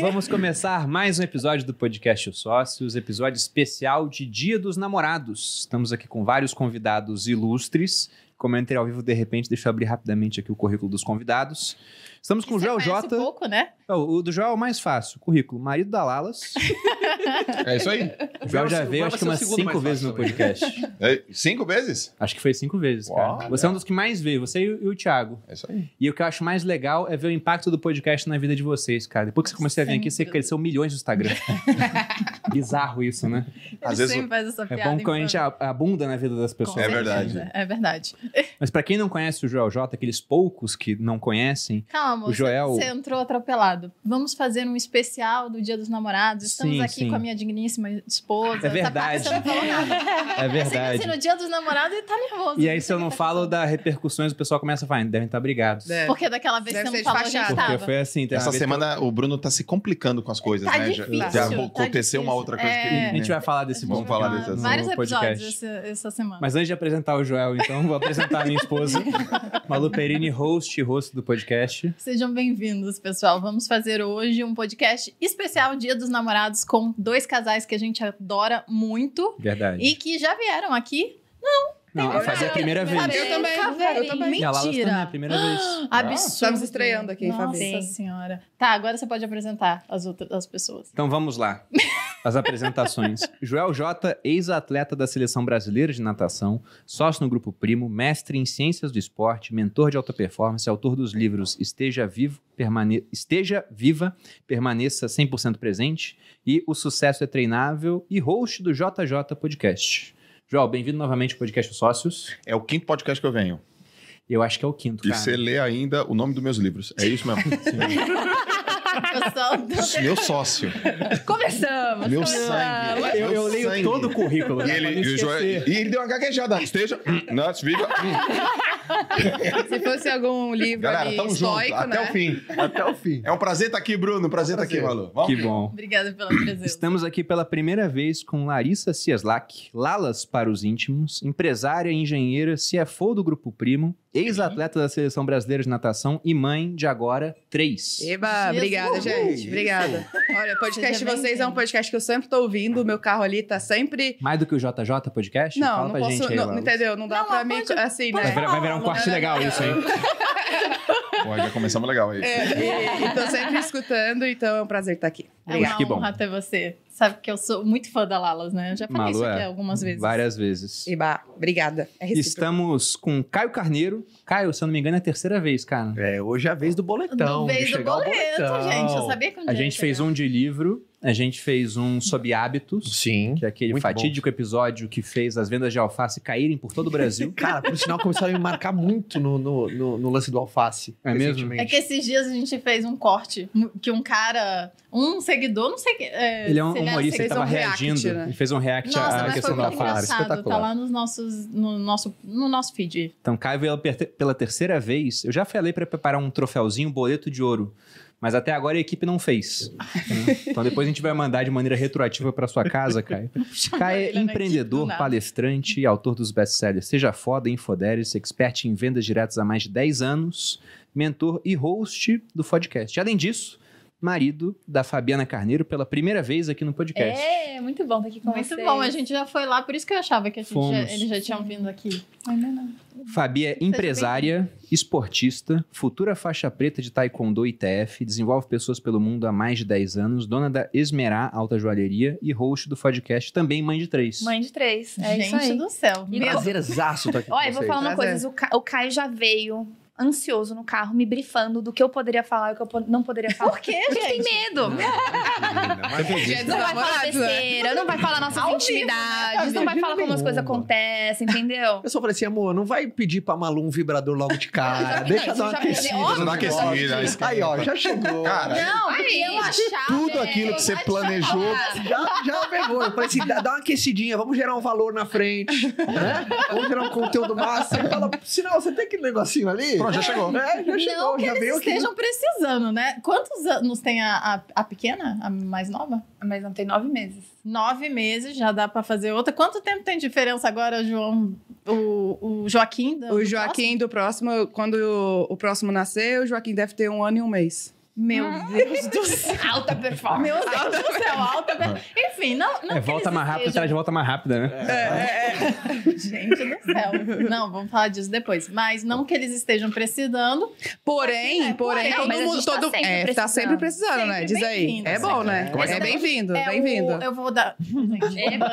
Vamos começar mais um episódio do podcast Os Sócios, episódio especial de Dia dos Namorados. Estamos aqui com vários convidados ilustres. Entrei ao vivo de repente, deixa eu abrir rapidamente aqui o currículo dos convidados. Estamos com o Você Joel conhece Jota. pouco, né? Oh, o do Joel é o mais fácil. Currículo: marido da Lalas. É isso aí. O Joel já Vai veio, acho que o umas cinco vezes no também. podcast. É, cinco vezes? Acho que foi cinco vezes, cara. Uau, você é um dos que mais veio, você e o, e o Thiago. É isso aí. E o que eu acho mais legal é ver o impacto do podcast na vida de vocês, cara. Depois que você começou a vir aqui, você cresceu milhões no Instagram. Bizarro isso, né? Às Ele vezes sempre faz essa É piada. bom quando a gente abunda na vida das pessoas. É verdade. É verdade. Mas pra quem não conhece o Joel J, aqueles poucos que não conhecem, Calma, O Joel- você, você entrou atropelado. Vamos fazer um especial do Dia dos Namorados. Estamos Sim, aqui sim. com a minha digníssima esposa. É verdade. Essa parte você não falou nada. é Assim, verdade. assim, no Dia dos Namorados ele tá nervoso. E aí, se eu não falo da repercussões, o pessoal começa a falar, devem estar brigados. É. Porque daquela vez Deve você ser não falou, a gente fachada. Porque foi assim, uma Essa que semana o Bruno tá se complicando com as coisas, Tá né? Já- difícil, Já, tá aconteceu uma difícil. outra coisa É. que A gente vai falar desse Vamos vai falar desse Vários episódios essa, essa semana. Mas antes de apresentar o Joel, então, vou apresentar a minha esposa, Malu Perini, host e host do podcast. Sejam bem-vindos, pessoal. Vamos fazer hoje um podcast especial Dia dos Namorados com dois casais que a gente adora muito Verdade. e que já vieram aqui. Não, a fazer a primeira vez. Eu também, eu também. E a Lalas também, a Mentira. primeira vez. Absurdo. Estamos estreando aqui, Nossa Fabi. senhora. Tá, agora você pode apresentar as outras as pessoas. Então vamos lá. As apresentações. Joel J, ex-atleta da Seleção Brasileira de Natação, sócio no Grupo Primo, mestre em Ciências do Esporte, mentor de alta performance, autor dos livros Esteja Vivo, Permane... Esteja Viva, Permaneça 100% Presente e O Sucesso é Treinável e host do JJ Podcast. Joel, bem-vindo novamente ao Podcast Os Sócios. É o quinto podcast que eu venho. Eu acho que é o quinto, E cara. você lê ainda o nome dos meus livros. É isso mesmo. Do- Meu sócio. Começamos! Meu sangue. Eu, eu Meu leio sangue. todo o currículo. E né, ele, não e o Joel- esquecer. e ele deu uma gaguejada. Esteja. Nuts, viva. Se fosse algum livro Galera, ali tamo junto. estoico, Até né? o fim. Até o fim. É um prazer estar aqui, Bruno. Prazer estar aqui, Prazer. Malu. Vamos? Que bom. Obrigada pela presença. Estamos aqui pela primeira vez com Larissa Cieslak, Lalas para os íntimos, empresária, engenheira, CFO do Grupo Primo, ex-atleta da Seleção Brasileira de Natação e mãe de agora três. Eba, Jesus. obrigada, gente. Obrigada. Olha, o podcast de vocês é um podcast que eu sempre tô ouvindo. O meu carro ali tá sempre. Mais do que o JJ Podcast? Não, Fala não pra posso. gente aí, não, entendeu? Não dá Não, pra mim. pode- Assim, Vai né? virar, vai virar um corte legal isso, hein? Pô, já começamos legal aí. É, e, e tô sempre escutando, então é um prazer estar aqui. É Obrigada. uma Que bom. honra ter você. Sabe que eu sou muito fã da Lalas, né? Eu já falei Malu isso aqui é. algumas vezes. Várias vezes. Eba, obrigada. É. Estamos com Caio Carneiro. Caio, se eu não me engano, é a terceira vez, cara. É, hoje é a vez do boletão. do de vez do boleto, boletão. gente. Eu sabia que um A dia gente fez um de livro, a gente fez um sobre hábitos, Sim. que é aquele muito fatídico episódio que fez as vendas de alface caírem por todo o Brasil. Cara, por sinal, começaram a me marcar muito no, no, no- no lance do alface. É mesmo? É que esses dias a gente fez um corte que um cara, um seguidor, não sei que. é, Ele é um se humorista que fez tava um react, reagindo. né? Ele fez um react Nossa, à mas foi questão do alface. Tá espetacular. lá nos nossos, no, nosso, no nosso feed. Então, Caio pela terceira vez. Eu já falei para preparar um troféuzinho, um boleto de ouro. Mas até agora a equipe não fez. né? Então depois a gente vai mandar de maneira retroativa para sua casa, Caio. Caio é do empreendedor, palestrante e autor dos best-sellers Seja Foda, Infoderes, expert em vendas diretas há mais de 10 anos, mentor e host do podcast. Além disso, marido da Fabiana Carneiro pela primeira vez aqui no podcast. É, muito bom estar aqui com Muito vocês. bom, a gente já foi lá, por isso que eu achava que a gente já, eles já tinham vindo aqui. Ainda não. Fabi é empresária, esportista, futura faixa preta de Taekwondo e TF, desenvolve pessoas pelo mundo há mais de 10 anos, dona da Esmerá Alta Joalheria e host do podcast, também mãe de três. Mãe de três. É gente isso aí. do céu. E Prazerzaço tá aqui Olha, vou falar uma Prazer. coisa. O Caio já veio ansioso no carro, me brifando do que eu poderia falar e o que eu não poderia falar. Por quê, Porque tem gente? medo. Dos Não vai falar né? besteira, não vai falar nossas né? intimidades, não vai falar como as coisas acontecem, entendeu? Eu só falei assim, amor, não vai pedir pra Malu um vibrador logo de cara. Deixa dar uma aquecida. Aí, ó, já chegou. Cara, Não, porque eu achava. tudo aquilo que você planejou. Já, já pegou. Eu falei assim, dá, uma aquecidinha, vamos gerar um valor na frente, né? Vamos gerar um conteúdo massa. Ele fala, sinal, você tem aquele negocinho ali? Pronto, já chegou. É, já chegou, Não que já eles veio aqui. estejam precisando, né? Quantos anos tem a, a, a pequena, a mais nova? Mas não tem nove meses. Nove meses, já dá pra fazer outra. Quanto tempo tem diferença agora, João? O, o Joaquim? do- O do Joaquim do próximo, quando o, o próximo nascer, o Joaquim deve ter um ano e um mês. Meu Deus do céu. Alta performance. Meu Deus do céu, alta. per- Enfim, não. não É, volta mais rápido, traz de volta mais rápida, né? Gente do céu. Não, vamos falar disso depois. Mas não que eles estejam precisando. Porém, É, porém, porém, todo mundo. tá todo, sempre é, tá precisando. sempre precisando, né? Sempre Diz aí. É bom, né? É É é? bem-vindo, É bem-vindo. eu vou dar. Eba.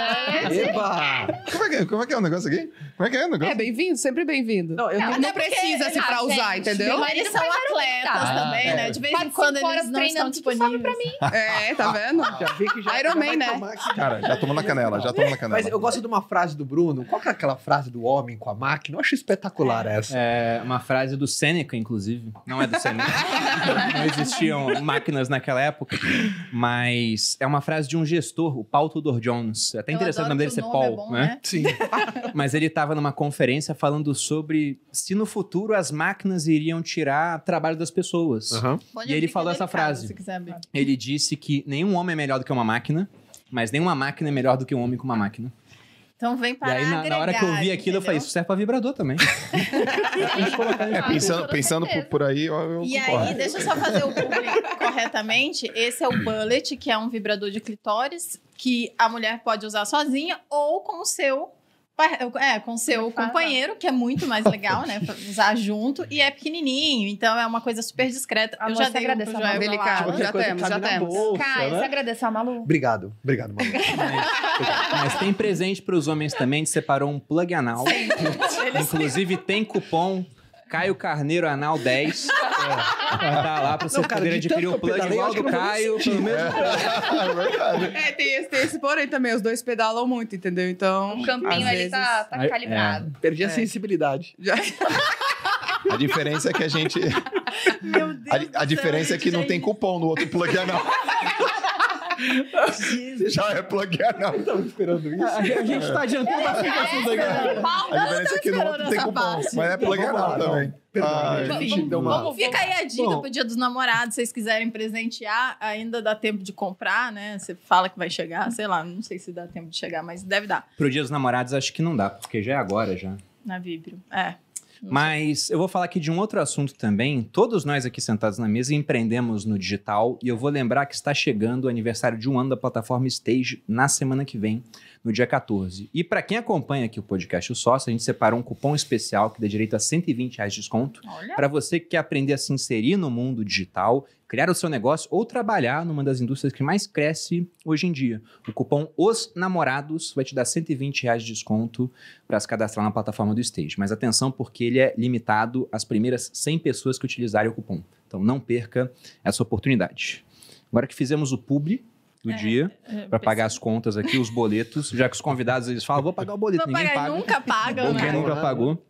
Eba! Como é, que, como é que é o negócio aqui? Como é que é o negócio? É bem-vindo, sempre bem-vindo. Não, eu Não. Não precisa se Ah, pra usar, entendeu? Mas eles são atletas Ah, também, é. né? De vez em quando cinco eles não estão disponíveis. pra mim. É, tá vendo? Já vi que já, Iron já Man, né? tomar. Cara, já tomou na canela, já tomou na canela. Mas eu gosto de uma frase do Bruno. Qual que é aquela frase do homem com a máquina? Eu acho espetacular essa. É uma frase do Sêneca, inclusive. Não é do Sêneca. Não existiam máquinas naquela época. Mas é uma frase de um gestor, o Paul Tudor Jones. É até Eu interessante o nome dele ser nome Paul, é bom, né? Sim. Mas ele estava numa conferência falando sobre se no futuro as máquinas iriam tirar trabalho das pessoas. Pode E ele que falou essa frase. Se quiser abrir. Ele disse que nenhum homem é melhor do que uma máquina, mas nenhuma máquina é melhor do que um homem com uma máquina. Então vem E para aí, na, na hora que eu vi aquilo, eu falei, isso serve pra vibrador também. É, pensando, pensando por, por aí, eu, eu E concordo. aí, deixa eu só fazer o publi corretamente. Esse é o bullet, que é um vibrador de clitóris que a mulher pode usar sozinha ou com o seu é, com o seu companheiro, que é muito mais legal, né? usar junto. E é pequenininho, então é uma coisa super discreta. Amor, eu já dei um agradece pro Joel. Delicado. Qualquer Já temos, já temos. bolsa, Caio, né? você agradeceu a Malu? Obrigado. Obrigado, Malu. Mas, mas tem presente pros homens também, a gente separou um plug anal. Inclusive tem cupom Caio Carneiro Anal 10. Tá lá pra você Não, cara, poder de adquirir o pedalei, igual do não Caio. Pelo menos É verdade. É, tem esse, tem esse porém também. Os dois pedalam muito, entendeu? Então. O campinho ali vezes- tá, tá É, calibrado. Perdi a É. sensibilidade. Já- A diferença é que a gente. Meu Deus A, a céu, diferença é que não gente. tem cupom no outro plug anal. Você já é plug anal. Tava esperando isso. a, a gente tá adiantando bastante o assunto aqui. A diferença é que no outro tem essa cupom. parte. Mas é plug Vamos anal lá, também. não. Ai, uma- vamos- Fica aí a dica Bom. pro dia dos namorados, se vocês quiserem presentear, ainda dá tempo de comprar, né? Você fala que vai chegar, sei lá, não sei se dá tempo de chegar, mas deve dar Pro Dia dos Namorados, acho que não dá, porque já é agora já. na Vibrio. É. Mas eu vou falar aqui de um outro assunto também. Todos nós aqui sentados na mesa empreendemos no digital e eu vou lembrar que está chegando o aniversário de um ano da plataforma Stage na semana que vem, no dia 14. E para quem acompanha aqui o podcast O Sócio, a gente separou um cupom especial que dá direito a 120 reais de desconto para você que quer aprender a se inserir no mundo digital, criar o seu negócio ou trabalhar numa das indústrias que mais cresce hoje em dia. O cupom Os Namorados vai te dar 120 reais de desconto para se cadastrar na plataforma do Stage. Mas atenção, porque ele é limitado às primeiras 100 pessoas que utilizarem o cupom. Então não perca essa oportunidade. Agora que fizemos o publi do É, dia, É, para pagar as contas aqui, os boletos, já que os convidados eles falam, vou pagar o boleto, Não ninguém paga, paga. nunca pagam, Ninguém né? nunca pagou.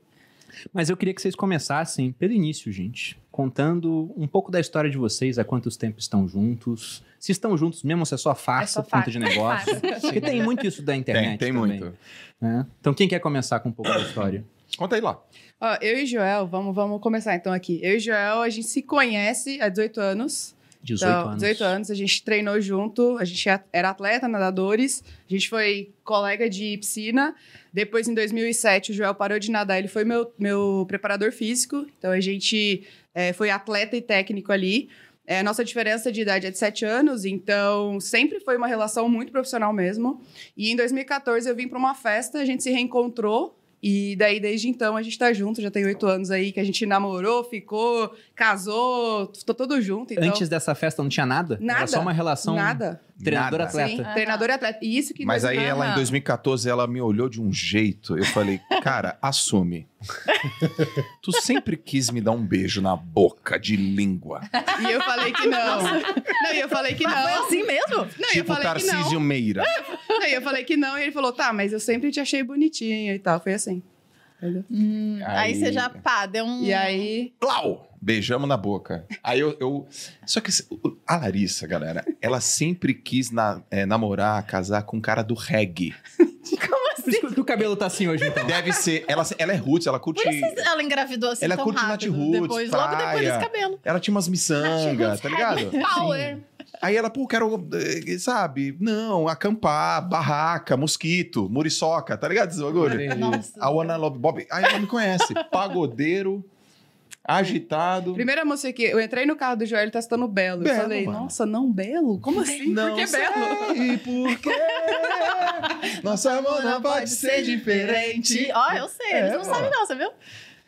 Mas eu queria que vocês começassem pelo início, gente. Contando um pouco da história de vocês, há quantos tempos estão juntos. Se estão juntos mesmo, se é só farsa, só conta de negócio. Farsa. Porque tem muito isso da internet Tem, tem também, muito. né? Então quem quer começar com um pouco da história? Conta aí lá. Ó, eu e Joel, vamos, vamos começar então aqui. Eu e Joel, a gente se conhece há 18 anos. 18 Então, anos. 18 anos, a gente treinou junto, a gente era atleta, nadadores, a gente foi colega de piscina. Depois, em 2007, o Joel parou de nadar, ele foi meu, meu preparador físico. Então, a gente eh, foi atleta e técnico ali. Eh, a nossa diferença de idade é de 7 anos, então sempre foi uma relação muito profissional mesmo. E em 2014 eu vim para uma festa, a gente se reencontrou. E daí, desde então, a gente tá junto, já tem oito anos aí que a gente namorou, ficou, casou, tô todo junto. Então, Antes dessa festa não tinha nada? Era Nada. só uma relação nada. Treinador-atleta. Sim, Aham. treinador e atleta. E isso que Mas aí ela, em Aham. 2014, ela me olhou de um jeito. Eu falei, cara, assume. tu sempre quis me dar um beijo na boca, de língua. E eu falei que não. Não, e eu falei que Foi não. assim mesmo? Não, e eu tipo falei que Tarcísio não. Meira. Não, e eu falei que não. E ele falou, tá, mas eu sempre te achei bonitinha e tal. Foi assim. Hum, aí... Aí- você já, pá, deu um... E aí... Plau! Beijamos na boca. Aí eu. eu- Só que a Larissa, galera, ela sempre quis na- é, namorar, casar com um cara do reggae. Por isso que o cabelo tá assim hoje, então. Deve ser. Ela, ela é roots, ela curte. Por isso ela engravidou assim Ela tão curte rápido. Nat Roots, depois, logo depois praia. desse cabelo. Ela tinha umas miçangas, tá ligado? Power. Aí ela, pô, quero, eh, sabe? Não, acampar, barraca, mosquito, muriçoca, tá ligado esse bagulho? A Wanna Love Bob. Aí ela me conhece. Pagodeiro. Agitado. Primeira música que eu entrei no carro do Joel, ele tá citando Belo. Belo, eu falei, mano. nossa, não Belo? Como assim? Por que Belo? sei por quê. Nosso amor não pode ser diferente. Ó, eu sei, eles É, não sabem não, você viu?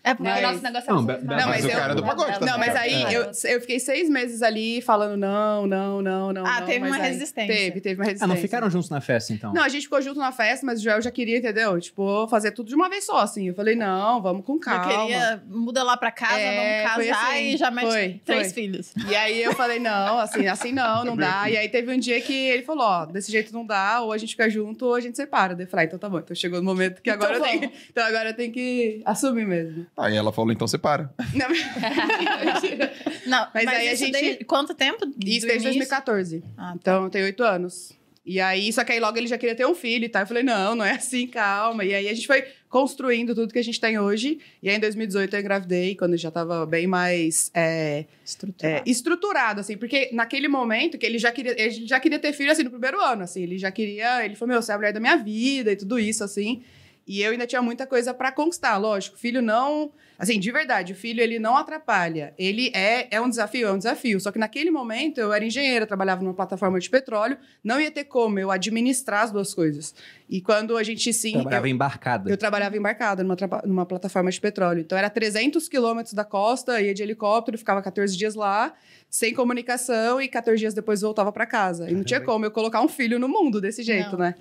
É porque Mas- nosso negócio Não, é Be- Não, mas mas o eu- cara do pagode tá Não, mas aí É. eu, eu fiquei seis meses ali falando não, não, não, não, Ah, não. teve uma aí- resistência. Teve, teve uma Ah, resistência. não ficaram juntos na festa, então? Não, a gente ficou junto na festa, mas o Joel já queria, entendeu? Tipo, fazer tudo de uma vez só, assim. Eu falei, não, vamos com calma. eu queria, muda lá pra casa, É, vamos casar assim, e já mete foi, três foi. filhos. E aí eu falei, não, assim, assim não, não dá. E aí teve um dia que ele falou, ó, desse jeito não dá, ou a gente fica junto, ou a gente separa. Eu falei, ah, então tá bom. Então chegou no momento que agora Então eu tenho. Então agora eu tenho que assumir mesmo. Aí ela falou, então você para. Não, Não, Mas aí a gente- desde- quanto tempo? Isso desde início? 2014. Ah, tá. Então tenho oito anos. E aí, só que aí logo ele já queria ter um filho e tal. Eu falei, não, não é assim, calma. E aí a gente foi construindo tudo que a gente tem hoje. E aí em 2018 eu engravidei, quando já tava bem mais é, Estruturado. é, estruturado, assim. Porque naquele momento que ele já queria, ele já queria ter filho, assim, no primeiro ano, assim. Ele já queria, ele falou, meu, você é a mulher da minha vida e tudo isso, assim. E eu ainda tinha muita coisa pra conquistar, lógico. Filho não... Assim, de verdade, o filho, ele não atrapalha. Ele é, é um desafio, é um desafio. Só que naquele momento, eu era engenheira, trabalhava numa plataforma de petróleo. Não ia ter como eu administrar as duas coisas. E quando a gente, sim... Trabalhava eu- embarcada. eu trabalhava embarcada numa, numa plataforma de petróleo. Então, era 300 quilômetros da costa, ia de helicóptero, ficava 14 dias lá, sem comunicação, e 14 dias depois voltava para casa. E não tinha como eu colocar um filho no mundo desse jeito, Não. né?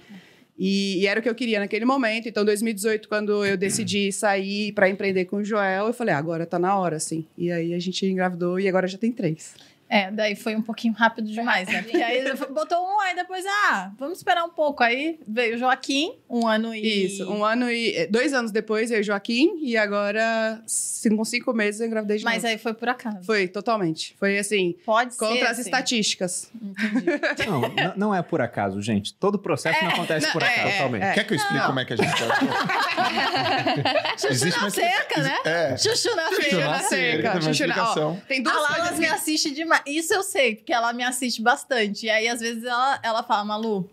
E, e era o que eu queria naquele momento. Então, 2018, quando eu decidi sair para empreender com o Joel, eu falei, ah, agora tá na hora, assim. E aí a gente engravidou e agora já tem três. É, daí foi um pouquinho rápido demais, né? Porque aí botou um, aí depois, ah, vamos esperar um pouco. Aí veio o Joaquim, um ano e... Isso, um ano e. eh, Dois anos depois, eu e o Joaquim, e agora, com cinco meses, eu engravidei de Mas novo. aí foi por acaso. Foi, totalmente. Foi assim, Pode ser, contra as assim. estatísticas. Entendi. Não, não é por acaso, gente. Todo processo não acontece não, por é, acaso. é, Totalmente. é. Quer que eu explique Não. como é que a gente faz? Chuchu na cerca, né? É. Chuchu na Chuchu cerca. na cerca, Chuchu na- ó. Tem A duas Lala coisas me que... assiste demais. Isso eu sei, porque ela me assiste bastante. E aí, às vezes, ela, ela fala, Malu,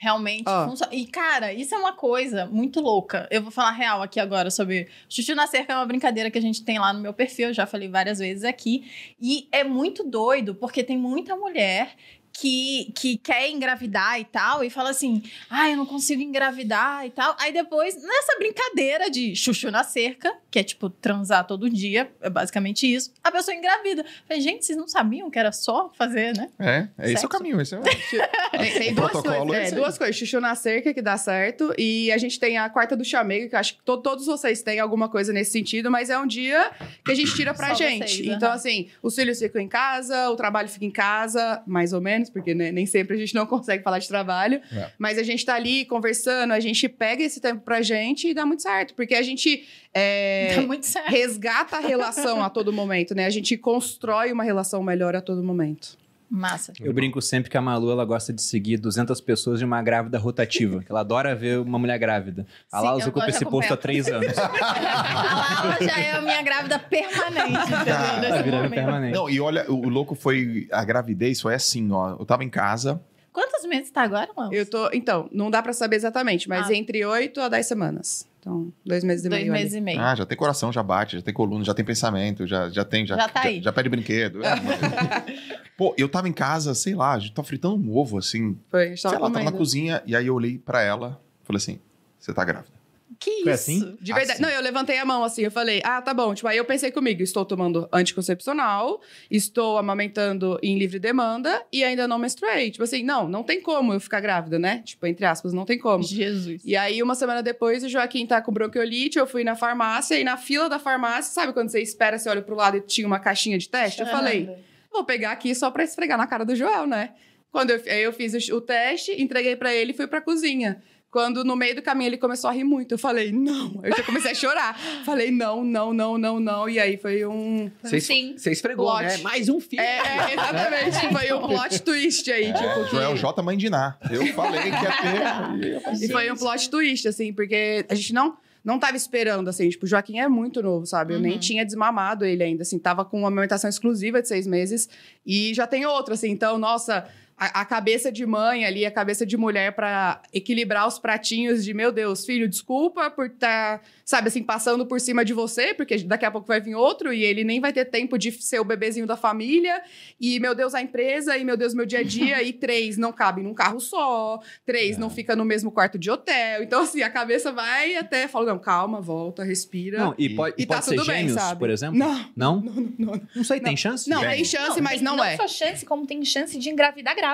realmente Ó. funciona. E, cara, isso é uma coisa muito louca. Eu vou falar real aqui agora sobre. Chuchu na cerca é uma brincadeira que a gente tem lá no meu perfil, eu já falei várias vezes aqui. E é muito doido, porque tem muita mulher. Que, que quer engravidar e tal, e fala assim: ah, eu não consigo engravidar e tal. Aí depois, nessa brincadeira de chuchu na cerca, que é tipo transar todo dia, é basicamente isso, a pessoa engravida. Falei, gente, vocês não sabiam que era só fazer, né? É, é esse é o caminho. Esse é o... Tem, tem O duas protocolo coisas. é É, duas coisas. Chuchu na cerca, que dá certo. E a gente tem a quarta do chamego, que eu acho que to- todos vocês têm alguma coisa nesse sentido, mas é um dia que a gente tira pra Só gente. vocês, então, assim, os filhos ficam em casa, o trabalho fica em casa, mais ou menos, porque né, nem sempre a gente não consegue falar de trabalho. É. Mas a gente tá ali conversando, a gente pega esse tempo pra gente e dá muito certo. Porque a gente. é, muito certo. resgata a relação a todo momento, né? A gente constrói uma relação melhor a todo momento. Massa. Eu brinco sempre que a Malu ela gosta de seguir 200 pessoas de uma grávida rotativa. que ela adora ver uma mulher grávida. A Sim, Laus eu ocupa esse posto há três anos. A Lala já é a minha grávida permanente, entendeu? Ah, Tá virando permanente. Não, e olha, o louco foi... A gravidez foi assim, ó. Eu tava em casa... Quantos meses tá agora, Laura? Eu tô. Então, não dá pra saber exatamente, mas Ah. entre 8 a 10 semanas. Então, dois meses e Dois meio. ali. meses e meio. Ah, já tem coração, já bate, já tem coluna, já tem pensamento, já, já tem... Já, Já tá aí. Já, pede brinquedo. É, Pô, eu tava em casa, sei lá, a gente tava fritando um ovo, assim. Foi, a gente tava sei lá, tava na comendo. cozinha, e aí eu olhei pra ela, falei assim, você tá grávida. Que Foi isso? assim? De verdade. Assim. Não, eu levantei a mão assim, eu falei, ah, tá bom. Tipo, aí eu pensei comigo, estou tomando anticoncepcional, estou amamentando em livre demanda e ainda não menstruei. Tipo assim, não, não tem como eu ficar grávida, né? Tipo, entre aspas, não tem como. Jesus. E aí, uma semana depois, o Joaquim tá com bronquiolite, eu fui na farmácia, e na fila da farmácia, sabe quando você espera, você olha pro lado e tinha uma caixinha de teste? Eu falei, vou pegar aqui só pra esfregar na cara do Joel, né? Quando eu, aí eu fiz o, o teste, entreguei pra ele e fui pra cozinha. Quando no meio do caminho ele começou a rir muito, eu falei, não. Eu já comecei a chorar. Falei, não, não, não, não, não. E aí foi um. Você Sim. você esfregou, Plot. né? Mais um filho. É, é, exatamente. Foi um plot twist aí, tipo. É, que- Joel J. Mãe de Ná. Eu falei que ia ter... E foi um plot twist, assim, porque a gente não. Não tava esperando, assim, tipo, o Joaquim é muito novo, sabe? Eu nem Uhum. tinha desmamado ele ainda, assim, tava com uma amamentação exclusiva de seis meses e já tem outra, assim, então, nossa, a, a cabeça de mãe ali, a cabeça de mulher pra equilibrar os pratinhos de, meu Deus, filho, desculpa por estar, sabe assim, passando por cima de você, porque daqui a pouco vai vir outro e ele nem vai ter tempo de ser o bebezinho da família. E, meu Deus, a empresa, e, meu Deus, meu dia a dia. e três não cabem num carro só, três não fica no mesmo quarto de hotel. Então, assim, a cabeça vai até, fala, não, calma, volta, respira. Não, e pode, E e tá pode ser tudo bem, gêmeos, sabe? por exemplo? Não. Não? Não, não, não. Não sei, tem chance? Não, Tem. chance, mas tem não, não é. só chance, como tem chance de engravidar grávida.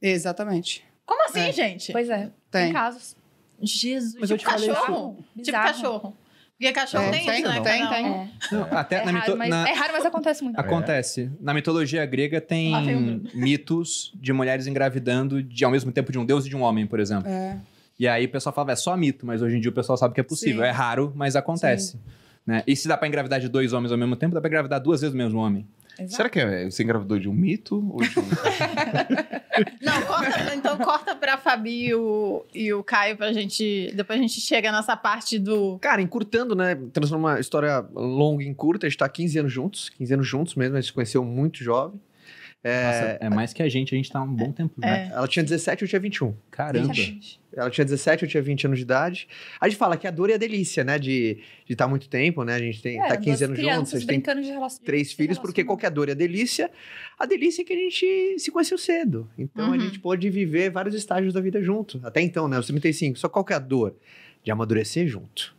Exatamente. Como assim, É. gente? Pois é, Tem. tem casos. Jesus. Mas tipo falei cachorro? Tipo cachorro. Porque cachorro É, tem, tem, isso, né? tem, tem. É, Não, até é, na, raro, mito- mas, na- é raro, mas acontece muito. Acontece. Na mitologia grega tem Bruno. mitos de mulheres engravidando de, ao mesmo tempo de um deus e de um homem, por exemplo. É. E aí o pessoal falava, é só mito, mas hoje em dia o pessoal sabe que é possível. Sim. É raro, mas acontece. Né? E se dá pra engravidar de dois homens ao mesmo tempo, dá pra engravidar duas vezes o mesmo homem. Exato. Será que é, você engravidou de um mito ou de um... Não, corta, então corta pra Fabi e o, e o Caio pra gente. Depois a gente chega nessa parte do. Cara, encurtando, né? Transforma uma história longa em curta. A gente tá 15 anos juntos. 15 anos juntos mesmo. A gente se conheceu muito jovem. É, Nossa, é mais que a gente, a gente tá um bom tempo junto. É. Ela tinha 17, eu tinha 21. Caramba. Ela tinha 17, eu tinha 20 anos de idade. A gente fala que a dor e a delícia, né? De estar muito tempo, né? A gente tem, é, tá 15 duas anos juntos, a gente tem três filhos, porque qual que é a dor e a delícia? A delícia é que a gente se conheceu cedo. Então a Uhum. gente pôde viver vários estágios da vida junto. Até então, né? Os 35. Só qual que é a dor? De amadurecer junto.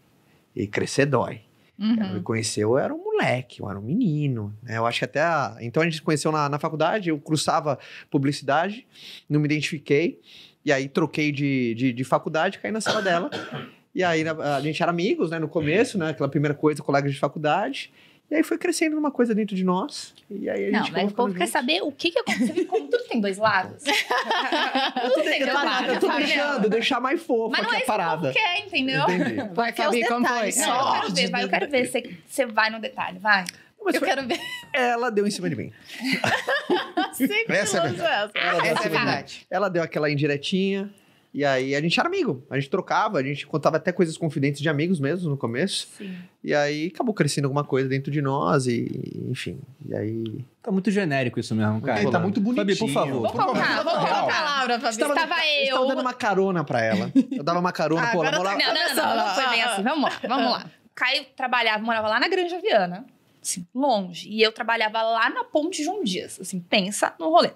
E crescer dói. Ela me Uhum. conheceu, eu era um moleque, eu era um menino. Né? Eu acho que até. A... Então a gente se conheceu na, na faculdade, eu cruzava publicidade, não me identifiquei. E aí troquei de, de, de faculdade, caí na sala dela. E aí a gente era amigos, né, no começo, né? Aquela primeira coisa, colegas de faculdade. E aí foi crescendo uma coisa dentro de nós. E aí a Não, gente mas o povo quer saber o que, que aconteceu. Como tudo tem dois lados. tudo tem dois lados. Eu tô entendeu? deixando, deixar mais fofa Mas não é a isso que o parada. povo quer, entendeu? Entendi. Vai, Fabi, os como foi? É, só. eu quero ver, vai, eu quero ver se você vai no detalhe, vai. Mas Eu foi- quero ver. Ela deu em cima de mim. Sempre Essa é essa. Ela deu, Essa é aquela- verdade. ela deu aquela indiretinha. E aí a gente era amigo. A gente trocava, a gente contava até coisas confidentes de amigos mesmo no começo. Sim. E aí acabou crescendo alguma coisa dentro de nós e, enfim. E aí. Tá muito genérico isso mesmo, cara. Ele tá muito bonitinho. Fabi, por favor. Vou contar, vou Vamos contar. pra Laura, Fabi. Estava- Estava Eu eu. tava dando uma carona pra ela. Eu dava uma carona, Ah, pô, ela agora morava. Não, não, não, não, não foi bem assim. Vamos lá, vamos lá. Caio trabalhava, morava lá na Granja Viana, assim, longe. E eu trabalhava lá na Ponte João Dias, assim, pensa no rolê.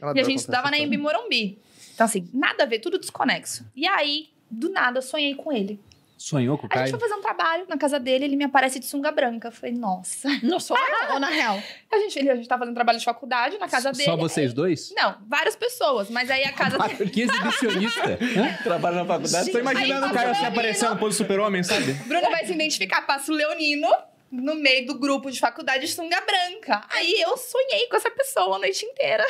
ela E a gente estudava na. Embi Morumbi. Então, assim, nada a ver, tudo desconexo. E aí, do nada, eu sonhei com ele. Sonhou com o A gente Caio? foi fazer um trabalho na casa dele, ele me aparece de sunga branca. Eu falei, nossa. Não sou eu, ou na real? A gente, ele, a gente tava fazendo trabalho de faculdade na casa dele. Só vocês dois? Não, várias pessoas, mas aí a casa dele. Que exibicionista. Hã? Trabalho na faculdade. Tô imaginando Aí, o Caio tá assim aparecendo no pose super-homem, sabe? Bruno vai se identificar, passa o Leonino no meio do grupo de faculdade de sunga branca. Aí eu sonhei com essa pessoa a noite inteira.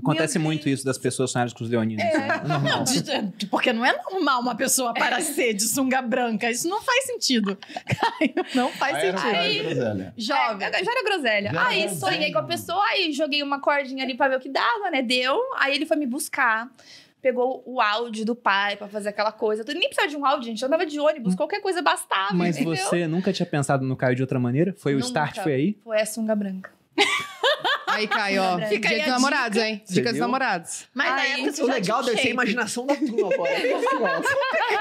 Acontece muito isso das pessoas sonharem com os leoninos. É normal. De- Porque não é normal uma pessoa aparecer de sunga branca. Isso não faz sentido. Caio, não faz Aí era sentido. uma groselha. Jovem. É, já era groselha. Já era aí groselha. sonhei com a pessoa, aí joguei uma cordinha ali pra ver o que dava, né? Deu. Aí ele foi me buscar. Pegou o áudio do pai pra fazer aquela coisa. Eu nem precisava de um áudio, gente. Eu andava de ônibus, qualquer coisa bastava. Mas entendeu? você nunca tinha pensado no Caio de outra maneira? Foi o Nunca. start, foi aí? Foi a sunga branca. Aí, Caio, ó. Fica aí Dia dos namorados, hein? Você Dicas dos viu? namorados. Mas na Aí, época você O já legal tinha deve ser a shape. imaginação da turma, pô.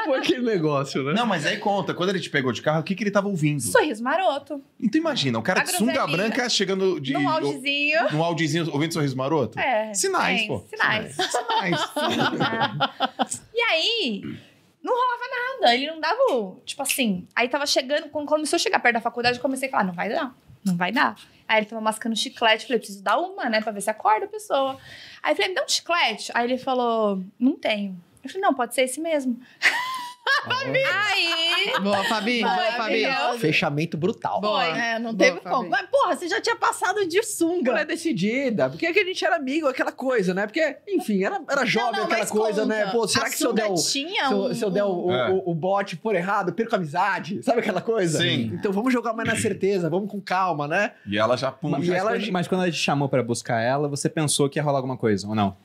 Foi aquele negócio, né? Não, mas aí conta. Quando ele te pegou de carro, o que, que ele tava ouvindo? Sorriso maroto. Então imagina, um cara A de sunga branca chegando de... Num audiozinho. Num audiozinho ouvindo sorriso maroto? É. Sinais, tem, pô. Sinais. Sinais. E aí, não rolava nada. Ele não dava, o- tipo assim. Aí tava chegando, quando começou a chegar perto da faculdade, eu comecei a falar: não vai dar, não vai dar. Aí ele tava mascando chiclete, eu falei: preciso dar uma, né, pra ver se acorda a pessoa. Aí eu falei: me dá um chiclete. Aí ele falou: não tenho. Eu falei: não, pode ser esse mesmo. aí. Boa, Fabi. Boa, Foi, Fabi. Fechamento brutal. Boa. É, não Boa, teve Fabi. como. Mas, porra, você já tinha passado de Ela é sunga. decidida, porque é que a gente era amigo, aquela coisa, né? Porque, enfim, era, era jovem não, aquela mas coisa, conta. né? Pô, será A que se eu der sunga o. tinha Se eu, um... se eu der o, É. o, o bote por errado, perco a amizade. Sabe aquela coisa? Sim. Então vamos jogar mais na certeza, vamos com calma, né? E ela já... Pum, E já ela- Mas, mas quando ela te chamou pra buscar ela, você pensou que ia rolar alguma coisa, ou não?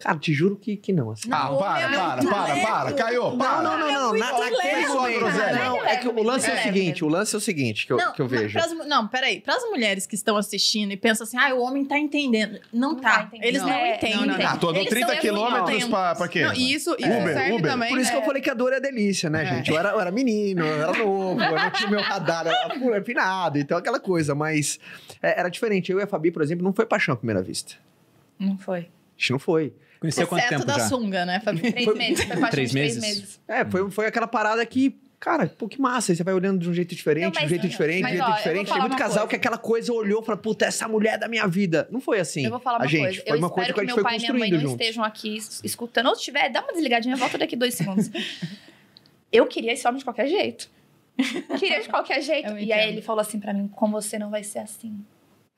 Cara, te juro que, que não. Assim. Ah, Não, para, para, para, para. Caiu, Não, para. não, não, não, muito naquele sua momento. groselha. Não, é que o lance é o seguinte, o lance é o seguinte que eu, não, que eu vejo. não, peraí. Para as mulheres que estão assistindo e pensam assim, ah, o homem tá entendendo. Não, Não tá. tá entendendo. Eles não, É, entendem. não, não, não. Ah, tô andando Eles 30 são quilômetros pra, pra quê? Não, e isso, isso Uber, serve Uber. também. Por isso que eu falei que a dor é delícia, né, É. gente? Eu era, eu era menino, eu era novo, eu não tinha meu radar, eu era afinado, então aquela coisa, mas é, era diferente. Eu e a Fabi, por exemplo, não foi paixão à primeira vista. Não foi. A gente não foi. Conheceu quanto Exceto tempo da já? sunga, né, Fabi? Três meses. Foi paixão Três de três meses? meses. É, foi, foi aquela parada que, cara, pô, que massa. Aí você vai olhando de um jeito diferente, Não, de um jeito diferente, mas, de um ó, jeito vou diferente. Tem muito casal coisa. que aquela coisa olhou e falou, puta, essa mulher é da minha vida. Não foi assim. Eu vou falar uma a gente, coisa. Foi eu uma coisa espero que a que gente meu foi pai e minha mãe não juntos. estejam aqui es- escutando. Ou se tiver, dá uma desligadinha, volta daqui dois segundos. Eu queria esse homem de qualquer jeito. Queria de qualquer jeito. Eu E aí ele falou assim pra mim: com você não vai ser assim.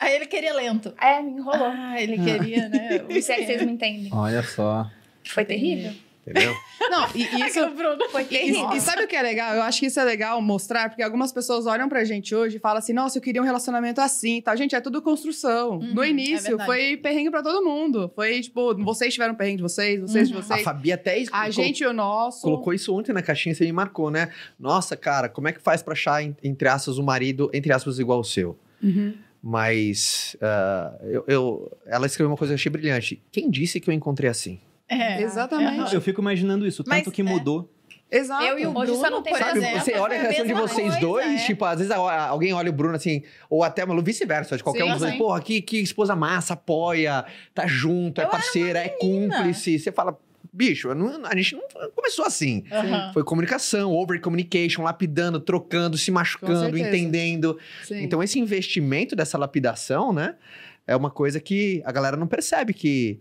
Aí ele queria lento. É, me enrolou. Ah, ele queria, né? Se é que vocês me entendem. Olha só. Foi terrível. Entendeu? Não, e e isso. Bruno Foi E, terrível. e sabe o que é legal? Eu acho que isso é legal mostrar, porque algumas pessoas olham pra gente hoje e falam assim: nossa, eu queria um relacionamento assim e tal. Gente, é tudo construção. Uhum, no é início, verdade. foi perrengue pra todo mundo. Foi tipo, vocês tiveram perrengue de vocês, vocês de Uhum. A vocês. Fabi até es- A gente e o nosso. colocou isso ontem na caixinha, você me marcou, né? Nossa, cara, como é que faz pra achar, en- entre aspas, um marido, entre aspas, igual o seu? Uhum. Mas ah, eu, eu- ela escreveu uma coisa que eu achei brilhante. Quem disse que eu encontrei assim? É, Exatamente. Eu fico imaginando isso, Mas, tanto que é. mudou. Exato. Eu e o Hoje Bruno, só não tem por Sabe, exemplo, você olha a reação de vocês coisa, dois, é. tipo, às vezes alguém olha o Bruno assim, ou até o vice-versa, de qualquer Sim, um dos dois, porra, que, que esposa massa, apoia, tá junto, é Eu era parceira, é cúmplice. Você fala, bicho, não- a gente não começou assim. Aham. Foi comunicação, over communication, lapidando, trocando, se machucando, entendendo. Sim. Então, esse investimento dessa lapidação, né? É uma coisa que a galera não percebe que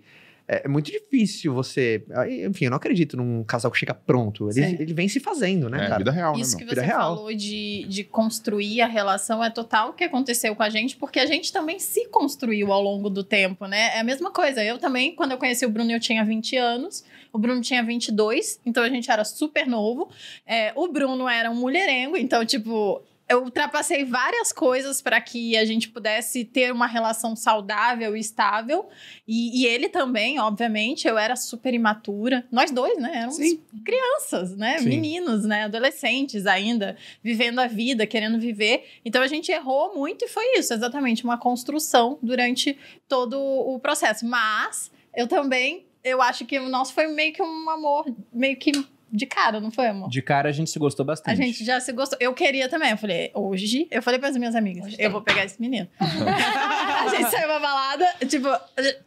é muito difícil você. aí, Enfim, eu não acredito num casal que chega pronto. Ele, Sim. ele vem se fazendo, né, É, cara? vida real, Isso né, que você real. falou de, de construir a relação é total o que aconteceu com a gente, porque a gente também se construiu ao longo do tempo, né? É a mesma coisa. Eu também, quando eu conheci o Bruno, eu tinha 20 anos, o Bruno tinha 22, então a gente era super novo. É, o Bruno era um mulherengo, então, tipo. Eu ultrapassei várias coisas para que a gente pudesse ter uma relação saudável e estável. E, e ele também, obviamente, eu era super imatura. Nós dois, né? Éramos Sim. crianças, né? Sim. Meninos, né? Adolescentes ainda, vivendo a vida, querendo viver. Então a gente errou muito e foi isso, exatamente, uma construção durante todo o processo. Mas eu também, eu acho que o nosso foi meio que um amor, meio que de cara, não foi, amor? De cara a gente se gostou A bastante. gente já se gostou. Eu queria também. Eu falei, hoje, eu falei para as minhas amigas, Hoje eu tem. vou pegar esse menino. a gente saiu uma balada, tipo,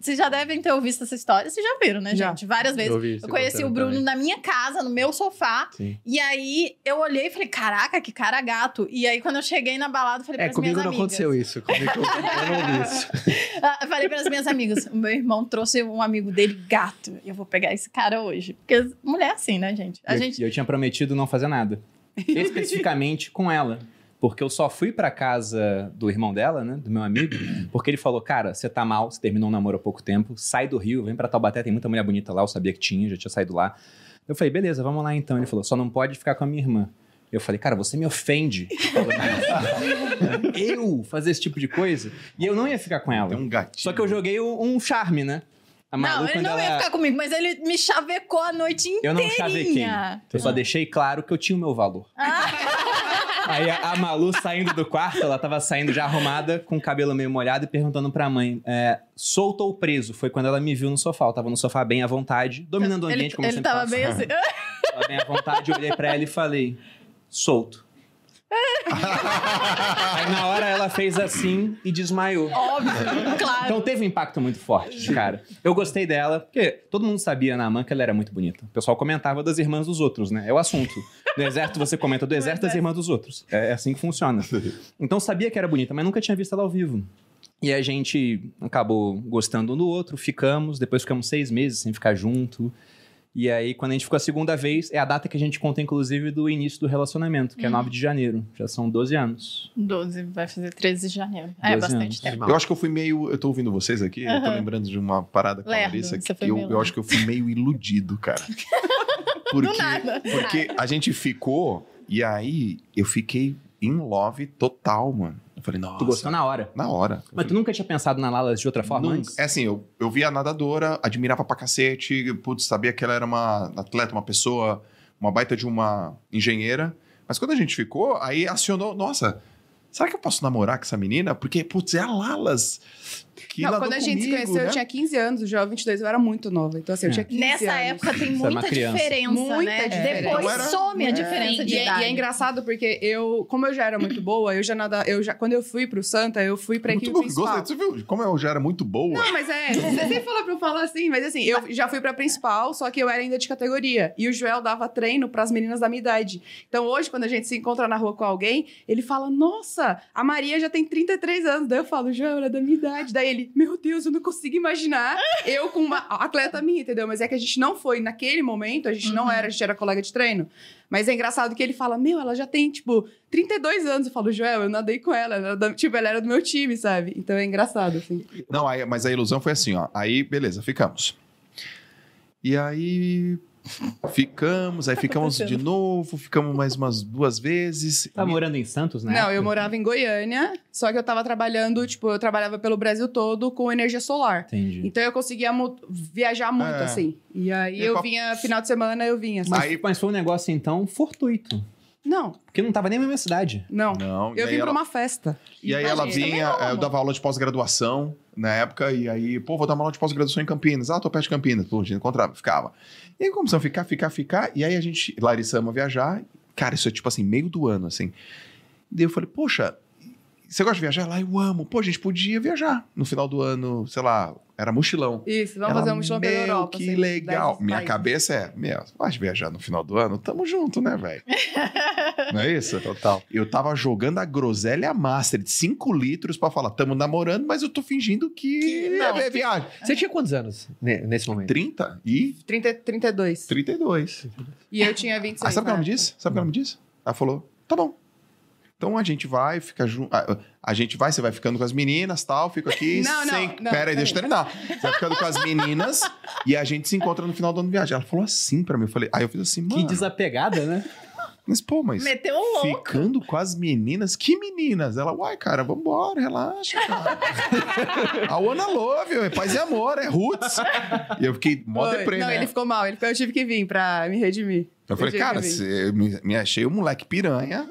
vocês já devem ter ouvido essa história. Vocês já viram, né, Já. gente? Várias vezes. Eu vi você Eu conheci o Bruno também. na minha casa, no meu sofá. Sim. E aí eu olhei e falei, caraca, que cara gato. E aí quando eu cheguei na balada, eu falei É, para as comigo minhas não amigas. aconteceu isso. Comigo eu não vi isso. Ah, Eu falei para as minhas amigas, o meu irmão trouxe um amigo dele gato. Eu vou pegar esse cara hoje. Porque mulher é assim, né, gente? A E eu, gente eu tinha prometido não fazer nada. Especificamente com ela. Porque eu só fui pra casa do irmão dela, né? Do meu amigo, porque ele falou: Cara, você tá mal, você terminou um namoro há pouco tempo, sai do Rio, vem pra Taubaté, tem muita mulher bonita lá, eu sabia que tinha, já tinha saído lá. Eu falei: Beleza, vamos lá então. Ele falou: Só não pode ficar com a minha irmã. Eu falei, cara, você me ofende. eu fazer esse tipo de coisa? E eu não ia ficar com ela. Tem um gatinho. Só que eu joguei um um charme, né? A Malu, não, ele não ela... ia ficar comigo, mas ele me chavecou a noite Eu inteirinha. não chavequei. Eu só deixei claro que eu tinha o meu valor. Ah, Aí a, a Malu saindo do quarto, ela tava saindo já arrumada, com o cabelo meio molhado e perguntando pra mãe: é, solto ou preso? Foi quando ela me viu no sofá. Eu tava no sofá bem à vontade, dominando o ambiente, ele, como eu ele sempre tava faço. bem assim. Tava bem à vontade, eu olhei pra ela e falei: solto. Aí na hora ela fez assim e desmaiou. Óbvio, claro. Então teve um impacto muito forte, cara. Eu gostei dela, porque todo mundo sabia na AMAN que ela era muito bonita. O pessoal comentava das irmãs dos outros, né? É o assunto. No exército você comenta do exército das irmãs dos outros. É assim que funciona. Então sabia que era bonita, mas nunca tinha visto ela ao vivo. E a gente acabou gostando um do outro, ficamos, depois ficamos seis meses sem ficar junto. E aí, quando a gente ficou a segunda vez, é a data que a gente conta, inclusive, do início do relacionamento, que é 9 de janeiro. Já são 12 anos. 12, vai fazer 13 de janeiro. É 12 bastante anos. tempo. Eu acho que eu fui meio. Eu tô ouvindo vocês aqui, eu tô lembrando de uma parada com a Lerdo, Larissa você que eu, eu acho que eu fui meio iludido, cara. Porque, nada. porque a gente ficou e aí eu fiquei in love total, mano. Eu falei, nossa. Tu gostou na hora. Na hora. Mas tu nunca tinha pensado na Lalas de outra forma Nunca. antes? É assim, eu, eu vi a nadadora, admirava pra cacete, putz, sabia que ela era uma atleta, uma pessoa uma baita de uma engenheira. Mas quando a gente ficou, aí acionou, nossa, será que eu posso namorar com essa menina? Porque, putz, é a Lalas. Que Não, quando a gente se comigo, conheceu, né? eu tinha 15 anos, o Joel 22 eu era muito nova. Então, assim, eu É. tinha 15 Nessa anos. época tem é muita diferença, Muita né? diferença. Depois Não era- some a é. diferença de E, é- idade. e é engraçado porque eu, como eu já era muito boa, eu já nada, eu já quando eu fui pro Santa, eu fui pra Muito equipe bom, principal. gostei, você viu como eu já era muito boa? Não, mas é, você sempre fala pra eu falar assim, mas assim, eu já fui pra principal, só que eu era ainda de categoria. E o Joel dava treino pras meninas da minha idade. Então hoje, quando a gente se encontra na rua com alguém, ele fala: Nossa, a Maria já tem 33 anos. Daí eu falo, Joel, ela é da minha idade. Daí ele, meu Deus, eu não consigo imaginar eu com uma atleta minha, entendeu? Mas é que a gente não foi naquele momento, a gente não era, a gente era colega de treino. Mas é engraçado que ele fala: Meu, ela já tem, tipo, 32 anos. Eu falo, Joel, eu nadei com ela. ela era da- tipo, ela era do meu time, sabe? Então é engraçado, assim. Não, aí- mas a ilusão foi assim, ó. Aí, beleza, ficamos. E aí ficamos, aí ficamos de novo, ficamos mais umas duas vezes. Tá morando em Santos, né? Não, eu morava em Goiânia, só que eu tava trabalhando, tipo, eu trabalhava pelo Brasil todo com energia solar. Entendi. Então eu conseguia mu- viajar muito, É. assim. E aí E eu qual- vinha, final de semana, eu vinha. assim. Mas, Aí- mas foi um negócio, então, fortuito. Não, Porque não tava nem na mesma cidade. não. Não, e Eu vim ela- pra uma festa. E aí ela também vinha, eu dava aula de pós-graduação na época, e aí, pô, vou dar uma aula de pós-graduação em Campinas. Ah, tô perto de Campinas. Pô, a gente encontrava, ficava. E aí começamos a ficar, ficar, ficar, e aí a gente, Larissa ama viajar. Cara, isso é tipo assim, meio do ano, assim. Daí eu falei, poxa, você gosta de viajar? Lá eu amo. Pô, a gente podia viajar no final do ano, sei lá, era mochilão. Isso, vamos Ela, fazer um mochilão pela Europa. que assim, legal. 10 Minha países. cabeça é, meu, vai viajar no final do ano? Tamo junto, né, velho? Não é isso? Total. Eu tava jogando a groselha master de 5 litros pra falar, tamo namorando, mas eu tô fingindo que, não. é, é viagem. Você tinha quantos anos ne- nesse momento? 30 e 30, 32. 32. E eu tinha 26. Ah, sabe o que ela me disse? Sabe o que ela me disse? Ela falou, tá bom. Então a gente vai, fica junto. A, a gente vai, você vai ficando com as meninas tal, fico aqui Não, não, sem. não, Pera aí, deixa eu terminar. Você vai ficando com as meninas e a gente se encontra no final do ano de viagem. Ela falou assim pra mim. Eu falei, aí eu fiz assim, mano. Que desapegada, né? Mas, pô, mas. Meteu um louco. Ficando com as meninas? Que meninas? Ela, uai, cara, vambora, relaxa, cara. a Wanna Love, é paz e amor, é roots. E eu fiquei mó deprê, Não, né? ele ficou mal. Ele ficou, eu tive que vir pra me redimir. Eu falei, tive que cara, cê- me, me achei um moleque piranha,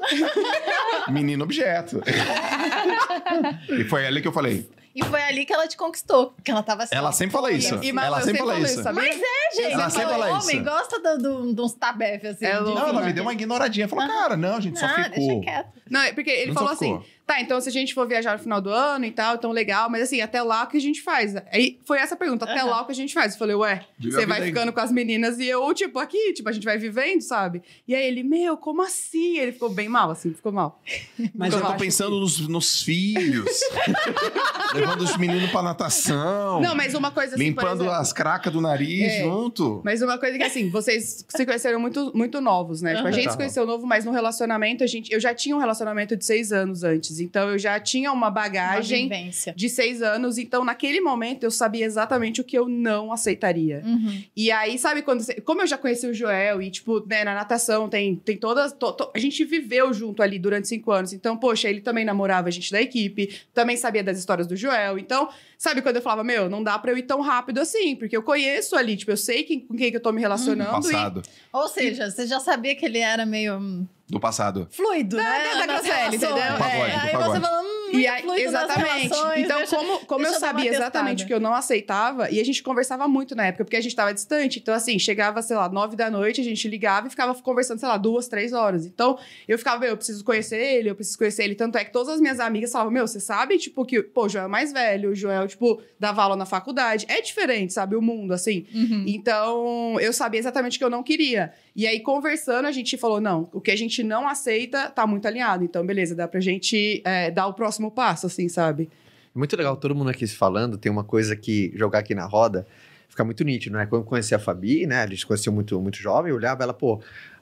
menino objeto. e foi ali que eu falei. E foi ali que ela te conquistou. Que ela tava assim. Ela sempre fala isso. E, mas ela eu sempre fala isso. sabia? Mas é, gente. Ela sempre fala homem isso. gosta do- do- de uns tabef, assim. É de- louco. Não, ela me deu uma ignoradinha. Falou, cara, não, a gente só Ah, ficou. deixa quieto. Não, é porque ele Não falou ficou. assim: tá, então se a gente for viajar no final do ano e tal, então legal, mas assim, até lá o que a gente faz? Aí foi essa pergunta: até Aham. lá o que a gente faz? Eu falei, ué, Vive você vai aí. ficando com as meninas e eu, tipo, aqui, tipo, a gente vai vivendo, sabe? E aí ele, meu, como assim? Ele ficou bem mal, assim, ficou mal. Mas eu tô pensando nos, nos filhos. levando os meninos pra natação. Não, mas uma coisa assim. limpando exemplo- as cracas do nariz É. junto. Mas uma coisa que, assim, vocês se conheceram muito, muito novos, né? Tipo, a gente se conheceu novo, mas no relacionamento, a gente, eu já tinha um relacionamento de seis anos antes. Então, eu já tinha uma Uma bagagem vivência. de seis anos. Então, naquele momento, eu sabia exatamente o que eu não aceitaria. Uhum. E aí, sabe quando você... Como eu já conheci o Joel e, tipo, né, na natação tem, tem todas... to- to- a gente viveu junto ali durante cinco anos. Então, poxa, ele também namorava a gente da equipe. Também sabia das histórias do Joel. Então, sabe quando eu falava, meu, não dá pra eu ir tão rápido assim. Porque eu conheço ali, tipo, eu sei quem, com quem que eu tô me relacionando. e Passado. Ou seja, você já sabia que ele era meio hum, Do passado. fluido, Da- né? da- da relações. entendeu? Do pagode, É, do aí pagode. você hum, E aí, exatamente. Então, deixa- como, como eu sabia exatamente o que eu não aceitava, e a gente conversava muito na época, porque a gente tava distante. Então, assim, chegava, sei lá, nove da noite, a gente ligava e ficava conversando, sei lá, duas, três horas. Então, eu ficava, eu preciso conhecer ele, eu preciso conhecer ele. Tanto é que todas as minhas amigas falavam, meu, você sabe, tipo, que, pô, o Joel é mais velho, o Joel, tipo, dava aula na faculdade. É diferente, sabe, o mundo, assim. Uhum. Então, eu sabia exatamente o que eu não queria. E aí, conversando, a gente falou: não, o que a gente não aceita tá muito alinhado. Então, beleza, dá pra gente é, dar o próximo passo, assim, sabe? Muito legal, todo mundo aqui se falando. Tem uma coisa que jogar aqui na roda fica muito nítido, né? Quando eu conheci a Fabi, né? A gente conheceu muito, muito jovem, eu olhava ela, pô,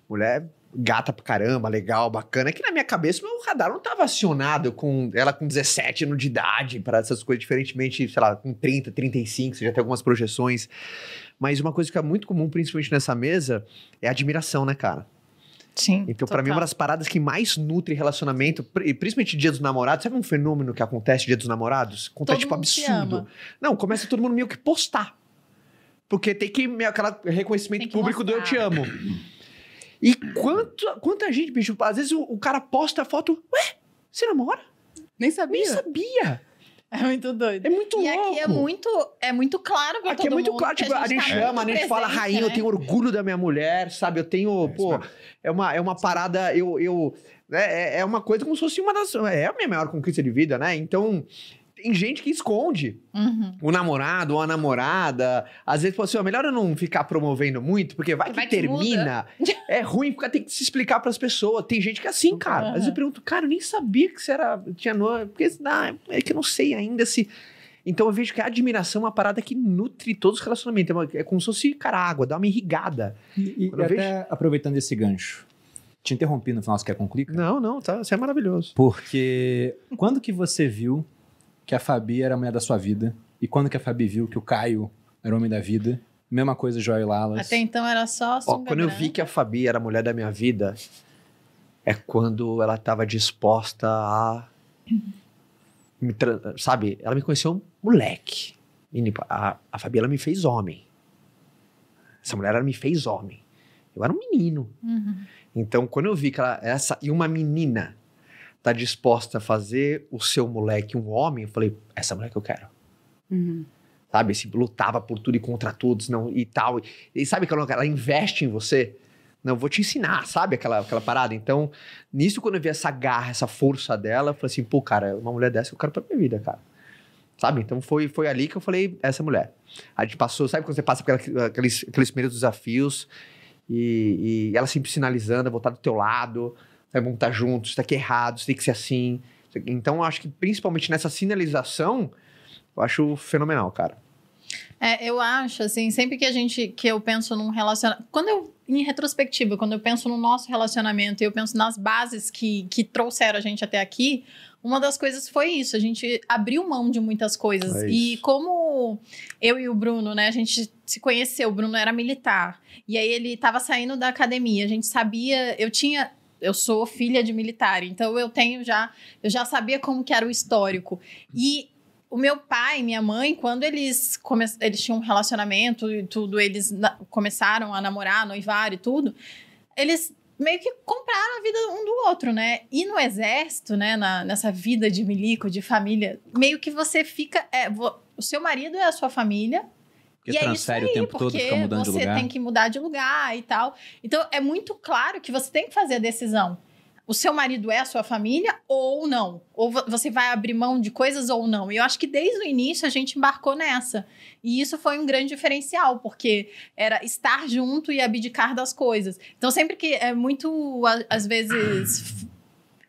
mulher gata pra caramba, legal, bacana. É que na minha cabeça meu radar não tava acionado com ela com 17 anos de idade para essas coisas, diferentemente, sei lá, com 30, 35, você já tem algumas projeções. Mas uma coisa que é muito comum, principalmente nessa mesa, é a admiração, né, cara? Sim. Então, pra mim, uma total. das paradas que mais nutre relacionamento, e principalmente dia dos namorados, sabe um fenômeno que acontece dia dos namorados? Acontece, Todo tipo, absurdo. Não, começa todo mundo meio que postar. Porque tem que, meio aquela reconhecimento que público do eu te mostrar. amo. E quanto, quanta gente, bicho, às vezes o, o cara posta a foto, ué, você namora? Nem Nem sabia. É muito doido. É muito E louco. aqui é muito, é muito claro pra Aqui todo é muito mundo claro, tipo, a gente, tá chama, a muito gente fala rainha, eu né? tenho orgulho da minha mulher, sabe? Eu tenho, pô, mesmo. é uma, é uma parada, eu, eu é, é uma coisa como se fosse uma das, é a minha maior conquista de vida, né? Então, tem gente que esconde Uhum. o namorado ou a namorada. Às vezes, assim, ó, melhor eu não ficar promovendo muito, porque vai que Vai que termina. É ruim porque tem que se explicar pras pessoas. Tem gente que é assim, cara. Às vezes eu pergunto, cara, eu nem sabia que você era, tinha noiva. Porque, não, é que eu não sei ainda se... Então eu vejo que a admiração é uma parada que nutre todos os relacionamentos. É, uma- é como se fosse, cara, água, dá uma irrigada. E, e até aproveitando esse gancho, te interrompi no final, você quer concluir? cara? Não, não, tá, isso é maravilhoso. Porque quando que você viu que a Fabi era a mulher da sua vida? E quando que a Fabi viu que o Caio era o homem da vida? Mesma coisa, Joel e Lalas. Até então era só Ó, quando eu vi que a Fabi era a mulher da minha vida, é quando ela tava disposta a. me tra- sabe? Ela me conheceu um moleque. A, a Fabi, ela me fez homem. Essa mulher, ela me fez homem. Eu era um menino. Uhum. Então, quando eu vi que ela, essa e uma menina tá disposta a fazer o seu moleque um homem, eu falei, essa mulher que eu quero Uhum. sabe? Se lutava por tudo e contra todos, não, e tal. E sabe que ela, ela investe em você? Não, vou te ensinar, sabe? Aquela, aquela parada. Então, nisso, quando eu vi essa garra, essa força dela, eu falei assim, pô, cara, uma mulher dessa eu quero pra minha vida, cara. Sabe? Então foi, foi ali que eu falei, essa mulher. A gente passou, sabe quando você passa por aqueles, aqueles primeiros desafios e, e ela sempre sinalizando, eu vou estar do teu lado, vai montar juntos, isso daqui é errado, isso tem que ser assim. Então, eu acho que principalmente nessa sinalização, eu acho fenomenal, cara. É, eu acho, assim, sempre que a gente, que eu penso num relacionamento, quando eu, em retrospectiva, quando eu penso no nosso relacionamento e eu penso nas bases que, que trouxeram a gente até aqui, uma das coisas foi isso, a gente abriu mão de muitas coisas. É e como eu e o Bruno, né, a gente se conheceu, o Bruno era militar, e aí ele estava saindo da academia, a gente sabia, eu tinha... Eu sou filha de militar, então eu tenho já, eu já sabia como que era o histórico. E o meu pai e minha mãe, quando eles, come... eles tinham um relacionamento e tudo, eles na- começaram a namorar, noivar e tudo, eles meio que compraram a vida um do outro, né? E no exército, né, na- nessa vida de milico, de família, meio que você fica... é, vo- o seu marido é a sua família, Porque e é transfere isso aí, o tempo todo, fica mudando de você lugar. tem que mudar de lugar e tal. Então, é muito claro que você tem que fazer a decisão. O seu marido é a sua família ou não? Ou vo- você vai abrir mão de coisas ou não? E eu acho que desde o início a gente embarcou nessa. E isso foi um grande diferencial, porque era estar junto e abdicar das coisas. Então, sempre que é muito, às vezes.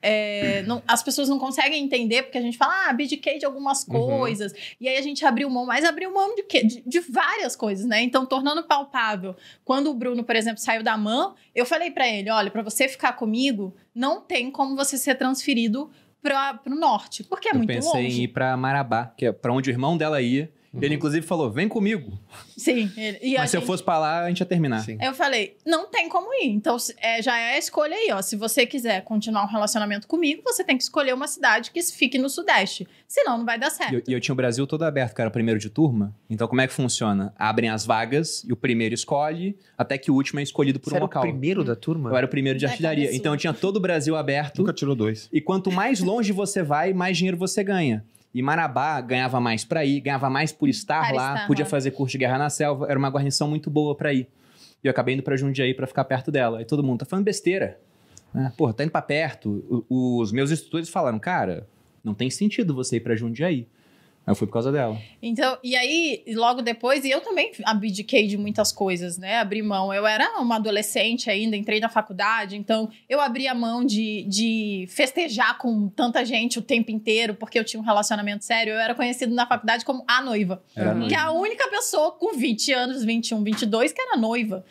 É, não- as pessoas não conseguem entender, porque a gente fala, ah, abdiquei de algumas Uhum. coisas, e aí a gente abriu mão, mas abriu mão de quê? De, de várias coisas, né? Então, tornando palpável. Quando o Bruno, por exemplo, saiu da mão, eu falei pra ele: olha, pra você ficar comigo, não tem como você ser transferido para pro norte, porque é eu muito pensei longe. em ir pra Marabá, que é pra onde o irmão dela ia. Ele, inclusive, falou: vem comigo. Sim. ele- e Mas se eu gente- fosse pra lá, a gente ia terminar. Sim. Eu falei, não tem como ir. Então, é, já é a escolha aí, ó. Se você quiser continuar um relacionamento comigo, você tem que escolher uma cidade que fique no Sudeste. Senão, não vai dar certo. E eu, eu tinha o Brasil todo aberto, que era o primeiro de turma. Então, como é que funciona? Abrem as vagas e o primeiro escolhe, até que o último é escolhido por Você um era o local. primeiro da turma? Eu era o primeiro de É, artilharia. Então, eu tinha todo o Brasil aberto. Nunca tirou dois. E quanto mais longe você vai, mais dinheiro você ganha. E Marabá ganhava mais pra ir, ganhava mais por estar Para lá, estar podia lá. fazer curso de guerra na selva, era uma guarnição muito boa pra ir. E eu acabei indo pra Jundiaí pra ficar perto dela. E todo mundo tá falando besteira. Né? Porra, tá indo pra perto. O- os meus instrutores falaram, cara, não tem sentido você ir pra Jundiaí. Aí eu fui por causa dela. Então, e aí, logo depois, e eu também abdiquei de muitas coisas, né? Abri mão. Eu era uma adolescente ainda, entrei na faculdade, então eu abri a mão de, de festejar com tanta gente o tempo inteiro, porque eu tinha um relacionamento sério. Eu era conhecido na faculdade como a noiva. Era Que é a única pessoa com 20 anos, 21, 22, que era noiva.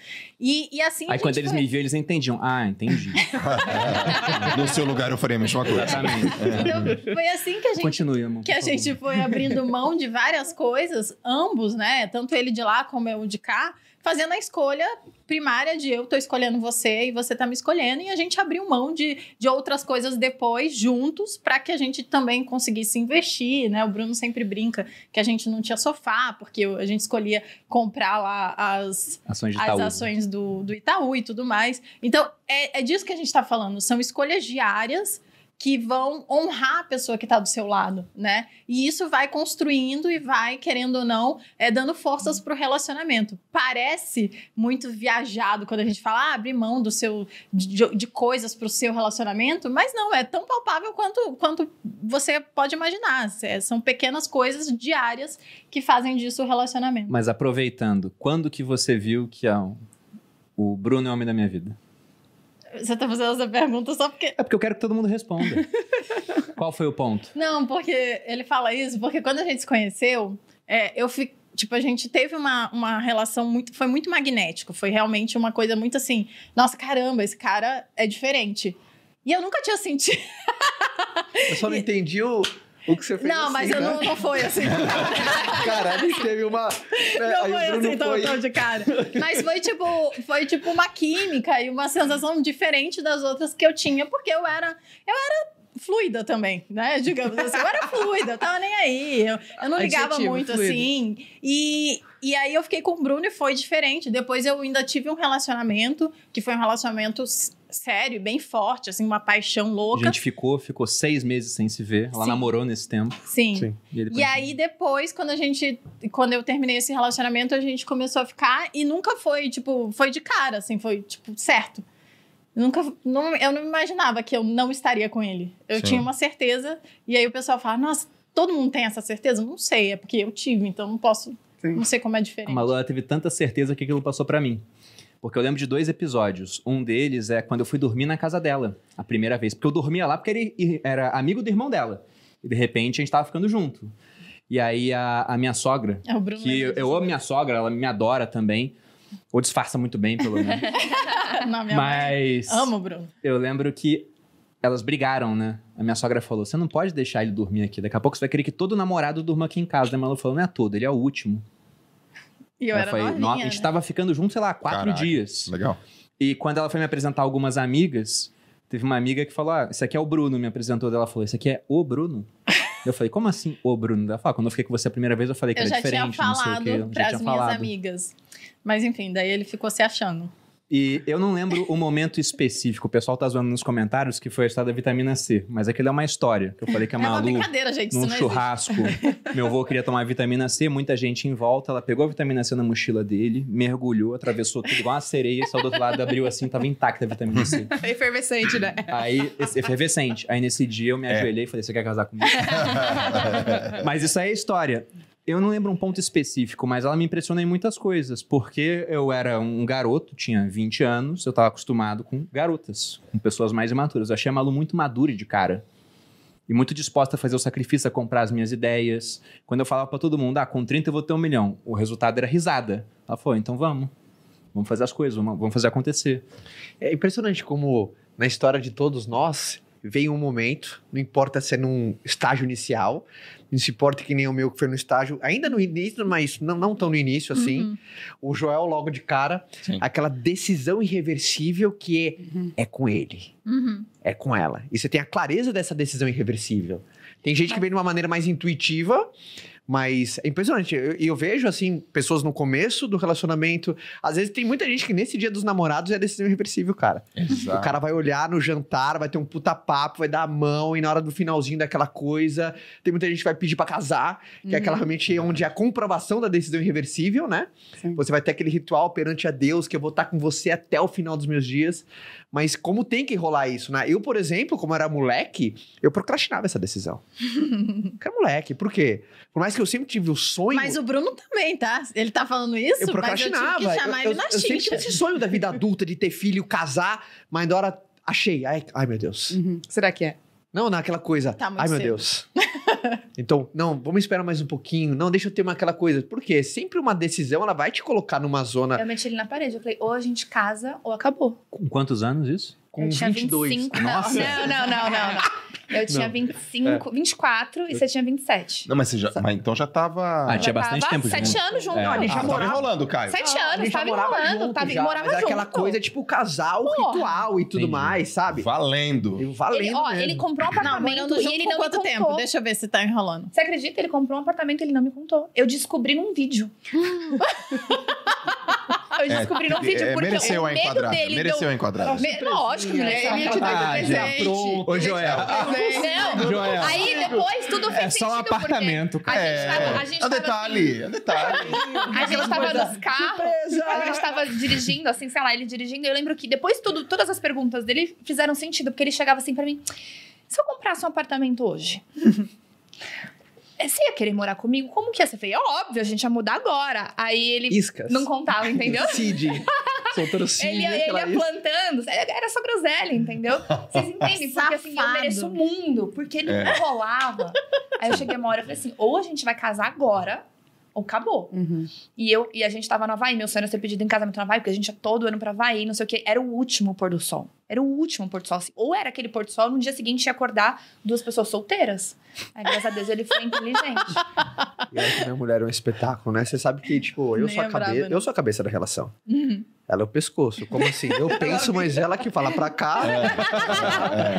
E, e assim. Aí quando eles foi- me viam, eles entendiam. Ah, entendi. no seu lugar eu faria a mesma coisa. Exatamente. Então, foi assim que a gente Continue, amor. que a favor. gente foi abrindo mão de várias coisas, ambos, né? Tanto ele de lá como eu de cá, fazendo a escolha primária de eu tô escolhendo você e você tá me escolhendo, e a gente abriu mão de, de outras coisas depois, juntos, para que a gente também conseguisse investir, né? O Bruno sempre brinca que a gente não tinha sofá, porque a gente escolhia comprar lá as, Ações as Itaú. ações do, do Itaú e tudo mais. Então, é, é disso que a gente está falando. São escolhas diárias que vão honrar a pessoa que está do seu lado, né? E isso vai construindo e vai, querendo ou não, é, dando forças para o relacionamento. Parece muito viajado quando a gente fala ah, abrir mão do seu, de, de coisas para o seu relacionamento, mas não, é tão palpável quanto, quanto você pode imaginar. São pequenas coisas diárias que fazem disso o relacionamento. Mas aproveitando, quando que você viu que ah, o Bruno é o homem da minha vida? Você tá fazendo essa pergunta só porque. É porque eu quero que todo mundo responda. Qual foi o ponto? Não, porque ele fala isso, porque quando a gente se conheceu, é, eu fiquei. Tipo, a gente teve uma, uma relação muito. Foi muito magnético. Foi realmente uma coisa muito assim. Nossa, caramba, esse cara é diferente. E eu nunca tinha sentido. Eu só não entendi o, o que você fez Não, assim, mas eu né? não, não foi assim. Caralho, teve uma... né, Não aí foi assim tão, foi... tão de cara. Mas foi tipo, foi tipo uma química e uma sensação diferente das outras que eu tinha, porque eu era, eu era fluida também, né? Digamos assim, eu era fluida, eu tava nem aí. Eu, eu não ligava Adjetivo, muito fluido. assim. E, e aí eu fiquei com o Bruno e foi diferente. Depois eu ainda tive um relacionamento, que foi um relacionamento sério, bem forte, assim, uma paixão A louca. gente ficou, ficou seis meses sem se ver. Ela Sim. namorou nesse tempo. Sim. Sim. E, ele E aí, depois, quando a gente. Quando eu terminei esse relacionamento, a gente começou a ficar e nunca foi, tipo, foi de cara, assim, foi, tipo, certo. Nunca. Não, eu não imaginava que eu não estaria com ele. Eu Sim. tinha uma certeza. E aí o pessoal fala, nossa, todo mundo tem essa certeza? Não sei, é porque eu tive, então não posso. Sim. Não sei como é A diferente. Malu ela teve tanta certeza que aquilo passou pra mim. Porque eu lembro de dois episódios. Um deles é quando eu fui dormir na casa dela, a primeira vez. Porque eu dormia lá porque ele era amigo do irmão dela. E de repente a gente tava ficando junto. E aí a, a minha sogra, É o Bruno. que eu, lembra eu amo minha sogra, ela me adora também. Ou disfarça muito bem, pelo menos. Não, minha mãe. Mas Amo o Bruno. eu lembro que elas brigaram, né? A minha sogra falou: você não pode deixar ele dormir aqui. Daqui a pouco você vai querer que todo namorado durma aqui em casa. Daí a Malu falou: não é todo, ele é o último. E eu Ela era foi- novinha, no- A gente né? tava ficando junto, sei lá, quatro Caraca. dias. Legal. E quando ela foi me apresentar algumas amigas, teve uma amiga que falou: Ah, esse aqui é o Bruno, me apresentou. Ela falou: Esse aqui é o Bruno? eu falei: Como assim, o Bruno? Ela falou: "Ah, Quando eu fiquei com você a primeira vez, eu falei que Eu era já tinha diferente, não sei o falado quê. Eu já para tinha as minhas falado. amigas. Mas enfim, daí ele ficou se achando. E eu não lembro o momento específico. O pessoal tá zoando nos comentários que foi a história da vitamina C. Mas aquilo é uma história. Que eu falei que a é uma Malu, brincadeira, gente. Num churrasco, meu avô queria tomar vitamina C, muita gente em volta. Ela pegou a vitamina C na mochila dele, mergulhou, atravessou tudo igual uma sereia, saiu do outro lado, abriu assim, tava intacta a vitamina C. É efervescente, né? Aí, efervescente. Aí nesse dia eu me É. ajoelhei e falei: Você quer casar comigo? mas isso aí é história. Eu não lembro um ponto específico, mas ela me impressionou em muitas coisas. Porque eu era um garoto, tinha 20 anos, eu tava acostumado com garotas, com pessoas mais imaturas. Eu achei a Malu muito madura de cara. E muito disposta a fazer o sacrifício, a comprar as minhas ideias. Quando eu falava pra todo mundo, ah, com 30 eu vou ter um milhão. O resultado era risada. Ela falou, então vamos. Vamos fazer as coisas, vamos fazer acontecer. É impressionante como na história de todos nós vem um momento, não importa se é num estágio inicial, não se importa que nem o meu que foi no estágio, ainda no início, mas não, não tão no início assim. Uhum. O Joel logo de cara, Sim. aquela decisão irreversível que é, Uhum. é com ele, Uhum. é com ela. E você tem a clareza dessa decisão irreversível. Tem gente que vem de uma maneira mais intuitiva, mas é impressionante. Eu- E eu, vejo, assim, pessoas no começo do relacionamento. Às vezes tem muita gente que nesse dia dos namorados é decisão irreversível, cara. Exato. O cara vai olhar no jantar, vai ter um puta papo, vai dar a mão, e na hora do finalzinho daquela coisa, tem muita gente que vai pedir pra casar, que é aquela realmente onde é a comprovação da decisão irreversível, né? Sim. Você vai ter aquele ritual perante a Deus, que eu vou estar com você até o final dos meus dias. Mas como tem que rolar isso, né? Eu, por exemplo, como era moleque, eu procrastinava essa decisão. eu era moleque, por quê? Por mais que eu sempre tive o sonho. Mas o Bruno também, tá? Ele tá falando isso, Eu mas eu procrastinava. tive que chamar eu, ele na eu, eu sempre tive esse sonho da vida adulta, de ter filho, casar, mas na hora achei. Ai, ai meu Deus. Uhum. Será que é? Não, naquela coisa. Tá muito ai, meu cedo. Deus. então, não, vamos esperar mais um pouquinho. Não, deixa eu ter uma, aquela coisa. Por quê? Sempre uma decisão, ela vai te colocar numa zona. Eu meti ele na parede. Eu falei, ou a gente casa ou acabou. Com quantos anos isso? Com eu tinha 22. 25. Nossa. Não, não, não, não, não. Eu tinha Não. 25, 24 e você tinha 27. Não, mas, você já, mas então já tava. Ah, tinha bastante tempo Sete junto. anos junto. É. Olha, Ah, já tava morava. enrolando, Caio. Sete A anos, tava morava enrolando. junto Tava, já, morava mas é junto. aquela coisa tipo casal, Porra. ritual e tudo Entendi. mais, sabe? Valendo. Eu valendo Ele, ó, mesmo. ele comprou um Não, apartamento morando e ele por não quanto me tempo? contou. Deixa eu ver se tá enrolando. Você acredita? Ele comprou um apartamento e ele não me contou. Eu descobri num vídeo. eu descobri num vídeo É, porque mereceu o medo enquadrada. dele Mereceu deu... enquadrada. Me- Lógico? Ele te deu Ah, de já presente. Ô, Joel. Não, Joel. aí depois tudo fez É só um sentido, apartamento, cara. A gente tava, a É, gente é um tava detalhe, é um detalhe. assim, a gente tava nos carros, a gente tava dirigindo, assim, sei lá, ele dirigindo, e eu lembro que depois tudo, todas as perguntas dele fizeram sentido, porque ele chegava assim pra mim, se eu comprasse um apartamento hoje, você ia querer morar comigo? Como que ia ser? Eu falei, é óbvio, a gente ia mudar agora. Aí ele Iscas. não contava, entendeu? Cid. Soltando Cid. Ele ia, ele ia plantando. Era só groselha, entendeu? Vocês entendem? Porque assim, eu mereço o mundo. Porque ele É. não rolava. Aí eu cheguei uma hora e falei assim: ou a gente vai casar agora, ou acabou. Uhum. E, eu, e a gente tava no Havaí, meu sonho era ser pedido em casamento no Havaí, porque a gente ia todo ano pra Havaí, não sei o quê. Era o último pôr do sol. Era o último pôr do sol. assim. Ou era aquele pôr do sol, no dia seguinte ia acordar duas pessoas solteiras. Aí, graças a Deus, ele foi inteligente. E olha que minha mulher é um espetáculo, né? Você sabe que, tipo, eu Nem sou, a lembrava, cabeça, né? eu sou a cabeça da relação. Uhum. Ela é o pescoço. Como assim? Eu penso, mas ela que fala pra cá.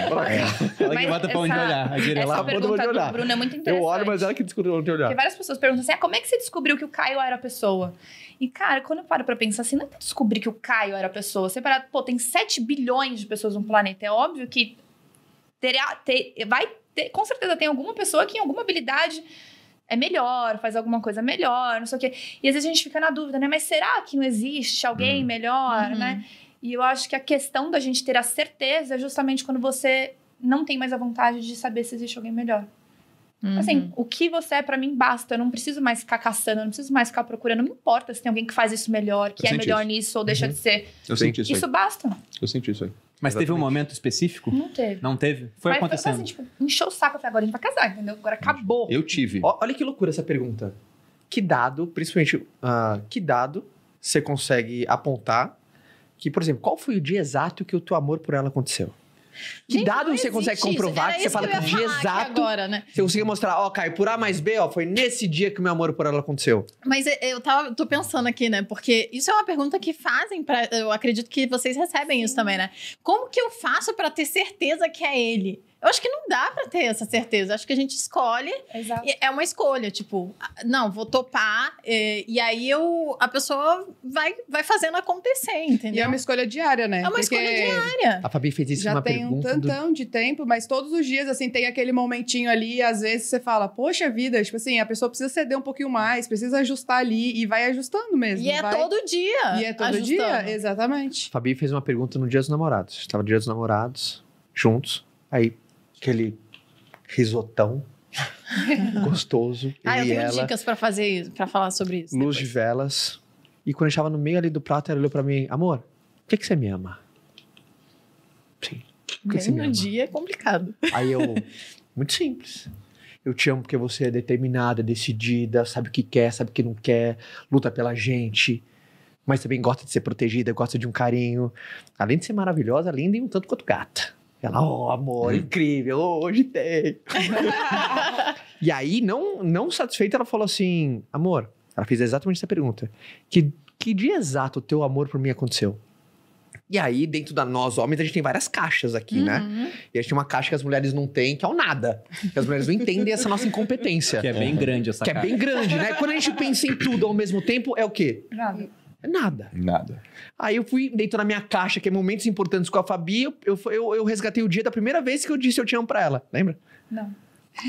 pra cá. Ela que Mas bota pra onde olhar. A direita Essa Ela bota pergunta onde do olhar. Bruno é muito interessante. Eu olho, mas ela que descobriu onde olhar. Porque várias pessoas perguntam assim: ah, como é que você descobriu que o Caio era a pessoa? E, cara, quando eu paro pra pensar assim, não é pra descobrir que o Caio era a pessoa. Você para, pô, tem 7 bilhões de pessoas no planeta. É óbvio que terá, ter, vai ter, com certeza tem alguma pessoa que em alguma habilidade é melhor, faz alguma coisa melhor, não sei o quê. E às vezes a gente fica na dúvida, né? Mas será que não existe alguém melhor, Uhum. né? E eu acho que a questão da gente ter a certeza é justamente quando você não tem mais a vontade de saber se existe alguém melhor. Uhum. Assim, o que você é pra mim basta. Eu não preciso mais ficar caçando, eu não preciso mais ficar procurando. Não me importa se tem alguém que faz isso melhor, que Eu é melhor isso. nisso ou deixa de ser. Eu senti isso, Isso aí. basta. Eu senti isso aí. Mas teve um Exatamente. momento específico? Não teve. Não teve? Foi Mas acontecendo. assim, tipo, encheu o saco. Eu falei, agora a gente vai casar, entendeu? Agora acabou. Eu tive. Ó, Olha que loucura essa pergunta. Que dado, principalmente, ah, que dado você consegue apontar que, por exemplo, qual foi o dia exato que o teu amor por ela aconteceu? Que Gente, dado você consegue isso. comprovar Era que você fala que o ia dia exato agora, né? você conseguiu mostrar, ó, Caio, por A mais B, ó, foi nesse dia que o meu amor por ela aconteceu. Mas eu- eu tava, tô pensando aqui, né? Porque isso é uma pergunta que fazem para, eu acredito que vocês recebem isso também, né? Como que eu faço pra ter certeza que é ele? Eu acho que não dá pra ter essa certeza. Acho que a gente escolhe Exato. e é uma escolha, tipo, ah, não, vou topar é, e aí eu a pessoa vai vai fazendo acontecer, E é entendeu? uma escolha diária, né? É uma Porque escolha diária. A Fabi fez isso Já numa tem um pergunta do... tantão de tempo, mas todos os dias, assim, tem aquele momentinho ali, e às vezes você fala, poxa vida, tipo assim, a pessoa precisa ceder um pouquinho mais, precisa ajustar ali, e vai ajustando mesmo. E é vai... todo dia. E é todo ajustando. dia, exatamente. A Fabi fez uma pergunta no Dia dos Namorados. Estava no Dia dos Namorados, juntos. Aí, aquele risotão gostoso. Ah, eu tenho ela, dicas pra fazer isso, pra falar sobre isso. luz de depois. velas. E quando a gente tava no meio ali do prato, ela olhou pra mim, amor, por que, que você me ama? Sim. Por que você me ama? dia é complicado. Aí eu, muito simples. Eu te amo porque você é determinada, decidida, sabe o que quer, sabe o que não quer, luta pela gente, mas também gosta de ser protegida, gosta de um carinho. Além de ser maravilhosa, linda e um tanto quanto gata. Ela, oh, amor, incrível, oh, hoje tem. e aí, não, não satisfeita, ela falou assim: amor, ela fez exatamente essa pergunta. Que, que dia exato o teu amor por mim aconteceu? E aí, dentro da nós homens, a gente tem várias caixas aqui, né? Uhum. E a gente tem uma caixa que as mulheres não têm, que é o nada. Que as mulheres não entendem essa nossa incompetência. Que é bem grande essa Que é cara. bem grande, né? Quando a gente pensa em tudo ao mesmo tempo, é o quê? Nada. Nada. Nada. Aí eu fui dentro da minha caixa, que é momentos importantes com a Fabi, eu, eu, eu, eu resgatei o dia da primeira vez que eu disse eu te amo pra ela. Lembra? Não.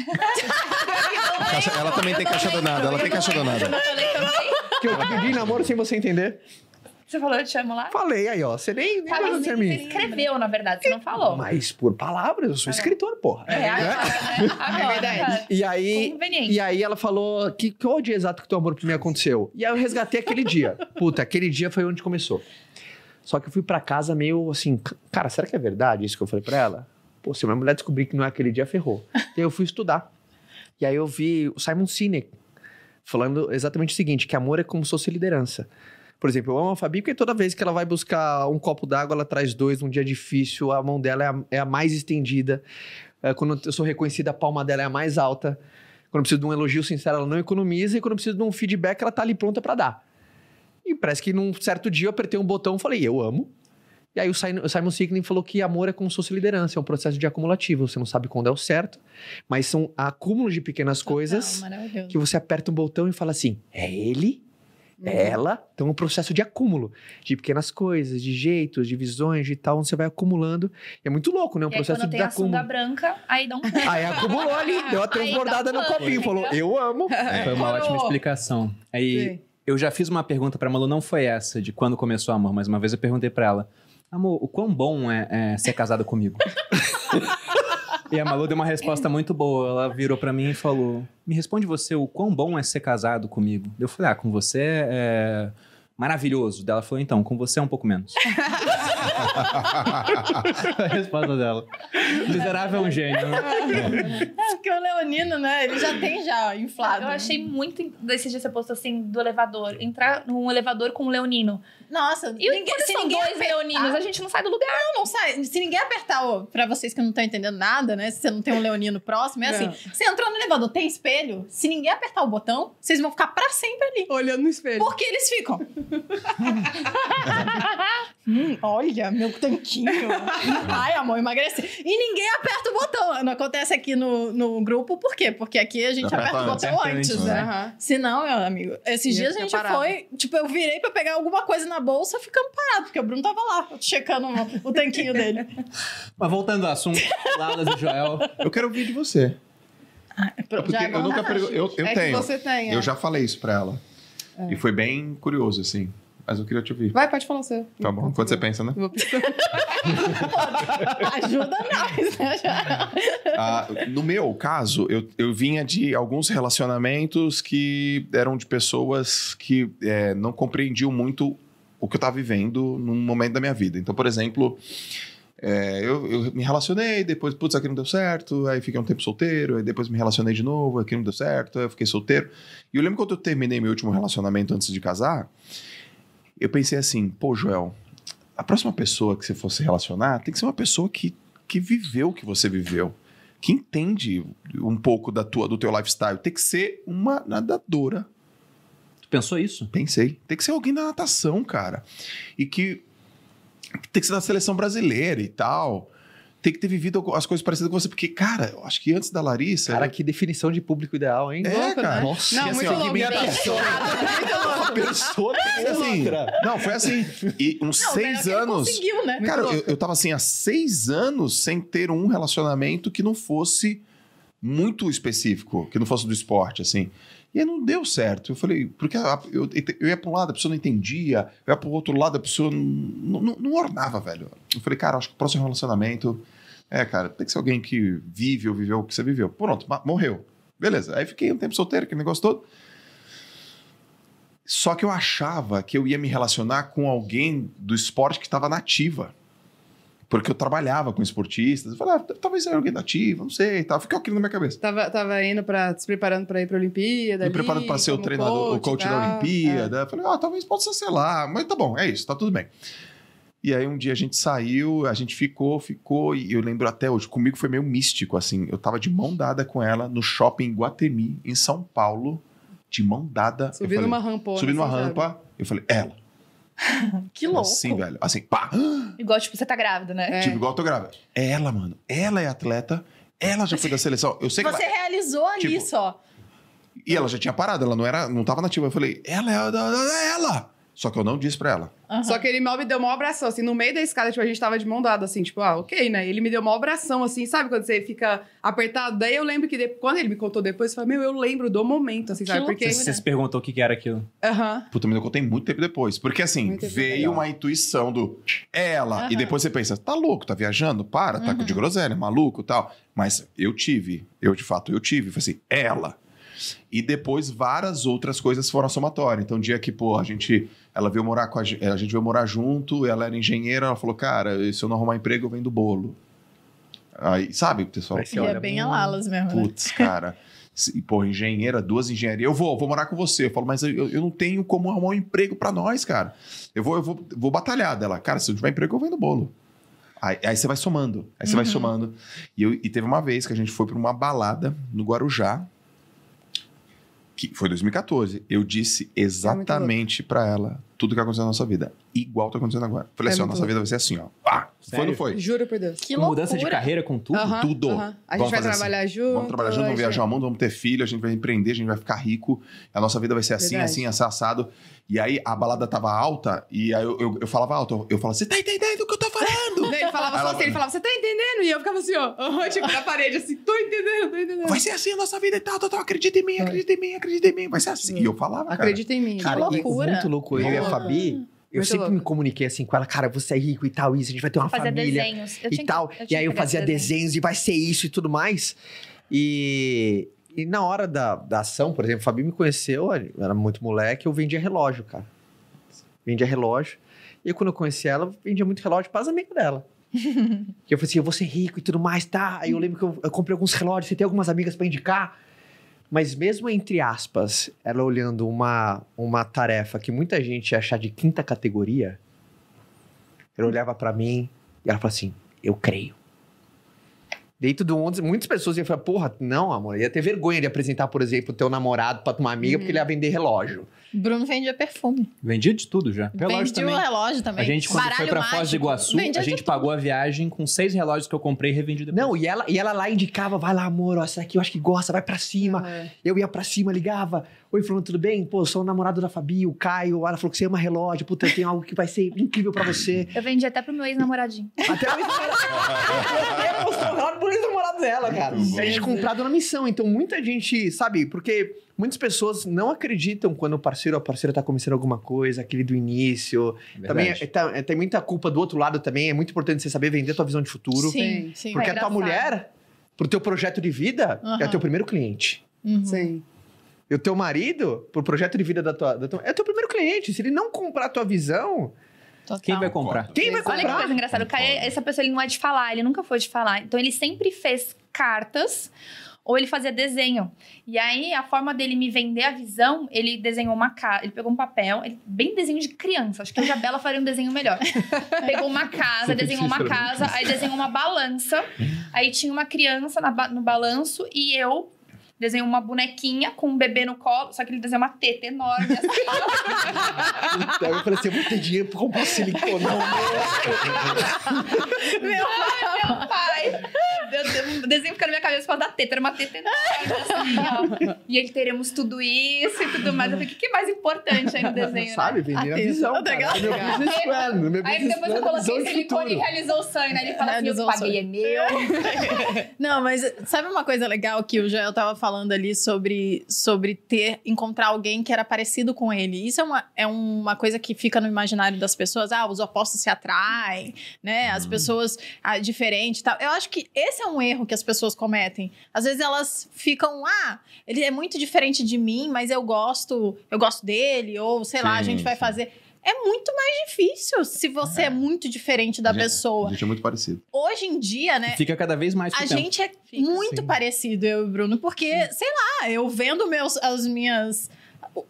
Caixa- ela também tem caixa danada, ela tem caixa também. Que eu pedi namoro sem você entender. Você falou, eu te amo lá? Falei aí, ó. Você nem, nem você mim. escreveu, na verdade, você não falou. Mas por palavras, eu sou escritor, porra. É, agora, né? Agora, verdade. E aí. E aí ela falou que qual o dia exato que teu amor por mim aconteceu? E aí eu resgatei aquele dia. Puta, aquele dia foi onde começou. Só que eu fui pra casa meio assim, "C- cara, será que é verdade isso que eu falei pra ela? Pô, se minha mulher descobrir que não é aquele dia, ferrou. e aí eu fui estudar. E aí eu vi o Simon Sinek falando exatamente o seguinte, que amor é como se fosse liderança. Por exemplo, eu amo a Fabi porque toda vez que ela vai buscar um copo d'água, ela traz dois num dia difícil, a mão dela é a, é a mais estendida. É, quando eu sou reconhecida, a palma dela é a mais alta. Quando eu preciso de um elogio sincero, ela não economiza. E quando eu preciso de um feedback, ela tá ali pronta pra dar. E parece que num certo dia eu apertei um botão e falei, eu amo. E aí o Simon Sinek falou que amor é como se fosse liderança, é um processo de acumulativo. Você não sabe quando é o certo, mas são acúmulos de pequenas coisas Total, maravilhoso. que você aperta um botão e fala assim: é ele, é ela. Então é um processo de acúmulo de pequenas coisas, de jeitos, de visões, de tal, onde você vai acumulando. E é muito louco, né? Um e aí, processo quando de tem a sunga acúmulo. branca, aí dá um... Aí acumulou ali, deu uma Aí transbordada um no copinho, falou: eu amo. Foi uma ótima explicação. Aí Sim. eu já fiz uma pergunta pra Malu, não foi essa, de quando começou o amor, mas uma vez eu perguntei pra ela: Amor, o quão bom é, é ser casado comigo? e a Malu deu uma resposta muito boa. Ela virou pra mim e falou: Me responde você, o quão bom é ser casado comigo? Eu falei: Ah, com você é maravilhoso. Dela falou: Então, com você é um pouco menos. a resposta dela. Miserável é um gênio. né? É, porque o Leonino, né, ele já tem já inflado. Eu achei muito. Desses dias você postou assim do elevador. Entrar num elevador com um leonino. Nossa, E ninguém, se são ninguém dois apertar- leoninos, a gente não sai do lugar. Não, não sai. Se ninguém apertar, ó, pra vocês que não estão entendendo nada, né? Se você não tem um leonino próximo, é Não. assim. Você entrou no elevador, tem espelho. Se ninguém apertar o botão, vocês vão ficar pra sempre ali. Olhando no espelho. Porque eles ficam. Hum, olha, meu tanquinho. Ai, amor, emagreci. E ninguém aperta o botão. Não acontece aqui no, no grupo, por quê? Porque aqui a gente Aperta aperta o botão Aperta antes, antes, né? Aham. Se não, meu amigo, esses Ia dias a gente parado. foi, tipo, eu virei pra pegar alguma coisa na bolsa, ficamos parados, porque o Bruno tava lá, checando o, o tanquinho dele. Mas voltando ao assunto, Laudas e Joel. Eu quero ouvir de você. É Pronto, porque já eu nunca perguntei. Eu, eu é tenho. que você tem. é. Eu já falei isso pra ela. E foi bem curioso, assim. Mas eu queria te ouvir. Vai, pode falar o seu. Tá bom. Enquanto você pensa, né? Vou. Ajuda nós, né? Ah, no meu caso, eu, eu vinha de alguns relacionamentos que eram de pessoas que é, não compreendiam muito o que eu estava vivendo num momento da minha vida. Então, por exemplo, é, eu, eu me relacionei, depois, putz, aqui não deu certo, aí fiquei um tempo solteiro, aí depois me relacionei de novo, aqui não deu certo, aí eu fiquei solteiro. E eu lembro quando eu terminei meu último relacionamento antes de casar, eu pensei assim, pô, Joel, a próxima pessoa que você for se relacionar tem que ser uma pessoa que, que viveu o que você viveu que entende um pouco da tua, do teu lifestyle. Tem que ser uma nadadora. Tu pensou isso? Pensei. Tem que ser alguém da natação, cara. E que tem que ser da seleção brasileira e tal. Tem que ter vivido as coisas parecidas com você. Porque, cara, eu acho que antes da Larissa. Cara, que definição de público ideal, hein? É, cara. né? Nossa, Não, assim, muito ó, louco. minha pessoa. A pessoa Foi assim. Não, foi assim. E uns Não, o seis que ele anos. conseguiu, né? Cara, eu, eu tava assim há seis anos sem ter um relacionamento que não fosse muito específico, que não fosse do esporte, assim. E aí não deu certo. Eu falei, porque eu, eu ia pra um lado, a pessoa não entendia, eu ia pro outro lado, a pessoa não, não, não ornava, velho. Eu falei, cara, acho que o próximo relacionamento é, cara, tem que ser alguém que vive ou viveu o que você viveu. Pronto, morreu. Beleza. Aí fiquei um tempo solteiro, aquele negócio todo. Só que eu achava que eu ia me relacionar com alguém do esporte que estava nativa. Porque eu trabalhava com esportistas. Eu falei, ah, talvez seja alguém da ativa, não sei tal. Ficou aquilo na minha cabeça. Tava, tava indo pra. se preparando pra ir pra Olimpíada. Me ali, preparando para ser o treinador, o coach da tal. Olimpíada. Eu Falei, ah, talvez possa ser, lá. Mas tá bom, é isso, tá tudo bem. E aí um dia a gente saiu, a gente ficou, ficou, e eu lembro até hoje, comigo foi meio místico, assim. Eu tava de mão dada com ela no shopping Guatemi, em São Paulo, de mão dada. É. Eu Subindo falei, uma rampona. Subindo uma sabe? rampa, eu falei, ela. Que louco. Assim, velho. Assim, pá. Igual, tipo, você tá grávida, né? É. Tipo, igual eu tô grávida. É ela, mano. Ela é atleta. Ela já foi da seleção. Eu sei que Você ela... realizou ali Tipo, só. E ela já tinha parado, ela não era, não tava nativa. Eu falei, ela é, é ela. Só que eu não disse pra ela. Aham. Só que ele mal me deu uma abração, assim, no meio da escada, tipo, a gente tava de mão dada, assim, tipo, ah, ok, né? Ele me deu uma abração, assim, sabe quando você fica apertado? Daí eu lembro que de- quando ele me contou depois, eu falei, meu, eu lembro do momento, assim, sabe? Porque. Você, você se perguntou o que, que era aquilo. Aham. Puta, mas eu contei muito tempo depois. Porque assim, veio uma intuição do ela. E Aham. depois você pensa, tá louco, tá viajando? Para, tá Uhum. de groselha, maluco e tal. Mas eu tive, eu de fato eu tive. Falei assim, ela. E depois várias outras coisas foram somatórias. Então, um dia que, pô, a gente. Ela veio morar com a gente, a gente veio morar junto, ela era engenheira, ela falou, cara, se eu não arrumar emprego, eu vendo bolo. Aí, sabe, pessoal? E é bem a Lalas mesmo, né? Putz, cara. Se- Pô, engenheira, duas engenharias. Eu vou, vou morar com você. Eu falo, mas eu, eu não tenho como arrumar um emprego pra nós, cara. Eu vou, eu vou, vou batalhar dela. Cara, se não tiver emprego, eu vendo bolo. Aí, aí você vai somando. Aí você vai somando. E, eu- e teve uma vez que a gente foi pra uma balada no Guarujá. Que foi 2014. Eu disse exatamente pra ela tudo que aconteceu na nossa vida. Igual tá acontecendo agora. Falei É assim, ó, nossa vida vai ser assim, ó. Pá. Foi ou não foi? Juro por Deus. Que loucura. mudança de carreira, com tudo. Tudo. A gente Vamos vai fazer assim. trabalhar junto. Vamos trabalhar junto, vamos viajar o mundo, vamos ter filho, a gente vai empreender, a gente vai ficar rico, a nossa vida vai ser assim, Verdade. assim, assim, assado. E aí a balada tava alta, e aí eu, eu, eu falava alto, eu falava, você tá entendendo o que eu tô falando? Ele falava só assim, ele falava, você tá entendendo? E eu ficava assim, ó, aham, tipo, na parede, assim, tô entendendo, tô entendendo. vai ser assim a nossa vida e tal, tal, tal, acredita em mim, acredita em mim, acredita em mim, vai ser assim. E eu falava, cara. Acredita em mim. Cara, Que e loucura. muito louco. Eu a Louco. Fabi, eu Muito sempre louco. me comuniquei assim com ela, cara, você é rico e tal, isso, a gente vai ter uma Fazia família desenhos. Eu e tal. que- e aí eu fazia esse desenho. desenhos e vai ser isso e tudo mais. E, e na hora da, da ação, por exemplo, a Fabi me conheceu, eu era muito moleque, eu vendia relógio, cara. Vendia relógio. E quando eu conheci ela, eu vendia muito relógio para as amigas dela. que eu falei assim, eu vou ser rico e tudo mais, tá? Aí eu lembro que eu, eu comprei alguns relógios, você tem algumas amigas para indicar? Mas mesmo entre aspas, ela olhando uma, uma tarefa que muita gente ia achar de quinta categoria, ela olhava pra mim e ela falou assim: Eu creio. Dentro do mundo, muitas pessoas iam falar: Porra, não, amor, ia ter vergonha de apresentar, por exemplo, o teu namorado pra uma amiga porque ele ia vender relógio. Bruno vendia perfume. Vendia de tudo já. Relógio vendia também. o relógio também. A gente, quando Baralho foi pra Foz do mágico. Iguaçu, Vendia a gente tudo. pagou a viagem com seis relógios que eu comprei e revendi depois. Não, e ela, e ela lá indicava: Vai lá, amor, ó, essa aqui eu acho que gosta, vai pra cima. É. Eu ia pra cima, ligava. Oi, falando, tudo bem? Pô, eu sou o namorado da Fabi, o Caio. Ela falou que você ama relógio. Puta, eu tenho algo que vai ser incrível pra você. Eu vendi até pro meu ex-namoradinho. Até o ex-namorado. mostrou o relógio pro ex-namorado dela, cara. A gente comprado na missão. Então, muita gente, sabe? Porque muitas pessoas não acreditam quando o parceiro ou a parceira tá começando alguma coisa, aquele do início. Também Verdade. é- tá- é- tem muita culpa do outro lado também. É muito importante você saber vender a tua visão de futuro. Sim, sim. Porque É a tua mulher, pro teu projeto de vida, é Aham. teu primeiro cliente. Uhum. Sim. E o teu marido, pro projeto de vida da tua, da tua- é teu primeiro cliente. Se ele não comprar a tua visão, Total. Quem vai comprar? quem vai Olha que comprar? coisa engraçada. O Caio, Concordo. essa pessoa, ele não é de falar, ele nunca foi de falar. Então, ele sempre fez cartas ou ele fazia desenho. E aí, a forma dele me vender a visão, ele desenhou uma casa, ele pegou um papel, ele- bem desenho de criança. Acho que a Isabela faria um desenho melhor. Pegou uma casa, Sempre desenhou uma casa, aí desenhou uma balança. Aí tinha uma criança na no balanço e eu desenhei uma bonequinha com um bebê no colo, só que ele desenhou uma teta enorme assim. Então eu falei assim, eu vou ter dinheiro pra comprar silicone. Não, Meu pai, meu pai. Eu, o desenho fica na minha cabeça por causa da teta. Era uma teta enorme, assim, ó. E aí teremos tudo isso e tudo mais. Eu falei, o que que é mais importante aí no desenho, né? Sabe, vender a, A visão, cara. Meu business plan. Meu Aí business depois eu coloquei silicone e realizou o sonho, né? Ele fala assim, eu paguei, é meu. Não, mas sabe uma coisa legal que o Joel tava falando ali sobre, sobre ter, encontrar alguém que era parecido com ele? Isso é uma, é uma coisa que fica no imaginário das pessoas. Ah, os opostos se atraem, né? As pessoas ah, diferentes e tal. Eu acho que esse é um erro que as pessoas cometem. Às vezes elas ficam, ah, ele é muito diferente de mim, mas eu gosto, eu gosto dele, ou sei lá, a Sim, gente vai sim. fazer. É muito mais difícil se você é, muito diferente da A gente- pessoa. A gente é muito parecido. Hoje em dia, né? Fica cada vez mais A tempo. gente é Fica, muito sim. parecido, eu e o Bruno, porque, sei lá, eu vendo meus, as minhas.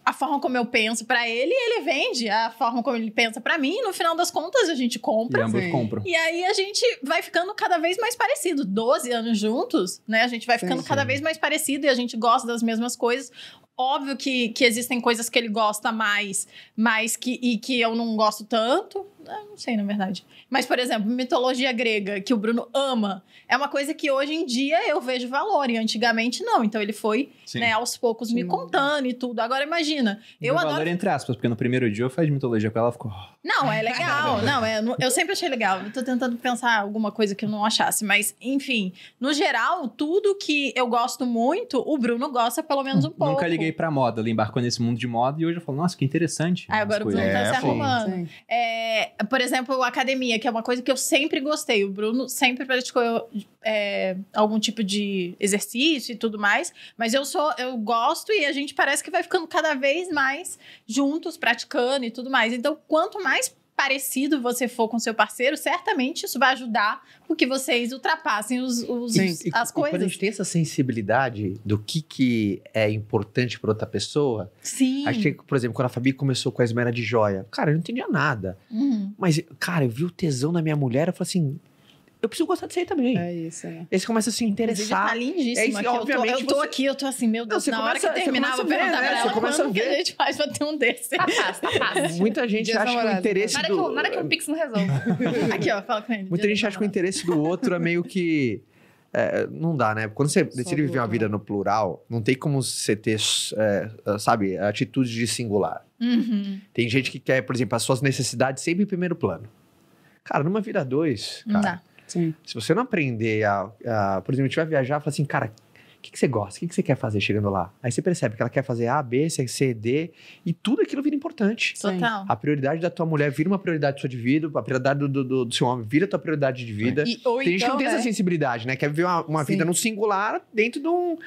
A forma como eu penso pra ele, ele vende a forma como ele pensa pra mim, e no final das contas a gente E compra. ambos Sim. compram. E aí a gente vai ficando cada vez mais parecido. 12 anos juntos, né? A gente vai Sim, ficando sim. cada vez mais parecido e a gente gosta das mesmas coisas. Óbvio que, que existem coisas que ele gosta mais, mas que, e que eu não gosto tanto. Eu não sei, na verdade. Mas, por exemplo, mitologia grega, que o Bruno ama, é uma coisa que hoje em dia eu vejo valor, e antigamente não. Então ele foi, Sim. né, aos poucos me Sim. contando e tudo. Agora imagina, eu Deu adoro valor entre aspas, porque no primeiro dia eu fiz mitologia com ela, ela ficou... não, é legal. Não, é, eu sempre achei legal. Eu tô tentando pensar alguma coisa que eu não achasse. Mas, enfim, no geral, tudo que eu gosto muito, o Bruno gosta pelo menos um pouco. Nunca liguei pra moda. Ele embarcou nesse mundo de moda e hoje eu falo, nossa, que interessante. Aí agora o as Bruno coisas. tá É, se arrumando. É, por exemplo, academia, que é uma coisa que eu sempre gostei. O Bruno sempre praticou é, algum tipo de exercício e tudo mais. Mas eu sou, eu gosto e a gente parece que vai ficando cada vez mais juntos, praticando e tudo mais. Então, quanto mais parecido você for com seu parceiro, certamente isso vai ajudar porque vocês ultrapassem os, os- E- e- as e Quando a coisas. gente tem essa sensibilidade do que, que é importante para outra pessoa, Sim. a gente, por exemplo, quando a Fabi começou com a esmera de joia, cara, eu não entendia nada. Uhum. Mas, cara, eu vi o tesão na minha mulher, eu falei assim, eu preciso gostar disso aí também. É isso, né? Aí você começa a se Inclusive, interessar. tá lindíssimo É isso, aqui. Eu tô, obviamente, eu tô você- aqui, eu tô assim, meu Deus, você na começa- hora que você terminar, eu vou a ver, perguntar né? pra Você ela começa a quando que a ver. gente faz pra ter um desse. Tá fácil, tá fácil. Muita gente Dias acha que o interesse Nada do... que, nada que o Pix não resolve. aqui, ó, fala com ele. Muita gente acha que o interesse do outro é meio que. é, não dá, né? Quando você decide viver uma vida né? no plural, não tem como você ter, é, sabe, atitude de singular. Uhum. Tem gente que quer, por exemplo, as suas necessidades sempre em primeiro plano. Cara, numa vida dois, Não cara, dá. Sim. se você não aprender a, a- por exemplo, a gente vai viajar, fala assim, cara, o que, que você gosta? O que, que você quer fazer chegando lá? Aí você percebe que ela quer fazer A, B, C, C, D, e tudo aquilo vira importante. Total. A prioridade da tua mulher vira uma prioridade sua de vida, a prioridade do, do- do- seu homem vira tua prioridade de vida. E, ou Tem gente que então, não tem né? essa sensibilidade, né? Quer viver uma, uma vida no singular dentro de um.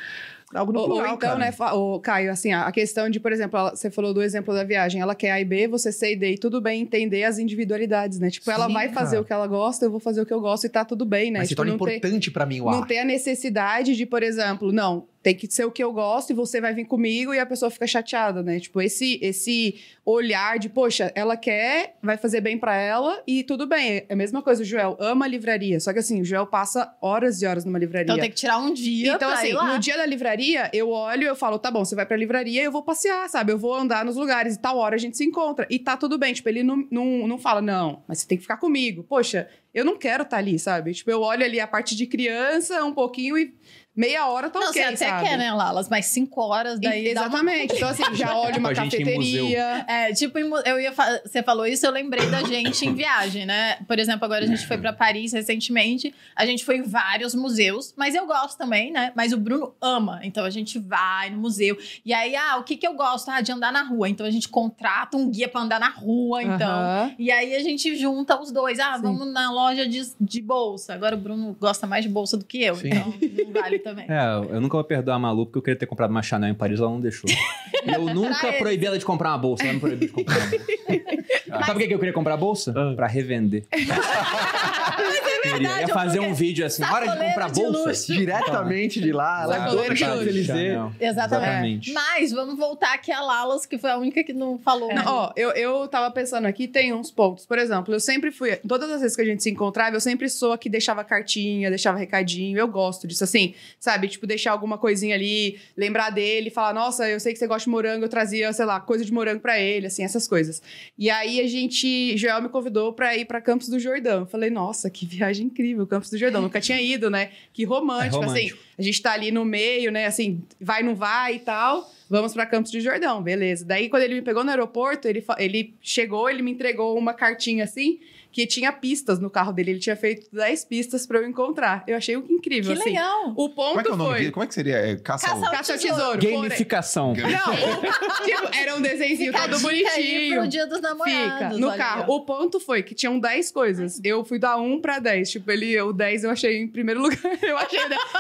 Algo no Ou, ou plural, então, cara. né, ô, Caio, assim, a a questão de, por exemplo, ela- você falou do exemplo da viagem, ela quer A e B, você C e D, e tudo bem entender as individualidades, né? Tipo, ela Sim, vai fazer cara. o que ela gosta, eu vou fazer o que eu gosto e tá tudo bem, né? Mas se tipo, torna não ter, importante pra mim o não ar. ter a necessidade de, por exemplo, não, tem que ser o que eu gosto e você vai vir comigo e a pessoa fica chateada, né? Tipo, esse, esse olhar de, poxa, ela quer, vai fazer bem pra ela e tudo bem. É a mesma coisa, o Joel ama a livraria, só que assim, o Joel passa horas e horas numa livraria. Então tem que tirar um dia Então, assim, no dia da livraria, eu olho e eu falo, tá bom, você vai pra livraria eu vou passear, sabe? Eu vou andar nos lugares e tal hora a gente se encontra. E tá tudo bem. Tipo, ele não, não, não fala, não, mas você tem que ficar comigo. Poxa, eu não quero estar ali, sabe? Tipo, eu olho ali a parte de criança um pouquinho e meia hora tá Não, ok, você até sabe? quer, né, Lalas? Mas cinco horas daí E- dá uma Exatamente. Então, assim, já olho uma cafeteria. É, tipo, eu ia fa- você falou isso, eu lembrei da gente em viagem, né? Por exemplo, agora a gente foi pra Paris recentemente, a gente foi em vários museus, mas eu gosto também, né? Mas o Bruno ama, então a gente vai no museu. E aí, ah, o que que eu gosto? Ah, de andar na rua. Então a gente contrata um guia pra andar na rua, então. E aí a gente junta os dois. Ah, Sim. vamos na loja de, de bolsa. Agora o Bruno gosta mais de bolsa do que eu, Sim. então não vale também. É, eu nunca vou perdoar a Malu porque eu queria ter comprado uma Chanel em Paris, ela não deixou. E eu nunca proibi ela de comprar uma bolsa, ela me proibiu de comprar uma bolsa. Sabe por que eu queria comprar a bolsa? Ah. Pra revender. Ia eu fazer vou- um vídeo assim, hora de comprar de bolsa. luxo. Diretamente de lá. Élysées. Chanel. Exatamente. Exatamente. Mas vamos voltar aqui a Lalas, que foi a única que não falou. Não, ó, eu, eu tava pensando aqui, tem uns pontos. Por exemplo, eu sempre fui. Todas as vezes que a gente se encontrava, eu sempre sou a que deixava cartinha, deixava recadinho. Eu gosto disso, assim, sabe? Tipo, deixar alguma coisinha ali, lembrar dele, falar, nossa, eu sei que você gosta de morango, eu trazia, sei lá, coisa de morango pra ele, assim, essas coisas. E aí a gente. Joel me convidou pra ir pra Campos do Jordão. Eu falei, nossa, que viagem incrível, Campos do Jordão. Nunca tinha ido, né? Que romântico, É assim. romântico. A gente tá ali no meio, né? Assim, vai, não vai e tal. Vamos pra Campos de Jordão, beleza. Daí, quando ele me pegou no aeroporto, ele, ele chegou, ele me entregou uma cartinha assim, que tinha pistas no carro dele. Ele tinha feito 10 pistas pra eu encontrar. Eu achei incrível, Que assim. legal. O ponto Como é que é o nome foi. disso? Como é que seria? É, caça, Caça ao- Caça ao Tesouro. Gamificação. Não, tipo, era um desenho Fica todo bonitinho. pro dia dos namorados. Fica, no olha carro. O ponto foi que tinham 10 coisas. Eu fui dar 1 pra 10. Tipo, ele, o 10 eu achei em primeiro lugar. Eu achei.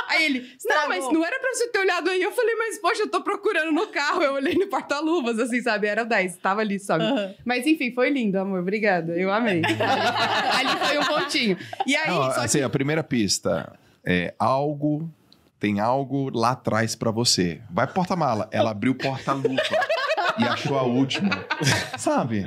Aí ele, não, mas não era pra você ter olhado aí. Eu falei, mas poxa, eu tô procurando no carro. Eu olhei no porta-luvas, assim, sabe? Era 10, tava ali, sabe? Aham. Mas enfim, foi lindo, amor. Obrigada. Eu amei. ali foi um pontinho. E aí, Não, só assim, que. a primeira pista é algo. Tem algo lá atrás pra você. Vai pro porta-mala. Ela abriu o porta-lupa e achou a última. Sabe?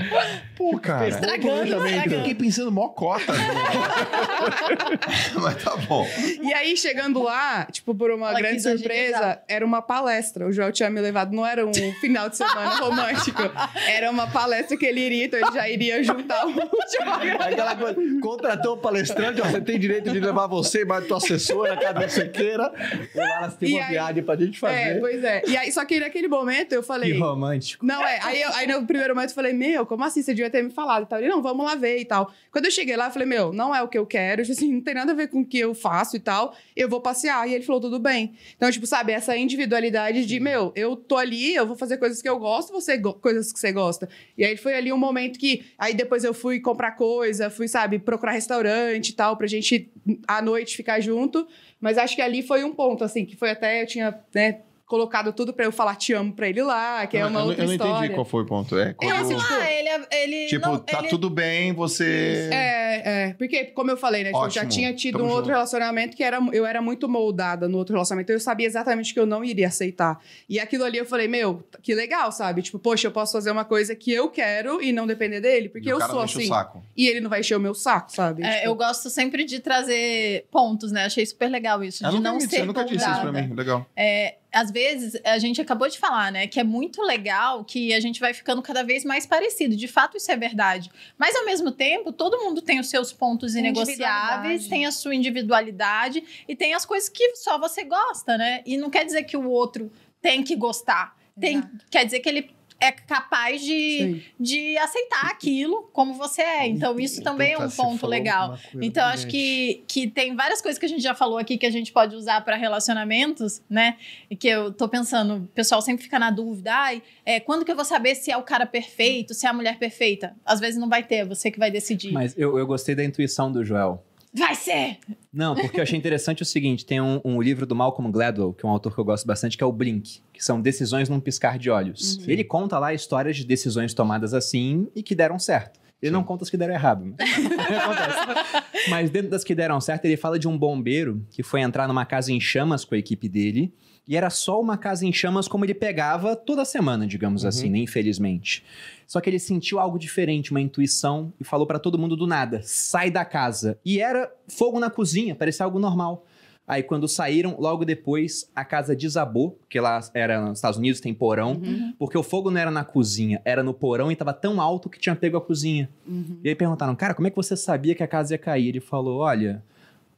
Pô, cara. Estragando, Eu estragando. fiquei pensando mó cota. né? Mas tá bom. E aí, chegando lá, tipo, por uma Ela grande surpresa, agilizar. era uma palestra. O Joel tinha me levado, não era um final de semana romântico. Era uma palestra que ele iria, então ele já iria juntar o último Aquela coisa, contratou o palestrante, ó, você tem direito de levar você, mais tua assessora, cada você queira. E lá elas têm uma aí- viagem pra gente fazer. É, pois é. E aí, só que naquele momento eu falei. Que romântico. Não, é. Aí, eu- aí no primeiro momento eu falei, meu, como assim? Você devia ter me falado e tal. Ele, não, vamos lá ver e tal. Quando eu cheguei lá, eu falei, meu, não é o que eu quero. Tipo Assim, não tem nada a ver com o que eu faço e tal. Eu vou passear. E ele falou, tudo bem. Então, tipo, sabe, essa individualidade de, meu, eu tô ali, eu vou fazer coisas que eu gosto, você go- coisas que você gosta. E aí foi ali um momento que. Aí depois eu fui comprar coisa, fui, sabe, procurar restaurante e tal, pra gente à noite ficar junto. Mas acho que ali foi um ponto, assim, que foi até, eu tinha, né, colocado tudo pra eu falar te amo pra ele lá, que é uma eu, outra eu não história. entendi qual foi o ponto. É, quando, assim, tipo, Ah, ele, ele tipo, não, tá ele- tudo bem, você... É, é. Porque, como eu falei, né? tipo, eu já tinha tido Tamo um junto. outro relacionamento que era, eu era muito moldada no outro relacionamento. Eu sabia exatamente que eu não iria aceitar. E aquilo ali eu falei, meu, que legal, sabe? Tipo, poxa, eu posso fazer uma coisa que eu quero e não depender dele, porque E eu sou assim. saco. E ele não vai encher o meu saco, sabe? É, Tipo, eu gosto sempre de trazer pontos, né? Achei super legal isso, Eu de nunca, não me disse, ser eu nunca disse isso pra moldada. mim. Legal. É, às vezes, a gente acabou de falar, né? Que é muito legal que a gente vai ficando cada vez mais parecido. De fato, isso é verdade. Mas, ao mesmo tempo, todo mundo tem os seus pontos inegociáveis, tem a sua individualidade e tem as coisas que só você gosta, né? E não quer dizer que o outro tem que gostar. Tem, Exato. quer dizer que ele é capaz de, Sim. de aceitar aquilo como você é. Então, isso também é um Puta, você ponto legal. Então, acho que, que tem várias coisas que a gente já falou aqui que a gente pode usar para relacionamentos, né? E que eu tô pensando, o pessoal sempre fica na dúvida, ai, é, quando que eu vou saber se é o cara perfeito, se é a mulher perfeita? Às vezes não vai ter, é você que vai decidir. Mas eu, eu gostei da intuição do Joel. Vai ser! Não, porque eu achei interessante o seguinte: tem um, um livro do Malcolm Gladwell, que é um autor que eu gosto bastante, que é o Blink, que são decisões num piscar de olhos. Uhum. Ele conta lá histórias de decisões tomadas assim e que deram certo. Ele não conta as que deram errado. né? Acontece. Mas dentro das que deram certo, ele fala de um bombeiro que foi entrar numa casa em chamas com a equipe dele. E era só uma casa em chamas como ele pegava toda semana, digamos Uhum. assim, né? Infelizmente. Só que ele sentiu algo diferente, uma intuição, e falou pra todo mundo do nada: sai da casa. E era fogo na cozinha, parecia algo normal. Aí quando saíram, logo depois, a casa desabou, porque lá era nos Estados Unidos, tem porão, Uhum, porque o fogo não era na cozinha, era no porão e tava tão alto que tinha pego a cozinha. uhum. E aí perguntaram, cara, como é que você sabia que a casa ia cair? Ele falou, olha,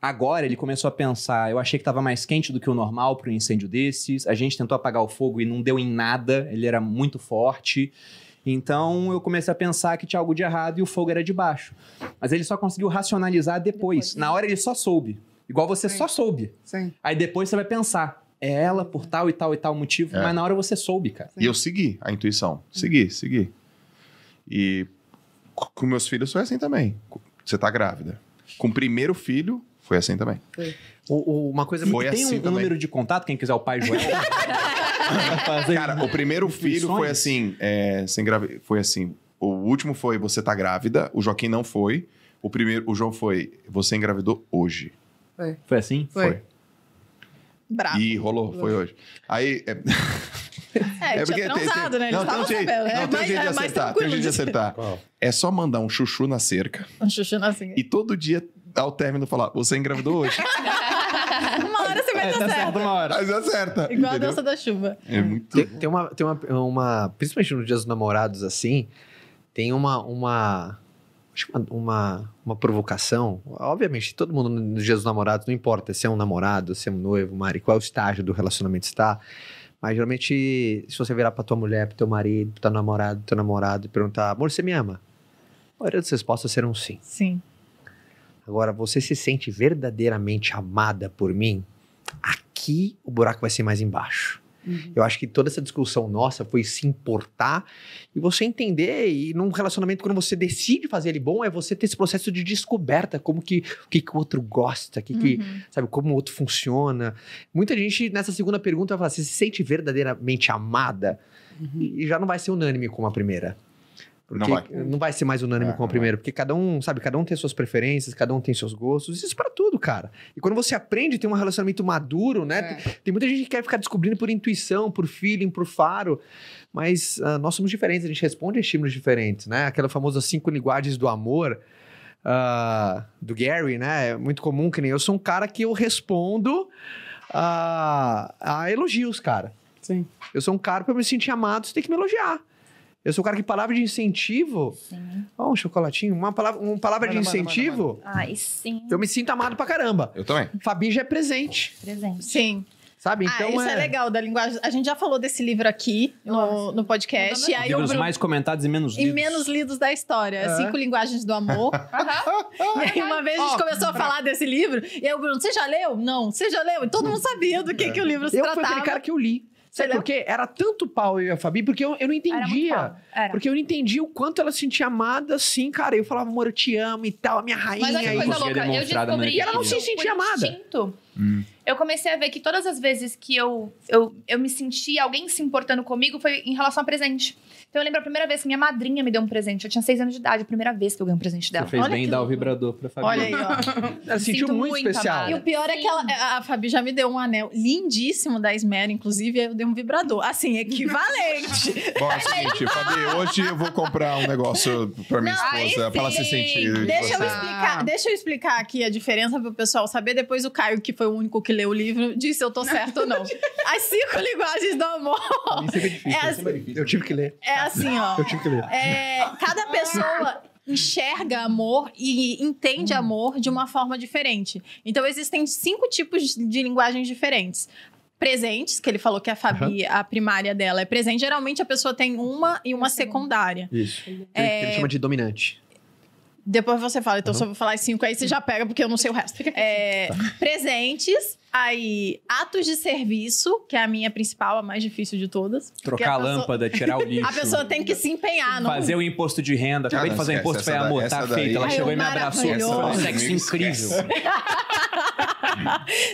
agora ele começou a pensar, eu achei que tava mais quente do que o normal para um incêndio desses, a gente tentou apagar o fogo e não deu em nada, ele era muito forte. Então eu comecei a pensar que tinha algo de errado e o fogo era de baixo. Mas ele só conseguiu racionalizar depois. Depois. Na hora ele só soube. Igual você Sim. só soube. Sim. Aí depois você vai pensar, é ela por tal e tal e tal motivo, É. mas na hora você soube, cara. E eu segui a intuição. Segui, segui. E co- com meus filhos foi assim também. Você tá grávida. Com o primeiro filho, foi assim também. O- o- uma coisa Foi Tem assim um, um também. número de contato, quem quiser o pai Joel. Cara, o primeiro filho foi assim, é, sem gravi... foi assim. O último foi você tá grávida, o Joaquim não foi. O primeiro, o João foi você engravidou hoje. Foi assim? Foi. Bravo. E rolou, foi hoje. Aí é, É, é tinha tem- transado, tem- né? Eles Não, estavam. É não, tem um mais- jeito de é acertar, tem jeito de acertar. É só mandar um chuchu na cerca Um chuchu na assim. e todo dia ao término falar, você engravidou hoje. Uma hora você vai É, estar tá certo certo. uma hora. Mas acerta. Igual a entendeu? dança da chuva. É muito Tem, tem uma, tem uma, uma. Principalmente nos dias dos namorados, assim, tem uma. uma uma, uma, uma provocação. Obviamente, todo mundo nos dias dos namorados, não importa se é um namorado, se é um noivo, Mari, qual estágio do relacionamento está. Mas geralmente, se você virar pra tua mulher, pro teu marido, pro teu namorado, pro teu namorado e perguntar, amor, você me ama? A maioria das respostas serão sim. Sim. Agora, você se sente verdadeiramente amada por mim? Aqui o buraco vai ser mais embaixo. Uhum. Eu acho que toda essa discussão nossa foi se importar e você entender. E num relacionamento, quando você decide fazer ele bom, é você ter esse processo de descoberta, como que o que, que o outro gosta, que, que, Uhum. sabe, como o outro funciona. Muita gente nessa segunda pergunta vai falar: você se sente verdadeiramente amada? Uhum. E já não vai ser unânime como a primeira. Não Porque vai. não vai ser mais unânime É, com a não primeira, porque cada um, sabe, cada um tem suas preferências, cada um tem seus gostos, isso pra tudo, cara. E quando você aprende a ter um relacionamento maduro, né? É. Tem, tem muita gente que quer ficar descobrindo por intuição, por feeling, por faro, mas ah, nós somos diferentes, a gente responde a estímulos diferentes, né? Aquela famosa cinco linguagens do amor ah, do Gary, né? É muito comum que nem eu sou um cara que eu respondo a, a elogios, cara. Sim. Eu sou um cara, pra eu me sentir amado, você tem que me elogiar. Eu sou um cara que palavra de incentivo. Sim. Ó, um chocolatinho, uma palavra, uma palavra de Manda, manda, incentivo. Ai, sim. Eu me sinto amado pra caramba. Eu também. Fabi já é presente, Presente. Sim. sabe? ah, Então isso é... legal da linguagem. A gente já falou desse livro aqui no, no podcast. E aí o Livros Bruno... mais comentados e menos E lidos. menos lidos da história. É. Cinco linguagens do amor. e aí uma vez a gente Ó, começou a falar desse livro. E aí o Bruno, você já leu? Não. Você já leu? E todo mundo sabia do que, que o livro se Eu fui tratava. aquele cara que eu li. Sabe por quê? Era tanto pau eu e a Fabi, porque eu, eu não Era muito entendia. Porque eu não entendia o quanto ela se sentia amada assim, cara. Eu falava, amor, eu te amo e tal, a minha rainha. Mas olha que e- coisa louca. Eu descobri que ela não se sentia amada. instinto. Hum. Eu comecei a ver que todas as vezes que eu, eu, eu me senti alguém se importando comigo foi em relação a presente. Então eu lembro a primeira vez que minha madrinha me deu um presente. Eu tinha seis anos de idade, a primeira vez que eu ganhei um presente dela. Você fez Olha bem que dar o vibrador pra Fabi. Olha aí, ó. Ela se sentiu muito, muito, especial. amada. E o pior é que ela, a Fabi já me deu um anel lindíssimo da Esmera, inclusive, eu dei um vibrador. Assim, equivalente. Bom, é o seguinte, Fabi, hoje eu vou comprar um negócio pra minha Não, esposa, pra ela se sentir. Deixa eu, explicar, deixa eu explicar aqui a diferença pro pessoal saber. Depois o Caio, que foi o único que leu o livro, disse se eu tô certo ou não. As cinco linguagens do amor. Isso é difícil. É isso é difícil. Eu tive que ler. É assim, ó. Eu tive que ler. É, cada pessoa enxerga amor e entende amor de uma forma diferente. Então, existem cinco tipos de linguagens diferentes. Presentes, que ele falou que a Fabi, a primária dela é presente. Geralmente a pessoa tem uma e uma secundária. Isso. É- Ele chama de dominante. Depois você fala, então se eu vou falar as cinco aí, você já pega, porque eu não sei o resto. É, presentes, aí atos de serviço, que é a minha principal, a mais difícil de todas. Trocar a, pessoa- lâmpada, tirar o lixo. A pessoa tem que se empenhar, não Fazer o imposto de renda. Acabei Ah, de fazer imposto, da- amor, tá daí- feito. Ela Ai, chegou e me abraçou. Foi um daí sexo incrível.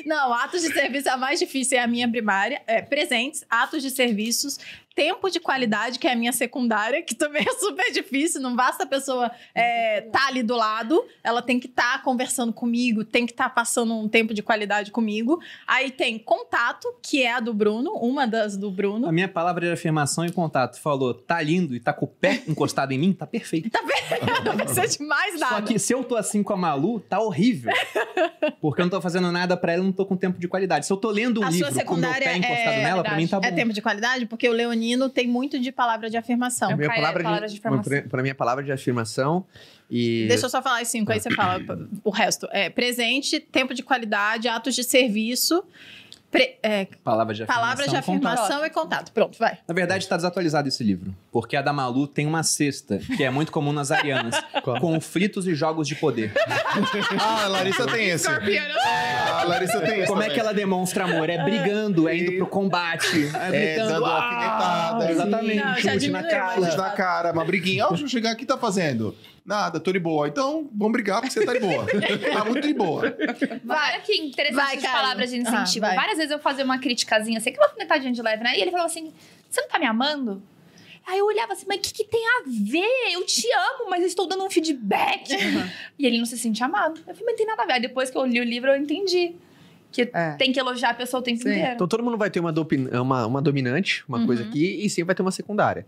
Não, atos de serviço é a mais difícil, é a minha primária. É, presentes, atos de serviços, tempo de qualidade, que é a minha secundária, que também é super difícil. Não basta a pessoa estar ali do lado, ela tem que estar conversando comigo, tem que estar passando um tempo de qualidade comigo. Aí tem contato, que é a do Bruno, uma das do Bruno. A minha palavra de afirmação e contato falou, tá lindo e tá com o pé encostado em mim, tá perfeito. Não precisa de mais Só nada. que se eu tô assim com a Malu, tá horrível. Porque eu não tô fazendo nada pra ela e não tô com tempo de qualidade. Se eu tô lendo um A sua livro com o meu pé encostado é, nela, pra mim tá bom. É tempo de qualidade, porque o leonino tem muito de palavra de afirmação. É minha Caio, palavra, palavra de, de afirmação. pra mim é palavra de afirmação. E Deixa eu só falar as cinco, aí você fala o resto. É presente, tempo de qualidade, atos de serviço, pre- é, Palavra de afirmação. palavras de contato. afirmação e contato. Pronto, vai. Na verdade, tá desatualizado esse livro. Porque a da Malu tem uma cesta, que é muito comum nas arianas. Qual? conflitos e jogos de poder. Ah, a Larissa tem esse. Ah, a Larissa tem esse. Como é que ela demonstra amor? É brigando, é indo pro combate, é É, gritando. dando "Ah!" Exatamente, Não, chute na cara. mas- na cara, uma briguinha. Ah, deixa eu chegar aqui, tá fazendo? Nada, tô de boa. Então, vamos brigar porque você tá de boa. Tá muito de boa. Olha que interessante Vai, as Caio. palavras de incentivo. Ah, vai. Várias vezes eu fazia uma criticazinha, assim, que uma alfinetadinha de leve, né? E ele falava assim: você não tá me amando? Aí eu olhava assim, mas o que, que tem a ver? Eu te amo, mas eu estou dando um feedback. E ele não se sente amado. Eu falei, mas não tem nada a ver. Aí depois que eu li o livro, eu entendi. Que É. tem que elogiar a pessoa o tempo Sim. inteiro. Então todo mundo vai ter uma, dopi- uma, uma dominante, uma coisa Uhum. aqui, e sim vai ter uma secundária.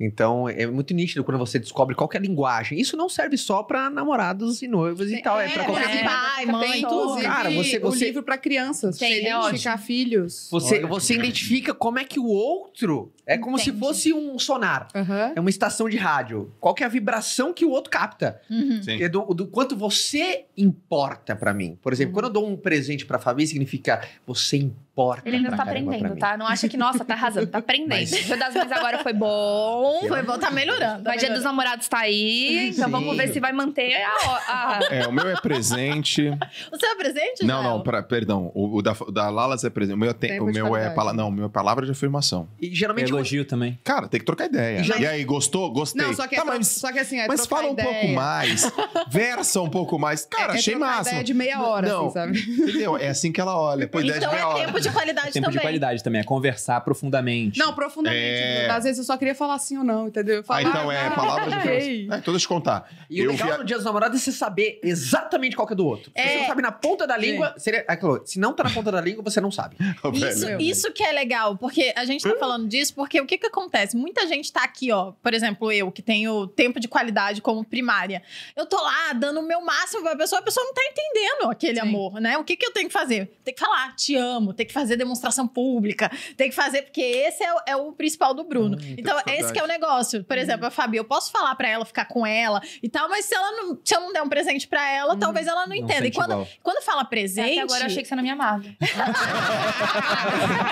Então é muito nítido quando você descobre qual que é a linguagem. Isso não serve só pra namorados e noivas e tal, é, pra qualquer é, pai, mãe, Tem, tudo. inclusive, Cara, você- você- o livro pra crianças. Tem, pra é identificar filhos. Você, Olha. você identifica como é que o outro é como se Entende. fosse um sonar. Aham. É uma estação de rádio. Qual que é a vibração que o outro capta? Uhum. Sim. É do, do quanto você importa pra mim. Por exemplo, quando eu dou um presente pra Fabi, significa você importa Ele ainda pra tá aprendendo, tá? Não acha que, nossa, tá arrasando, tá aprendendo. Mas- O Dia das Mães agora foi bom. Foi bom, tá melhorando. tá Mas Dia dos melhorando. Namorados tá aí, então Sim. vamos ver se vai manter a... a- É, o meu é presente. O seu é presente, Não, Joel? não, pra- perdão. O, o da, o da Lalas é presente. O meu, tem, o de meu é pala, Não, o meu é palavra de afirmação. E geralmente Elogio também. Cara, tem que trocar ideia. Já- E aí, gostou? Gostei. Não, só que, é Tá, tro- mas só que assim, é mas fala um ideia. pouco mais. Versa um pouco mais. Cara, é, é achei massa. ideia de meia hora, Não. assim, sabe? Entendeu? É assim que ela olha. Pô, ideia Então de meia é hora. tempo de qualidade Tempo também. de qualidade também, é conversar profundamente. Não, profundamente. É. Às vezes eu só queria falar sim ou não, entendeu? Ah, Falar, então é ah, palavra de ei. afirmação. É, então deixa eu contar. E o legal via- no Dia dos Namorados é você saber exatamente qual que é do outro. Se É. você não sabe na ponta da língua, seria. Se não tá na ponta da língua, você não sabe. Isso que é legal, porque a gente tá falando disso, porque o que que acontece? Muita gente tá aqui, ó, por exemplo, eu, que tenho tempo de qualidade como primária. Eu tô lá dando o meu máximo pra pessoa, a pessoa não tá entendendo aquele Sim. amor, né? O que que eu tenho que fazer? Tem que falar, te amo, tem que fazer demonstração pública, tem que fazer, porque esse é, o- é o principal do Bruno. Hum, então, esse que é o negócio. Por exemplo, a Fabi, eu posso falar pra ela, ficar com ela e tal, mas se, ela não, se eu não der um presente pra ela, talvez ela não, Não entenda. E quando, igual. quando fala presente. Até agora eu achei que você não me amava.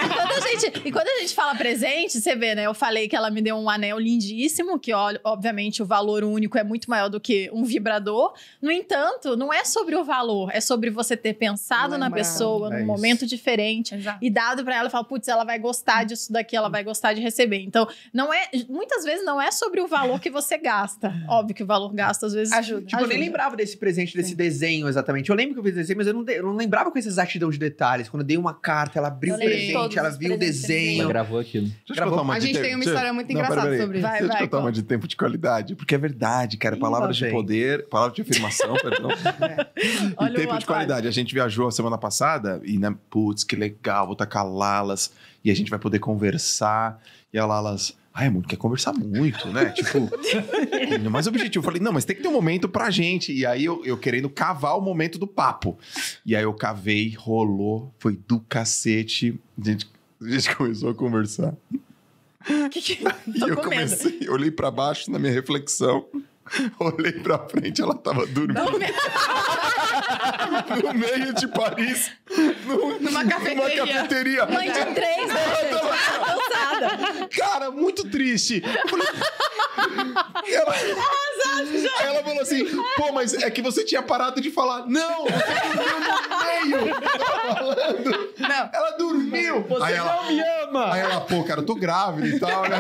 e, quando a gente, e quando a gente fala presente, você vê, né? Eu falei que ela me deu um anel lindíssimo, que ó, obviamente o valor único é muito maior do que um vibrador. No entanto, não é sobre o valor, é sobre você ter pensado na Lembrar. pessoa É num isso. momento diferente Exato. e dado pra ela e falar, putz, ela vai gostar disso daqui, ela vai gostar de receber. Então, não é. Muita muitas vezes não é sobre o valor que você gasta. Óbvio que o valor gasto às vezes Ajuda. Tipo, eu nem lembrava desse presente, desse desenho exatamente. Eu lembro que eu fiz desenho, mas eu não, de- eu não lembrava com essa exatidão de detalhes. Quando eu dei uma carta, ela abriu o presente, ela viu o eu Ela desenho. gravou aquilo. Eu uma A gente tem uma história muito Não, engraçada sobre isso. Vai, Deixa eu vai, contar uma de tempo de qualidade, porque é verdade, cara. Ih, Palavra lá de poder, palavra de afirmação, perdão. E Olha o tempo de qualidade. A gente viajou a semana passada e, né, putz, que legal, vou tacar Lalas e a gente vai poder conversar. E a Lalas, ai, amor, quer conversar muito, né? Tipo, mais objetivo. Eu falei, não, mas tem que ter um momento pra gente. E aí eu, eu querendo cavar o momento do papo. E aí eu cavei, rolou, foi do cacete. A gente, a gente começou a conversar. Que que- E eu comecei, olhei pra baixo na minha reflexão. Olhei pra frente, ela tava dormindo Não, me- no meio de Paris, no- Numa cafeteria. numa cafeteria. Mãe de três, né, gente? Tá. Cara, muito triste. Ela... ela falou assim, pô, mas é que você tinha parado de falar. Não, você dormiu no meio. Tava falando. Não. Ela dormiu. Você aí ela, não me ama! aí ela, pô, cara, eu tô grávida e tal, né?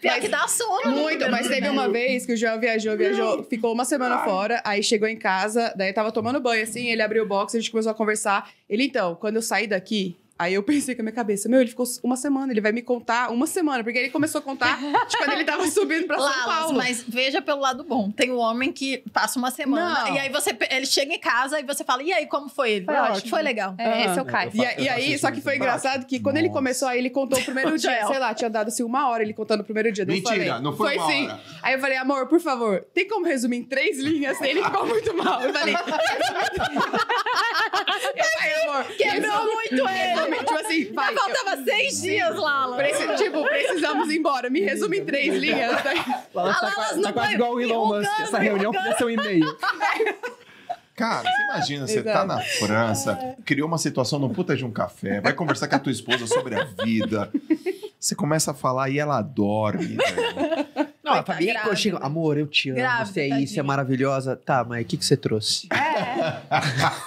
Pior que dá sono. no Muito, mas teve uma vez que o Joel viajou, viajou, ficou uma semana fora, aí chegou em casa, daí tava tomando banho, assim, ele abriu o box, a gente começou a conversar. Ele, então, quando eu saí daqui, aí eu pensei com a minha cabeça, meu, ele ficou uma semana, ele vai me contar uma semana, porque ele começou a contar de quando ele tava subindo pra São Lalas, Paulo. mas veja pelo lado bom. Tem um homem que passa uma semana Não. e aí você ele chega em casa e você fala: "E aí, como foi ele?" Foi ótimo. Foi legal. É, esse é o. Caio. E, e aí, só que foi engraçado que quando ele Nossa. começou, aí ele contou o primeiro dia, sei lá, tinha dado assim uma hora ele contando o primeiro dia. Mentira, falei, não foi uma sim. hora. Aí eu falei, amor, por favor, tem como resumir em três linhas? Ele ficou muito mal. Eu falei, eu falei, amor, Quebrou muito ele. Resume, tipo assim, vai. eu- Faltava seis dias, Lala. preci- tipo, precisamos ir embora. Me resume em três linhas. Daí- Ela Ah, tá, lá, qua- elas tá não quase igual o Elon Musk. Essa reunião podia ser um e-mail. Cara, você imagina, você tá Exato. na França, criou uma situação no puta de um café, vai conversar com a tua esposa sobre a vida. Você começa a falar e ela dorme. velho. Não, a Vai tá grávida. chega, amor, eu te amo, Grávida, você é isso, é maravilhosa. Tá, mas o que, que você trouxe?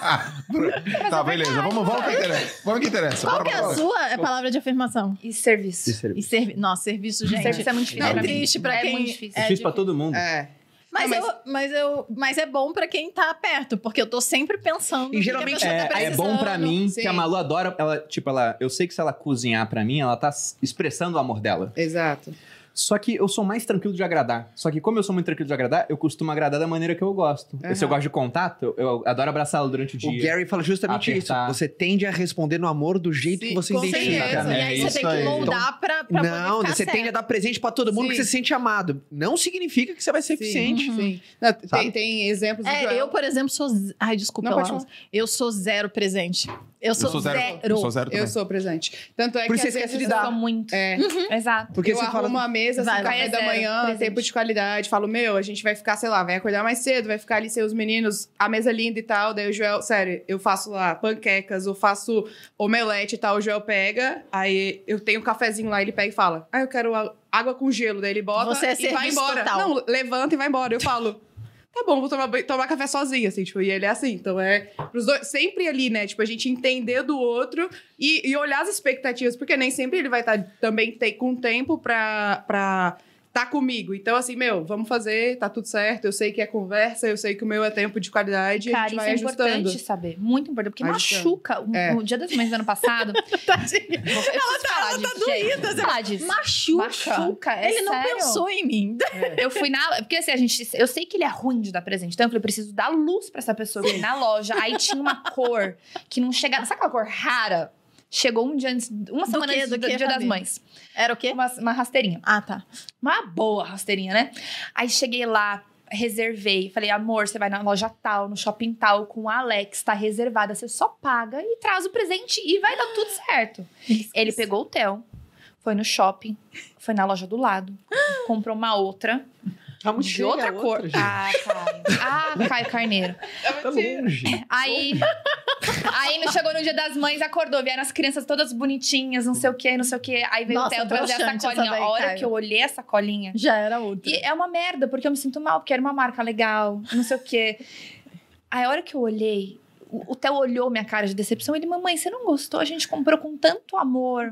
tá, beleza. Vamos, vamos que interessa. Vamos que interessa. Qual Bora, que é bora, a sua é palavra de afirmação? E serviço. É- E servi... Nossa, serviço, gente. Serviço é muito difícil É pra mim. triste pra É quem. muito difícil. é Difícil pra todo mundo. É. Mas, Não, eu, mas, eu, mas é bom pra quem tá perto, porque eu tô sempre pensando. E geralmente a É, tá é bom pra precisando. mim Sim. que a Malu adora. Ela, tipo, ela, eu sei que se ela cozinhar pra mim, ela tá expressando o amor dela. Exato. Só que eu sou mais tranquilo de agradar. Só que como eu sou muito tranquilo de agradar, eu costumo agradar da maneira que eu gosto. Aham. Se eu gosto de contato, eu, adoro abraçá-lo durante o dia. O Gary fala justamente Apertar. isso. Você tende a responder no amor do jeito Sim, que você com identifica. certeza. E aí você isso tem que moldar pra, pra poder Não, ficar você certo. tende a dar presente pra todo mundo Sim. que você se sente amado. Não significa que você vai ser Sim. eficiente. Sim. Não, tem, tem exemplos É, eu, por exemplo, sou. Ai, desculpa, Não. Eu sou zero presente. Eu sou, Eu sou zero. zero. Eu sou zero também. Eu sou presente. Tanto é Por que isso às você esquece vezes de Eu dar. sou muito. É. Exato. Porque eu você arrumo fala. a mesa, assim, Vai, café da zero, manhã, presente. tempo de qualidade. Falo, meu, a gente vai ficar, sei lá, vai acordar mais cedo, vai ficar ali sem os meninos, a mesa linda e tal. Daí o Joel, sério, eu faço lá panquecas, eu faço omelete e tal. O Joel pega, aí eu tenho um cafezinho lá, ele pega e fala, ah, eu quero água com gelo. Daí ele bota Você é e vai embora. total. Não, levanta e vai embora. Eu falo. Tá bom, vou tomar, tomar café sozinha, assim, tipo, e ele é assim. Então é pros dois, sempre ali, né? Tipo, a gente entender do outro e, e olhar as expectativas, porque nem sempre ele vai estar também ter, com tempo pra, pra tá comigo. Então, assim, meu, vamos fazer, tá tudo certo. Eu sei que é conversa, eu sei que o meu é tempo de qualidade, a Cara, gente isso vai é ajustando. importante saber. Muito importante. Porque Ajustando. machuca. O, É. o dia das mães do ano passado. Tadinha. Eu preciso falar ela tá doída, gente. você Falar disso. Machuca. Machuca, é Ele não sério. pensou em mim. Eu fui na. Porque assim, a gente. Eu sei que ele é ruim de dar presente. Então eu falei, preciso dar luz pra essa pessoa. Eu fui na loja. Aí tinha uma cor que não chegava. Sabe aquela cor rara? Chegou um dia antes. Uma Do semana quê? antes Do do, Dia das? Mães. Era o quê? Uma, uma rasteirinha. Ah, tá. Uma boa rasteirinha, né? Aí cheguei lá, reservei. Falei, amor, você vai na loja tal, no shopping tal, com o Alex, tá reservada. Você só paga e traz o presente e vai dar tudo certo. Ele pegou o Theo, foi no shopping, foi na loja do lado, comprou uma outra, Tá muito de outra cor. gente. ah, Caio. Ah, Caio Carneiro. Tá longe. Aí, aí não chegou no dia das mães, acordou, vieram as crianças todas bonitinhas, não sei o que, não sei o que. Aí veio Nossa, o Theo trazer a essa sacolinha. daí, a hora Caio. que eu olhei a sacolinha, Já era outra. e é uma merda, porque eu me sinto mal, porque era uma marca legal, não sei o quê. Aí a hora que eu olhei, o Theo olhou minha cara de decepção. Ele, mamãe, você não gostou? A gente comprou com tanto amor.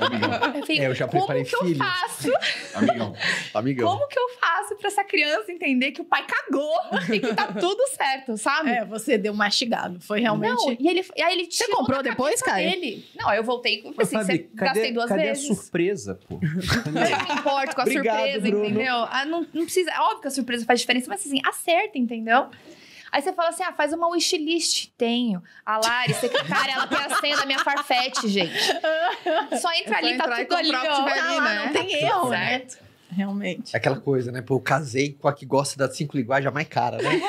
Amigão, Eu, falei, É, eu já como preparei que eu filhos." faço? amigão. Amigão. Como que eu faço pra essa criança entender que o pai cagou e que tá tudo certo, sabe? É, você deu mastigado. Foi realmente. Não, e, ele, e aí ele Você comprou da depois, Caio? dele. Não, eu voltei, Mas, assim, Fabi, você gastei duas cadê vezes. a surpresa, pô? Eu não me importo com a Obrigado, surpresa, Bruno. entendeu? Ah, não, não precisa. É óbvio que a surpresa faz diferença, mas assim, acerta, entendeu? Aí você fala assim: ah, faz uma wishlist. Tenho. A Lari, secretária, ela tem a senha da minha Farfetch, gente. Só entra É ali, tá tudo ali, ó. Tá ali, né? não tem erro, né? Certo. Realmente. É Aquela coisa, né? Pô, eu casei com a que gosta das cinco linguagens, a mais cara, né?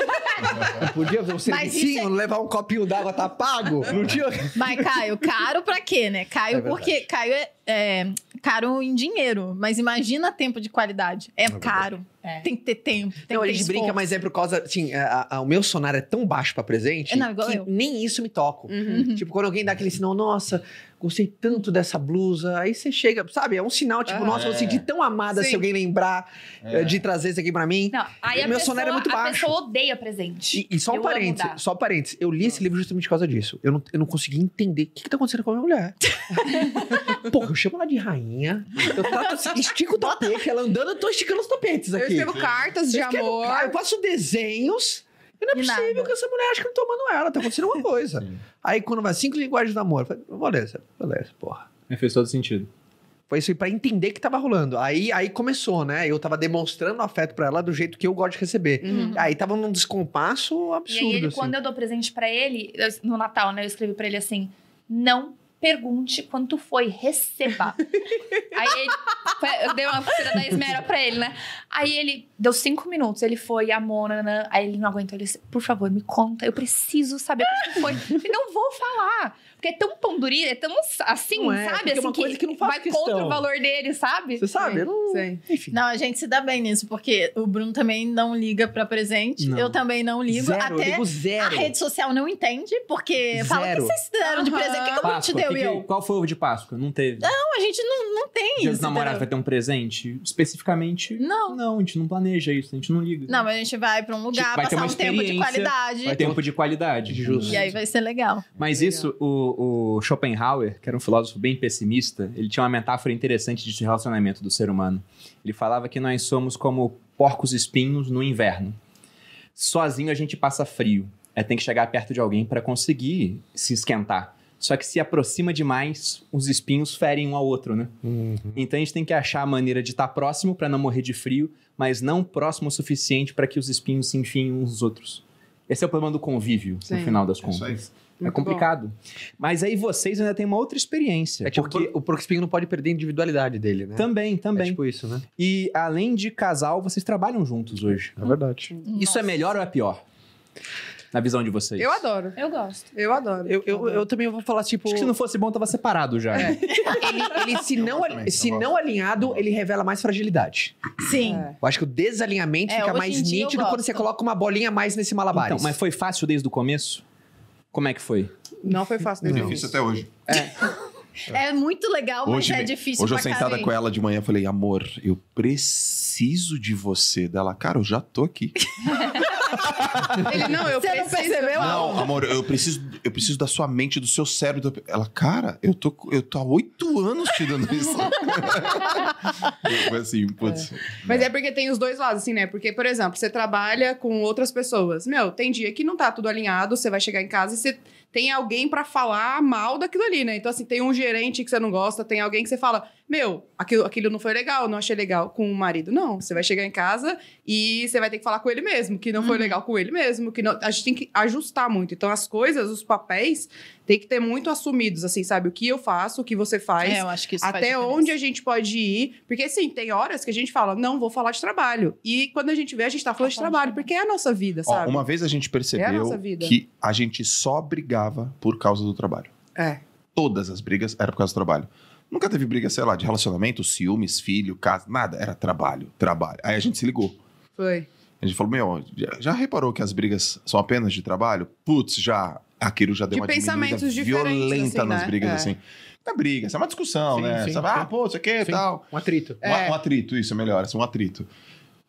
Não podia ver um servicinho, levar um copinho d'água, tá pago? Não tinha... Mas, Caio, caro pra quê, né? Caio, É porque Caio é, é caro em dinheiro, mas imagina tempo de qualidade. É, verdade. caro. É. Tem que ter tempo. Tem Não, a gente brinca, mas é por causa, assim, a- a- o meu sonar é tão baixo pra presente É, não, igual que eu. nem isso me toca. Uhum. Tipo, quando alguém dá aquele sinal, nossa, gostei tanto dessa blusa, aí você chega, sabe? É um sinal, tipo, Ah, nossa, eu é. senti tão amada se Sim. alguém lembrar É. eh, de trazer isso aqui pra mim. Não, aí O a meu pessoa, sonar é muito a baixo. pessoa odeia presente. E, e só um Eu parênteses, só um parênteses. Eu li esse livro justamente por causa disso. Eu não, eu não consegui entender o que, que tá acontecendo com a minha mulher. Porra, eu chamo ela de rainha. Eu trato assim, estico o tapete, ela andando, eu tô esticando os tapetes Eu aqui. Escrevo cartas de Eu escrevo amor. ca- eu faço desenhos. E não é E possível nada. que essa mulher acha que eu tô amando ela, tá acontecendo alguma coisa. Sim. Aí quando vai cinco linguagens do amor, eu falei, beleza, beleza, porra. Fez todo sentido. Foi isso aí pra entender que tava rolando. Aí, aí começou, né? Eu tava demonstrando afeto pra ela do jeito que eu gosto de receber. Uhum. Aí tava num descompasso E absurdo, aí, ele, assim. quando eu dou presente pra ele, eu- no Natal, né? Eu escrevi pra ele assim: não pergunte quanto foi, receba. aí ele. foi- eu dei uma pulseira da Esmera pra ele, né? Aí ele deu cinco minutos, ele foi, amou, nanã, aí ele não aguentou. Ele disse: por favor, me conta, eu preciso saber quanto foi. Eu falei, não vou falar. Porque é tão pão duri, é tão assim, é, sabe? é Assim, uma coisa que não faz vai questão. contra o valor dele, sabe? Você sabe? Eu não... Sim. Enfim. Não, a gente se dá bem nisso, porque o Bruno também não liga pra presente. Não. Eu também não ligo. zero, eu até ligo a zero. rede social não entende, porque fala o que Zero. vocês se deram de presente. O que, que o Bruno te Páscoa, deu? que eu? qual foi o ovo de Páscoa? Não teve. Não, a gente não, não tem Dia isso. dos namorados vai ter um presente? Especificamente, Não. não, a gente não planeja isso, a gente não liga. Não, mas a gente vai pra um lugar, Vai passar uma um tempo de experiência, qualidade. Vai ter tempo de qualidade. Justo. E aí vai ser legal. Mas Legal. isso, o, o Schopenhauer, que era um filósofo bem pessimista, ele tinha uma metáfora interessante de relacionamento do ser humano. Ele falava que nós somos como porcos espinhos no inverno. Sozinho a gente passa frio. É tem que chegar perto de alguém para conseguir se esquentar. Só que se aproxima demais, os espinhos ferem um ao outro, né? Uhum. Então a gente tem que achar a maneira de estar próximo para não morrer de frio, mas não próximo o suficiente para que os espinhos se enfiem uns nos outros. Esse é o problema do convívio, Sim. no final das É isso contas. aí. É Muito complicado. Mas aí vocês ainda têm uma outra experiência. É tipo, porque... o porco espinho não pode perder a individualidade dele, né? Também, É também. tipo isso, né? E além de casal, vocês trabalham juntos hoje. É verdade. Isso é Nossa. melhor ou é pior? Na visão de vocês? Eu adoro. Eu gosto. Eu adoro. Eu, eu, eu também vou falar, tipo... Acho que se não fosse bom, tava separado já. É. ele, ele, se, não, Eu também, se não alinhado, ele revela mais fragilidade. Sim. É. Eu acho que o desalinhamento É, fica mais nítido quando você coloca uma bolinha mais nesse malabares. Então, mas foi fácil desde o começo? Como é que foi? Não foi fácil. É né? difícil até hoje. É muito legal, mas Hoje, é difícil hoje eu sentada caralho. com ela de manhã, falei, amor, eu preciso de você. Dela, cara, eu já tô aqui. Ele, não, eu Você não preciso. percebeu? Não, amor, eu preciso, eu preciso da sua mente, do seu cérebro. Ela, cara, eu tô, eu tô há oito anos te dando isso. Foi assim, putz. Mas é porque tem os dois lados, assim, né? Porque, por exemplo, você trabalha com outras pessoas. Meu, tem dia que não tá tudo alinhado, você vai chegar em casa e você tem alguém pra falar mal daquilo ali, né? Então, assim, tem um gerente que você não gosta, tem alguém que você fala, meu, aquilo, aquilo não foi legal, não achei legal com o marido. Não, você vai chegar em casa e você vai ter que falar com ele mesmo, que não foi legal com ele mesmo, que não, a gente tem que ajustar muito. Então, as coisas, os papéis, tem que ter muito assumidos, assim, sabe? O que eu faço, o que você faz. É, eu acho que isso Até onde a gente pode ir. Porque, assim, tem horas que a gente fala, não vou falar de trabalho. E quando a gente vê, a gente tá falando de de trabalho, porque é a nossa vida, Ó, sabe? uma vez a gente É a percebeu nossa vida. que a gente só brigava por causa do trabalho. É. Todas as brigas eram por causa do trabalho. Nunca teve briga, sei lá, de relacionamento, ciúmes, filho, casa, nada. Era trabalho, trabalho. Aí a gente se ligou. Foi. A gente falou, meu, já, já reparou que as brigas são apenas de trabalho? Putz, já. Aquilo já deu De uma pensamentos diferentes, violenta assim, nas né? brigas, É. assim. Não é briga, isso é uma discussão, Sim, né? sim, Sabe, sim. ah, pô, isso aqui e tal. Um atrito. Um- É. Um, atrito, isso é melhor, assim, um atrito.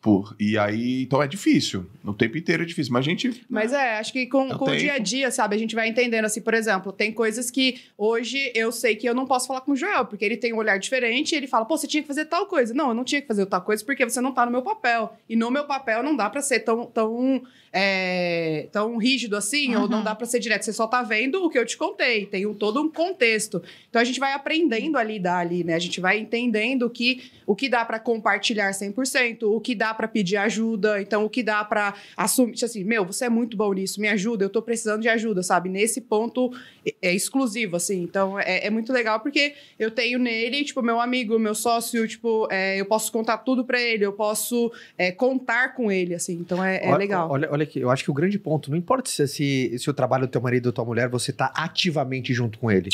Por, e aí, então é difícil. O tempo inteiro é difícil. Mas a gente. Mas é, acho que com, com o dia a dia, sabe, a gente vai entendendo, assim, por exemplo, tem coisas que hoje eu sei que eu não posso falar com o Joel, porque ele tem um olhar diferente e ele fala, pô, você tinha que fazer tal coisa. Não, eu não tinha que fazer tal coisa porque você não tá no meu papel. E no meu papel não dá pra ser tão, tão, é, tão rígido assim, ou não Uhum. dá pra ser direto. Você só tá vendo o que eu te contei, tem um, todo um contexto. Então a gente vai aprendendo a lidar ali, né? A gente vai entendendo o que, o que dá pra compartilhar 100%, o que dá pra pedir ajuda, então o que dá pra assumir, tipo assim, meu, você é muito bom nisso, me ajuda, eu tô precisando de ajuda, sabe? Nesse ponto é, é exclusivo, assim. Então é, é muito legal porque eu tenho nele, tipo, meu amigo, meu sócio, tipo, é, eu posso contar tudo pra ele, eu posso é, contar com ele, assim. Então é, é Olha- legal. Olha, olha aqui, eu acho que o grande ponto, não importa se, se, se o trabalho do teu marido ou tua mulher, você tá ativamente junto com ele.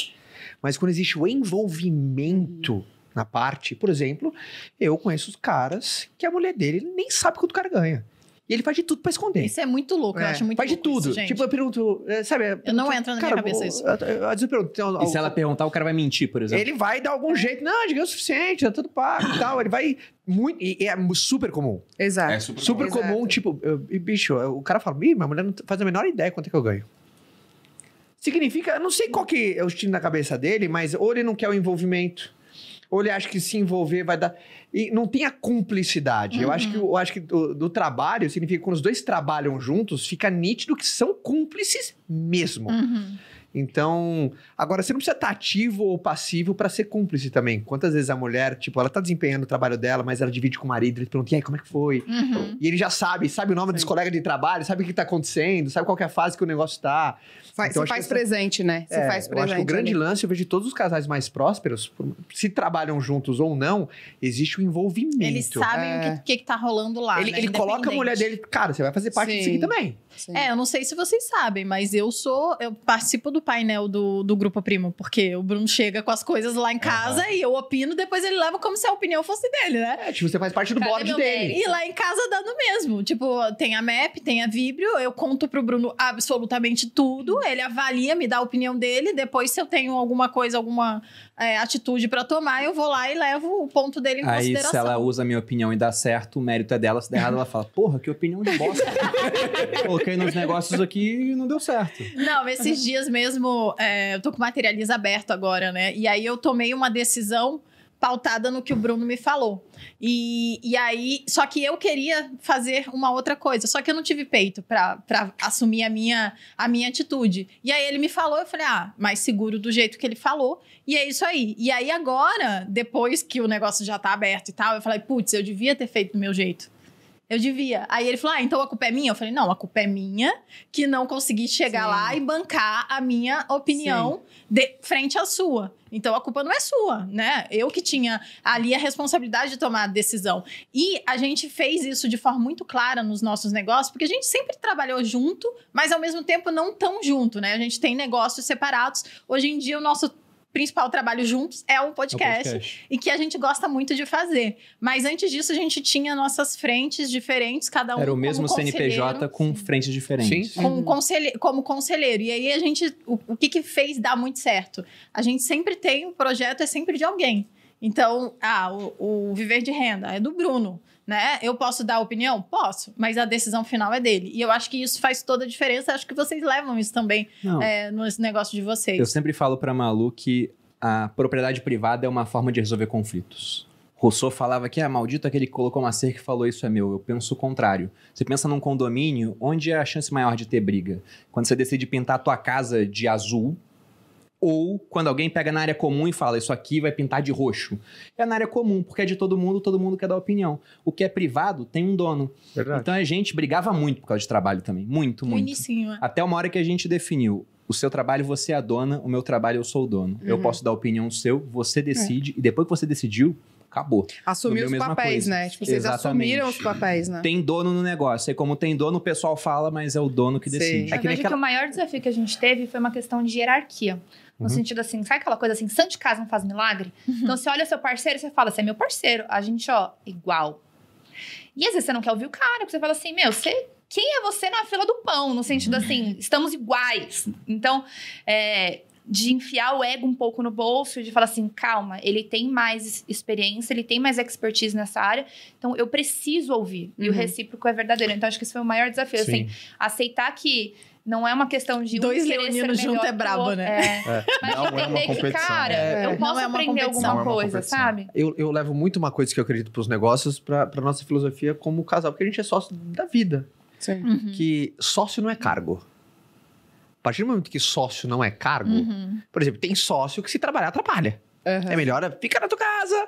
Mas quando existe o envolvimento na parte, por exemplo, eu conheço os caras que a mulher dele nem sabe quanto o cara ganha. E ele faz de tudo pra esconder. Isso é muito louco, eu É, acho muito faz de tudo. isso, gente. tipo, eu pergunto, é, sabe? Eu não entro na minha cara, cabeça eu- isso. eu- eu- eu pergunto. tem E se ela perguntar, o cara vai mentir, por exemplo. ele vai dar algum jeito. Não, diga o suficiente, é tudo pago e tal. Ele vai muito. E é super comum. Exato. É super, Super Exato. comum, tipo, eu- e, bicho, o cara fala, Ih, minha mulher não faz a menor ideia quanto é que eu ganho. Significa, eu não sei qual que é o estilo na cabeça dele, mas ou ele não quer o envolvimento, ou ele acha que se envolver vai dar. E não tem a cumplicidade. Eu acho que, eu acho que do, do trabalho significa que quando os dois trabalham juntos, fica nítido que são cúmplices mesmo. Uhum. Então, agora você não precisa estar ativo ou passivo pra ser cúmplice também. Quantas vezes a mulher, tipo, ela tá desempenhando o trabalho dela, mas ela divide com o marido, ele pergunta, e aí, como é que foi? Uhum. E ele já sabe, sabe o nome dos colegas de trabalho, sabe o que tá acontecendo, sabe qual é a fase que o negócio tá. Faz, Então, você faz essa- presente, né? Você É, faz eu presente. acho que o grande ali. lance, eu vejo de todos os casais mais prósperos, se trabalham juntos ou não, existe o envolvimento. Eles sabem É. o que, que, que tá rolando lá. Ele, né? ele coloca a mulher dele, cara, você vai fazer parte disso aqui Sim. também. Sim. É, eu não sei se vocês sabem, mas eu sou. Eu participo do painel do, do Grupo Primo, porque o Bruno chega com as coisas lá em casa e eu opino, depois ele leva como se a opinião fosse dele, né? É, tipo, você faz parte do Cadê board dele. E lá em casa dá no mesmo. Tipo, tem a MAP, tem a Vibrio, eu conto pro Bruno absolutamente tudo, ele avalia, me dá a opinião dele, depois se eu tenho alguma coisa, alguma é, atitude pra tomar, eu vou lá e levo o ponto dele em Aí, se consideração. ela usa a minha opinião e dá certo, o mérito é dela. Se der errado, ela fala, porra, que opinião de bosta. Coloquei nos negócios aqui e não deu certo. Não, esses dias mesmo, é, eu tô com o Materializa aberto agora, né? E aí eu tomei uma decisão pautada no que o Bruno me falou. E, e aí, só que eu queria fazer uma outra coisa, só que eu não tive peito pra assumir a minha, a minha atitude. E aí ele me falou, eu falei, ah, mais seguro do jeito que ele falou. E é isso aí. E aí agora, depois que o negócio já tá aberto e tal, eu falei, putz, eu devia ter feito do meu jeito. Eu devia. Aí ele falou: ah, então a culpa é minha? Eu falei: não, a culpa é minha que não consegui chegar Sim. lá e bancar a minha opinião de frente à sua. Então a culpa não é sua, né? Eu que tinha ali a responsabilidade de tomar a decisão. E a gente fez isso de forma muito clara nos nossos negócios, porque a gente sempre trabalhou junto, mas ao mesmo tempo não tão junto, né? A gente tem negócios separados. Hoje em dia o nosso principal trabalho juntos é o podcast e que a gente gosta muito de fazer. Mas antes disso, a gente tinha nossas frentes diferentes, cada um Era o mesmo como CNPJ com frentes diferentes. Sim. como, conselhe- como conselheiro. E aí a gente. O, o que, que fez dar muito certo? A gente sempre tem o projeto, é sempre de alguém. Então, ah, o, o Viver de Renda é do Bruno. Né? Eu posso dar opinião? Posso, mas a decisão final é dele. E eu acho que isso faz toda a diferença. Acho que vocês levam isso também é, nos negócios de vocês. eu sempre falo pra Malu que a propriedade privada é uma forma de resolver conflitos. Rousseau falava que é maldito aquele que colocou uma cerca e falou isso é meu. Eu penso o contrário. Você pensa num condomínio onde é a chance maior de ter briga. Quando você decide pintar a tua casa de azul, ou quando alguém pega na área comum e fala isso aqui vai pintar de roxo. É na área comum, porque é de todo mundo, todo mundo quer dar opinião. O que é privado tem um dono. Verdade. Então a gente brigava muito por causa de trabalho também. Muito, muito. inicinho, né? Até uma hora que a gente definiu. O seu trabalho, você é a dona, o meu trabalho, eu sou o dono. Eu Uhum. posso dar opinião seu, você decide, e depois que você decidiu, acabou. Assumir No os papéis, coisa. né? Tipo, vocês Exatamente. assumiram os papéis, né? Tem dono no negócio. E como tem dono, o pessoal fala, mas é o dono que Sim. decide. É Eu que que o maior desafio que a gente teve foi uma questão de hierarquia. No Uhum. sentido assim, sabe aquela coisa assim, santo de casa não faz milagre? Então você olha seu parceiro e você fala, você é meu parceiro. A gente, ó, igual. E às vezes você não quer ouvir o cara, porque você fala assim, meu, você... Quem é você na fila do pão? No sentido assim, estamos iguais. Então, é, de enfiar o ego um pouco no bolso, de falar assim, calma, ele tem mais experiência, ele tem mais expertise nessa área, então eu preciso ouvir. E o Uhum. recíproco é verdadeiro. Então acho que esse foi o maior desafio, assim, aceitar que não é uma questão de um Dois querer leoninos ser melhor junto é brabo, né? É. Mas Não é uma entender que, cara, É. eu Não posso é aprender alguma Não é coisa, sabe? Eu, eu levo muito uma coisa que eu acredito pros negócios pra, pra nossa filosofia como casal, porque a gente é sócio da vida. Sim. Uhum. Que sócio não é cargo. A partir do momento que sócio não é cargo, Uhum. por exemplo, tem sócio que se trabalhar atrapalha. Aham. É melhor fica na tua casa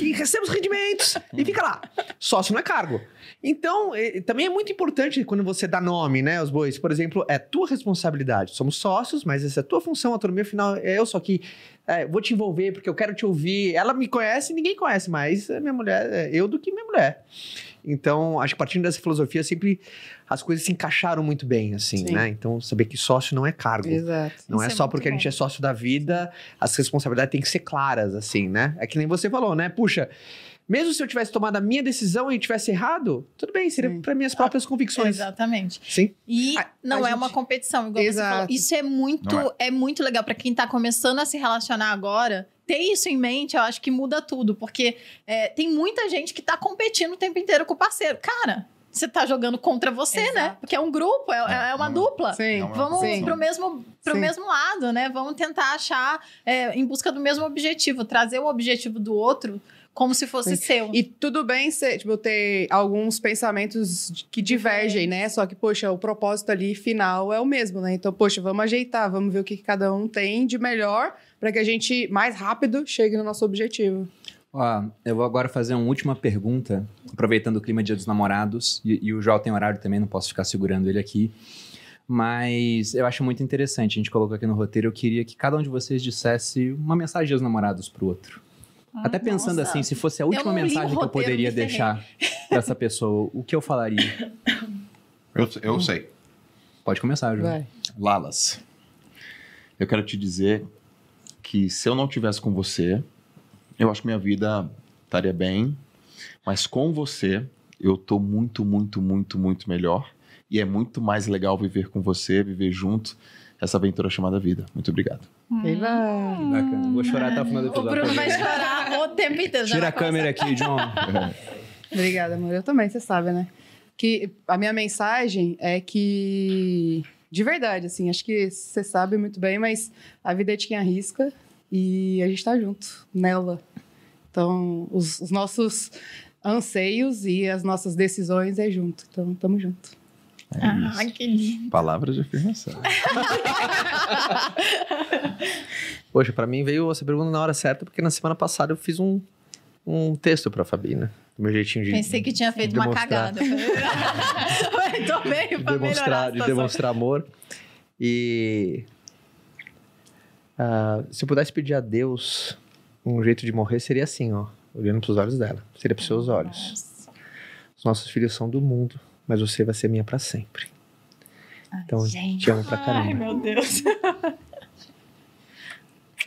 e receba os rendimentos e fica lá. Sócio não é cargo. Então, também é muito importante quando você dá nome, né, aos bois. Por exemplo, é tua responsabilidade. Somos sócios, mas essa é tua função, a autonomia final é eu só que eh, vou te envolver porque eu quero te ouvir. Ela me conhece, ninguém conhece mais a minha mulher, é eu do que minha mulher. Então, acho que partindo dessa filosofia, sempre as coisas se encaixaram muito bem, assim, Sim. né? Então, saber que sócio não é cargo. Exato. Não Isso é é só porque a bom. gente é sócio da vida, as responsabilidades têm que ser claras, assim, né? É que nem você falou, né? Puxa, mesmo se eu tivesse tomado a minha decisão e tivesse errado, tudo bem, seria para minhas próprias convicções. Exatamente. Sim. E A- não a é gente- uma competição, igual você Exato. falou. Isso é muito, Não é. muito legal para quem tá começando a se relacionar agora. Ter isso em mente, eu acho que muda tudo, porque é, tem muita gente que tá competindo o tempo inteiro com o parceiro. Cara, você tá jogando contra você, né? Exato. Porque é um grupo, é, é uma Hum. dupla. Sim. Não, Vamos Sim. pro mesmo, pro Sim. mesmo lado, né? Vamos tentar achar é, em busca do mesmo objetivo, trazer o objetivo do outro como se fosse Sim. seu. E tudo bem ser, tipo, ter alguns pensamentos que divergem, né? Só que, poxa, o propósito ali final é o mesmo, né? Então, poxa, vamos ajeitar, vamos ver o que que cada um tem de melhor para que a gente mais rápido chegue no nosso objetivo. Ó, eu vou agora fazer uma última pergunta, aproveitando o clima Dia dos Namorados, e, e o João tem horário também, não posso ficar segurando ele aqui. Mas eu acho muito interessante, a gente colocou aqui no roteiro, eu queria que cada um de vocês dissesse uma mensagem aos namorados pro outro. Até pensando nossa. assim, se fosse a última mensagem que eu poderia deixar pra essa pessoa, o que eu falaria? Eu, eu sei. Pode começar, João. Vai. Lalas, eu quero te dizer que se eu não tivesse com você, eu acho que minha vida estaria bem, mas com você eu tô muito, muito, muito, muito melhor e é muito mais legal viver com você, viver junto essa aventura chamada vida. Muito obrigado. Aí vai. Bacana. Vou chorar até o final do O episódio. Bruno vai chorar o tempo inteiro. Tira a câmera aqui, John. Obrigada, amor. Eu também, você sabe, né? Que a minha mensagem é que, de verdade, assim, acho que você sabe muito bem, mas a vida é de quem arrisca e a gente tá junto nela. Então, os, os nossos anseios e as nossas decisões é junto. Então, tamo junto. começar. Ah, que lindo. Palavras de afirmação. Poxa, pra mim veio essa pergunta na hora certa, porque na semana passada eu fiz um, um texto pra Fabi, né? Do meu jeitinho de, Pensei que tinha feito uma demonstrar. cagada. Tô meio de demonstrar, de demonstrar amor. E ah, se eu pudesse pedir a Deus um jeito de morrer, seria assim, ó. Olhando pros olhos dela. Seria pros seus olhos. Os nossos filhos são do mundo, mas você vai ser minha pra sempre. Então, gente. te amo pra Ai, caramba. meu Deus.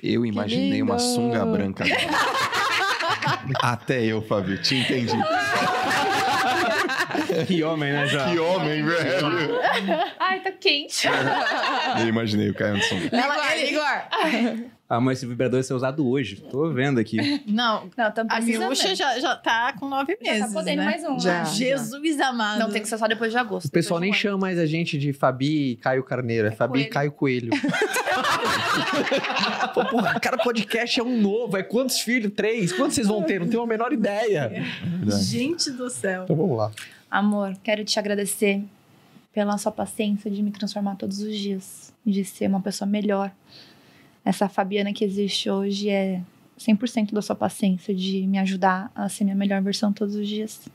Eu imaginei uma sunga branca. Até eu, Fábio, te entendi. que homem, né, João? Que homem, velho. Ai, tá quente. Eu imaginei o Caio de sunga. Ela, ele, Ah, mas esse vibrador vai ser usado hoje. Tô vendo aqui. não, Não, estamos a. Miúcha já, já tá com nove Já meses, tá podendo né? mais um. Já. né? Jesus amado. Não, tem que ser só depois de agosto. O pessoal nem chama mais a gente de Fabi e Caio Carneiro, é, Fabi e. Caio Coelho. Pô, porra, cada podcast é um novo, é quantos filhos? Três? Quantos vocês vão ter? Não tenho a menor ideia. Gente do céu. Então vamos lá. Amor, quero te agradecer pela sua paciência de me transformar todos os dias, de ser uma pessoa melhor. Essa Fabiana que existe hoje é 100% da sua paciência de me ajudar a ser minha melhor versão todos os dias.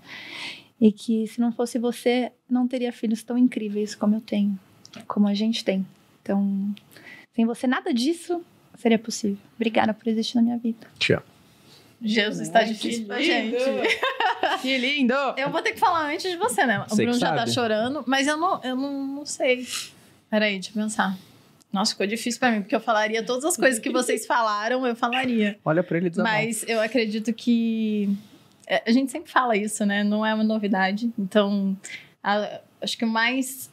E que se não fosse você, não teria filhos tão incríveis como eu tenho, como a gente tem. Então, sem você, nada disso seria possível. Obrigada por existir na minha vida. Te Jesus, tá difícil pra gente. Que lindo! Eu vou ter que falar antes de você, né? O Você que Bruno já tá chorando, mas eu não, eu não, não sei. Peraí, deixa eu pensar. Nossa, ficou difícil pra mim, porque eu falaria todas as coisas que vocês falaram, eu falaria. Olha pra ele desabafa. Mas eu acredito que. é, A gente sempre fala isso, né? Não é uma novidade. Então, a- acho que o mais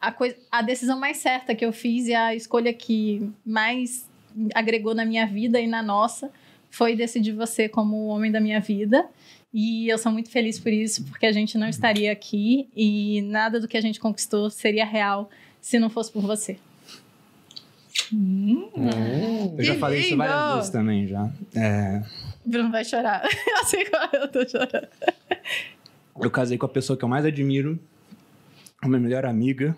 a, coi- a decisão mais certa que eu fiz e a escolha que mais agregou na minha vida e na nossa foi decidir você como o homem da minha vida. E eu sou muito feliz por isso, porque a gente não estaria aqui e nada do que a gente conquistou seria real se não fosse por você. Eu já falei isso várias vezes também, já. É, Bruno vai chorar. Eu sei qual eu tô chorando. eu casei com a pessoa que eu mais admiro, a minha melhor amiga.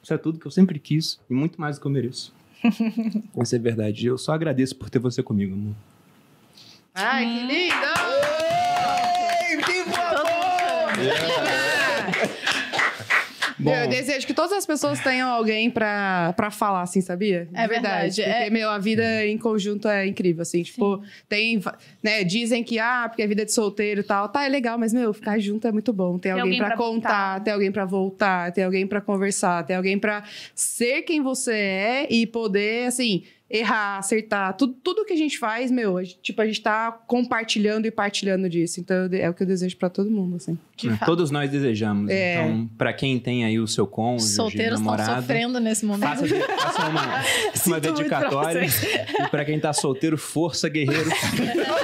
Isso é tudo que eu sempre quis e muito mais do que eu mereço. Isso é verdade. Eu só agradeço por ter você comigo, amor. Ai, que lindo! Bom. Eu desejo que todas as pessoas tenham alguém pra, pra falar, assim, sabia? De É verdade, Porque, é. meu, a vida em conjunto é incrível, assim. Tipo, tem... va- Né, dizem que, ah, porque é vida de solteiro e tal. Tá, é legal, mas, meu, ficar junto é muito bom. Tem, alguém, alguém pra, pra contar, voltar. tem alguém pra voltar, tem alguém pra conversar, tem alguém pra ser quem você é e poder, assim... Errar, acertar, tudo, tudo que a gente faz, meu, a gente- tipo, a gente tá compartilhando e partilhando disso. Então, é o que eu desejo pra todo mundo, assim. É. Todos nós desejamos. É. Então, pra quem tem aí o seu cônjuge, Solteiros estão namorado, sofrendo nesse momento. faça, faça uma, uma dedicatória. E pra quem tá solteiro, força, guerreiro.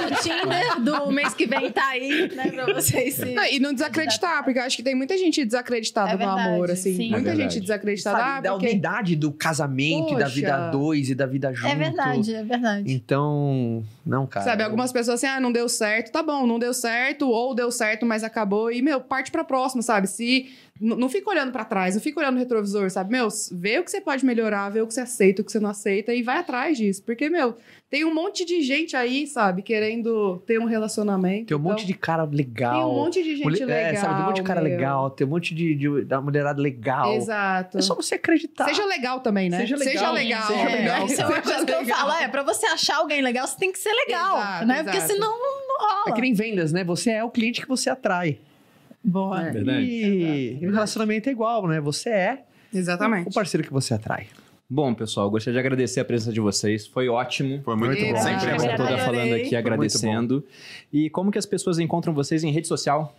O Tinder do mês que vem tá aí, né, pra vocês se... Não, e não desacreditar, porque eu acho que tem muita gente desacreditada É no verdade, amor, assim. sim. Muita É verdade. gente desacreditada. Sabe, Ah, da porque... unidade do casamento e da Poxa. vida dois e da vida junto. É verdade, é verdade. Então, não, cara. Sabe, algumas pessoas assim, ah, não deu certo, tá bom, não deu certo, ou deu certo, mas acabou, e, meu, parte pra próxima, sabe? Se. N- Não fica olhando pra trás, não fica olhando no retrovisor, sabe? Meu, vê o que você pode melhorar, vê o que você aceita, o que você não aceita, e vai atrás disso. Porque, meu, tem um monte de gente aí, sabe, querendo ter um relacionamento. Tem um monte de cara legal. Tem um monte de gente Mulher- legal. É, sabe, tem um monte de cara meu. legal, tem um monte de, de- da mulherada legal. Exato. É só você acreditar. Seja legal também, né? Seja legal, Seja legal. seja É, legal. Isso é uma Seja coisa que eu legal. falo, é, pra você achar alguém legal, você tem que ser legal, Exato, né? Porque exato. senão não É rola. que nem vendas, né? Você é o cliente que você atrai. Boa. É. Verdade. E, o relacionamento é igual, né? Você é o Exatamente. parceiro que você atrai. Bom, pessoal, gostaria de agradecer a presença de vocês. Foi ótimo. Foi muito bom. Sempre é bom. toda falando aqui, agradecendo. E como que as pessoas encontram vocês em rede social?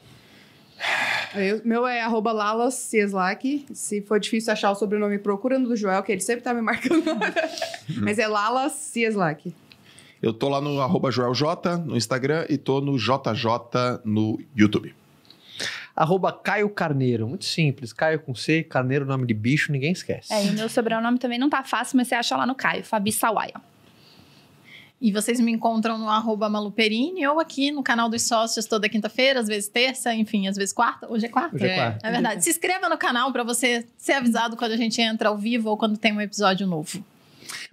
Eu- meu é arroba Lalas Cieslak. Se for difícil achar o sobrenome, procura no do Joel, que ele sempre tá me marcando. Mas é Lalas Cieslak. Eu tô lá no arroba Joel J no Instagram e tô no JJ no YouTube. Arroba Caio Carneiro. Muito simples. Caio com C, Carneiro, nome de bicho, ninguém esquece. É, e meu sobrenome também não tá fácil, mas você acha lá no Caio, Fabi Sawaia. E vocês me encontram no arroba Maluperini ou aqui no canal dos sócios toda quinta-feira, às vezes terça, enfim, às vezes quarta. Hoje é quarta? Hoje é É. quarta. É verdade. Se inscreva no canal pra você ser avisado quando a gente entra ao vivo ou quando tem um episódio novo.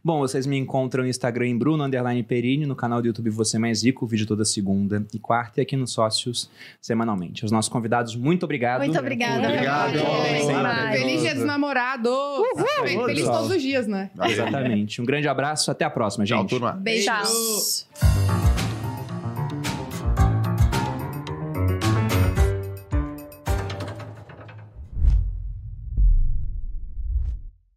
Bom, vocês me encontram no Instagram em Bruno Underline Perini, no canal do YouTube Você Mais Rico, vídeo toda segunda e quarta, e aqui nos Sócios semanalmente. Os nossos convidados, muito obrigado. Muito obrigada. Obrigado. Obrigada. Demais. Feliz dia dos namorados! Feliz todos os dias, né? Exatamente. Um grande abraço, até a próxima, Tchau, gente. turma. Beijos.